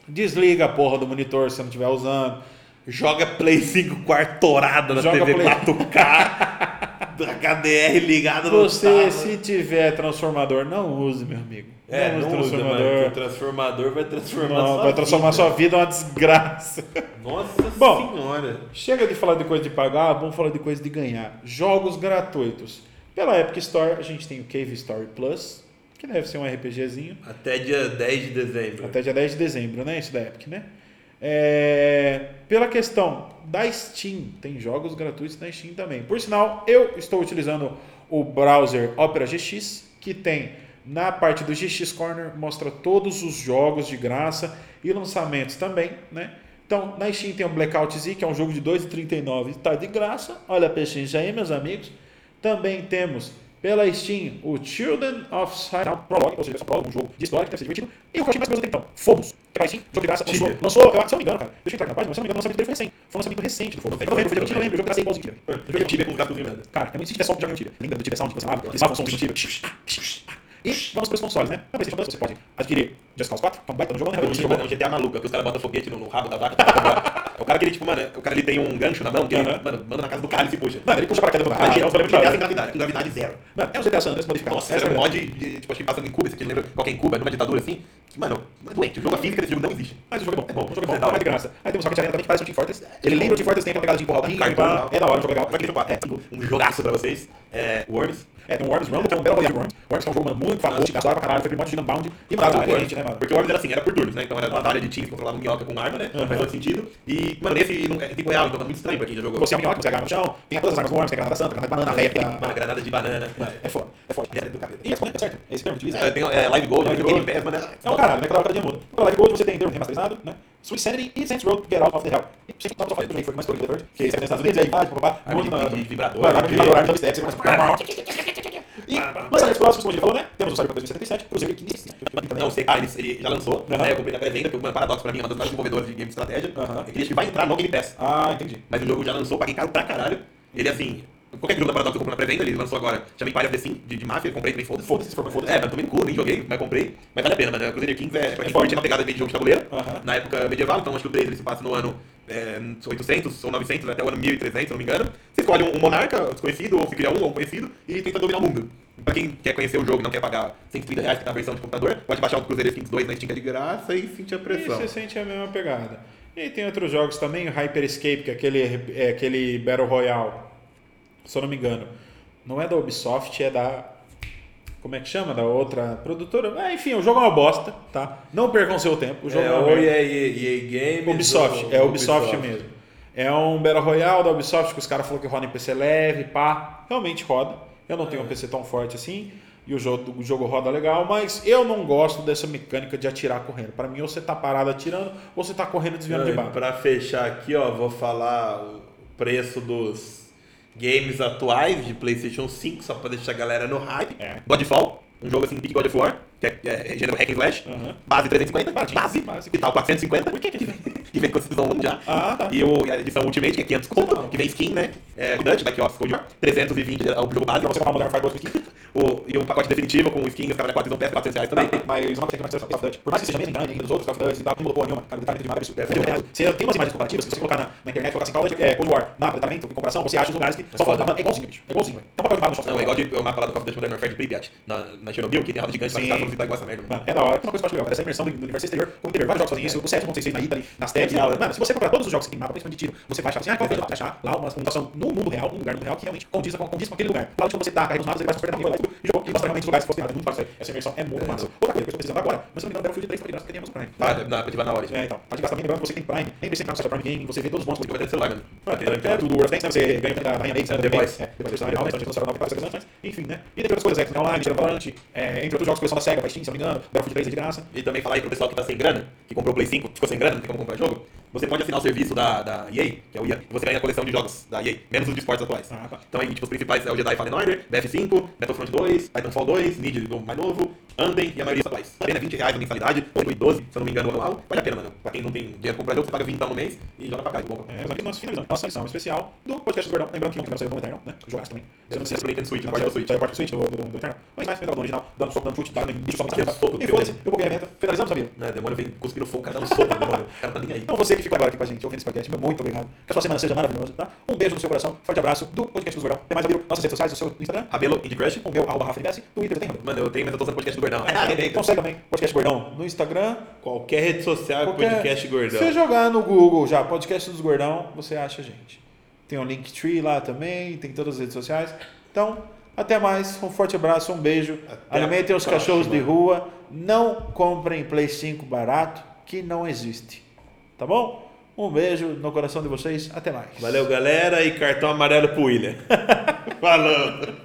Desliga a porra do monitor se você não estiver usando. Joga Play 5 quartorada na Joga TV Play- 4K, HDR ligada no Você, se tiver transformador, não use, meu amigo. É, use não usa, mano, que o transformador vai transformar Não, sua vai transformar vida. sua vida numa desgraça. Nossa Bom. senhora. Chega de falar de coisa de pagar, vamos falar de coisa de ganhar. Jogos gratuitos. Pela Epic Store, a gente tem o Cave Story Plus, que deve ser um RPGzinho. Até dia 10 de dezembro. Até dia 10 de dezembro, né? Isso da Epic, né? É, pela questão da Steam, tem jogos gratuitos na Steam também. Por sinal, eu estou utilizando o browser Opera GX, que tem na parte do GX Corner, mostra todos os jogos de graça e lançamentos também, né? Então, na Steam tem o Blackout Z, que é um jogo de 2,39, está de graça. Olha a pechincha aí, meus amigos. Também temos pela Steam o Children of Silent Prologue, ou seja, prologue, um jogo de história que deve ser divertido. E o que eu achei mais curioso até então, Fomos. Pela Steam, jogo de graça, lançou, Tibia. lançou eu, se eu não me engano, cara, deixa eu entrar na página, mas se eu não me engano, o lançamento dele foi recente. Foi um lançamento recente do. Foi novembro, foi dia 20 de novembro, o jogo tá sem igualzinho. O jogo é Tibia com os gráficos nada. Cara, é muito se tiver som, joga no Tibia. Lembra do Tibia Sound que você abre, eles falam som do Tibia. E vamos para os consoles, né? Na PlayStation Plus você pode adquirir Just Cause 4, que é um baita no jogo, né? É um GTA, é um maluco, que os caras botam foguete no, no rabo da vaca. pra. É o cara que ele, tipo, mano, o cara ele tem um gancho na mão, que ele, Aham. mano, manda na casa do cara e puxa. Mano, ele puxa para queda do Ah, cara, é é um um GTA sem gravidade, com gravidade zero. Mano, é um GTA San Andreas modificado. Nossa, é um mod de, tipo, acho que passando em Cuba, você lembra qualquer em Cuba, numa ditadura assim. Mano, é doente. O jogo a física desse jogo não existe. Mas o jogo é bom, é bom, o jogo é bom, É é de graça. Aí temos o Rocket Arena também, que parece um Team Fortress. Ele lembra o Team Fortress, tem aquela pegada de empurrar o limpar. É da hora, o jogo é legal. É, tipo, um jogaço pra vocês. É, Worms. É, tem o Worms Rumble, que é um Battle Royale de Worms. Worms é um jogo mano, muito famoso, que gasta hora pra caralho, foi primórdio de Unbound. E Mano, mano, o é gente, né, mano? Porque o Worms era assim, era por turnos, né? Então era uma batalha de time que controlava minhoca com arma, né? Uhum. Faz todo sentido. E, mano, nesse não, é tempo real, então tá muito estranho pra quem já jogou. Você é um minhoca, você agarra no chão, tem todas as armas do Worms, tem a granada santa, a granada de banana, velha, Tem que uma é- granada de banana. É foda, é foda. É do cabelo. E é foda, é certo. É esse termo utiliza. É, tem é, Live Gold, Live Game Gold. Pass, mano. É um caralho, né? Cada hora cada dia muda. Pela Live Gold você tem Termo remasterizado, né? Sweet Sanity e Saints Road Get Out of the Hell. E sempre tava falando também, foi mais colorido, que você nos Estados Unidos, aí vai, na- de vibrador. De vibrador, arma joystick, você começa... E lançamentos próximos, como gente falou, né? Temos o Cyberpunk 2077, Cruzeiro que. Não, o CK ele, ele já lançou, Aham. né? Eu comprei na pré-venda, porque o mano, Paradox pra mim é uma das maiores desenvolvedoras de game de estratégia. Aham. É que ele vai entrar no Game Pass. Ah, entendi. Mas o jogo já lançou, paguei caro pra caralho. Ele assim. Qualquer jogo da Paradox eu compro na pré-venda, ele lançou agora. Chama Empire of the Sim, de, de máfia, comprei também, foda-se. Foda-se, se for, foda-se. É, mas tomei no cu, nem joguei, mas comprei. Mas vale a pena, mano. Crusader Kings é, pra quem curte uma pegada meio de jogo de tabuleiro. Aham. Na época medieval, então acho que o 3 ele se passa no ano é, 800 ou 900, até o ano 1300, se não me engano. Você escolhe um, um monarca desconhecido, ou se cria um ou um conhecido, e tenta dominar o mundo. Pra quem quer conhecer o jogo e não quer pagar 130 reais, que tá a versão de computador, pode baixar o Crusader Kings 2 na Steam é de graça e sentir a E pressão. você sente a mesma pegada. E tem outros jogos também, o Hyper Escape, que é aquele, é aquele Battle Royale, se eu não me engano. Não é da Ubisoft, é da. Como é que chama? Da outra produtora. É, enfim, o jogo é uma bosta, tá? Não percam seu tempo. O jogo é, é ou EA, EA Games. Ubisoft, é Ubisoft, Ubisoft mesmo. É um Battle Royale da Ubisoft que os caras falaram que roda em PC leve, pá. Realmente roda. Eu não tenho um PC tão forte assim e o jogo, o jogo roda legal, mas eu não gosto dessa mecânica de atirar correndo. Para mim, ou você tá parado atirando, ou você tá correndo desviando de bala. Para fechar aqui, ó, vou falar o preço dos games atuais de PlayStation 5, só para deixar a galera no hype. É. Godfall, um jogo assim, Big God of War, que é, é gênero hack and slash, uhum. base 350, base, base, que tal 450, por que que vem, que vem com a season 1 já, ah, tá. e, o, e a edição Ultimate, que é 500 conto, que vem skin, né, é, Dutch, daqui ó, ficou de 320 é o jogo base, você comprar uma Modern Warfare 2 skin, o, e o pacote definitivo com skin, os caras 4 não peça 400 reais também. Tá, mas uma coisa que eu não Call of Duty, por mais que seja menos engano dos outros Call of Duty e tal, não mudou nenhuma, cara, detalhe de nada absurdo. Você tem umas imagens comparativas, se você colocar na, na internet, colocar assim, Call of Duty, é, Cold War, mapa, detalhamento, em comparação, você acha os lugares que só fala, é igualzinho, bicho, é igualzinho, velho. Então, papel de mapa no software. Não, é igual de, o mapa lá do Call of Duty Modern Warfare de Pripyat, na, na Chernobyl, que tem roda gigante, tá igual essa merda. É da hora, uma coisa legal, essa imersão do universo exterior, como interior, vários jogos fazem isso, o 7 não sei se na Italy, nas tabs, mano, se você comprar todos os jogos que tem mapa, principalmente de tiro, você vai achar assim, ah, qual vai achar lá uma comunicação no mundo real, um lugar no mundo real que realmente condiz com, condiz com aquele lugar. Lá onde você tá, carregando os mapas, ele vai se perder e jogou, e mostra realmente os lugares que foram muito fácil. Essa imersão é muito massa. Outra coisa que eu estou precisando agora, mas se não me engano, Battlefield 3 foi de graça porque tem Amazon Prime. Ah, na, ativar na hora. É, então. Pode gastar também, lembrando que você tem Prime, entrar no site Prime Game, você vê todos os bons que vai ter celular, mano. É, tudo, World Tanks, né? Você ganha da Rainha Mates, né? Depois. É, depois você vai realmente, você vai dar enfim, né? E tem outras coisas, é, online, Tirando Valorant, é, entre outros jogos que são da SEGA, Steam, se não me engano, Battlefield 3 é de graça. E também falar aí pro pessoal que tá sem grana, que comprou o Play 5, ficou sem grana, não tem como comprar jogo. Você pode assinar o serviço da, da EA, que é o EA, e você ganha a coleção de jogos da EA, menos os de esportes atuais. Ah, tá. Então aí, tipo, os principais é o Jedi Fallen Order, BF5, Battlefront 2, Titanfall 2, Need do mais novo, Andem e a maioria dos atuais. A pena é 20 reais a mensalidade, ou 12, se eu não me engano, anual. Vale a pena, mano. Pra quem não tem dinheiro pra comprar jogo, você paga 20 no mês e joga pra cá. Bom, é, aqui nós finalizamos nossa lição especial do podcast do Gordão. Lembrando que não queremos sair do Eternal, né? Jogasse também. Eu não sei se Nintendo Switch, pode o Switch. Pode o Switch do, do, do Eternal. Mas mais federal do original, dando soco, dando chute, dando bicho só cabeça. E foda-se, eu buguei a meta. Finalizamos, amigo. Né, demônio vem cuspindo fogo, cara dando soco, demônio. O cara tá nem aí. Então você que ficou agora aqui com a gente, ouvindo esse podcast, muito obrigado. Que a sua semana seja maravilhosa, tá? Um beijo no seu coração, forte abraço do podcast do Gordão. Tem mais, amigo? Nossas redes sociais, o seu Instagram. Rabelo Indie Crush. O meu, arroba Rafa Twitter tem, Mano, eu tenho, mas eu tô usando podcast do Gordão. Então segue também, podcast Gordão no Instagram. Qualquer rede social, qualquer... podcast Gordão. Se você jogar no Google já, podcast dos Gordão, você acha a gente. Tem o Linktree lá também, tem todas as redes sociais. Então, até mais, um forte abraço, um beijo. Até Alimentem os cachorros de rua. Não comprem Play 5 barato, que não existe. Tá bom? Um beijo no coração de vocês. Até mais. Valeu, galera. E cartão amarelo pro William. Falou.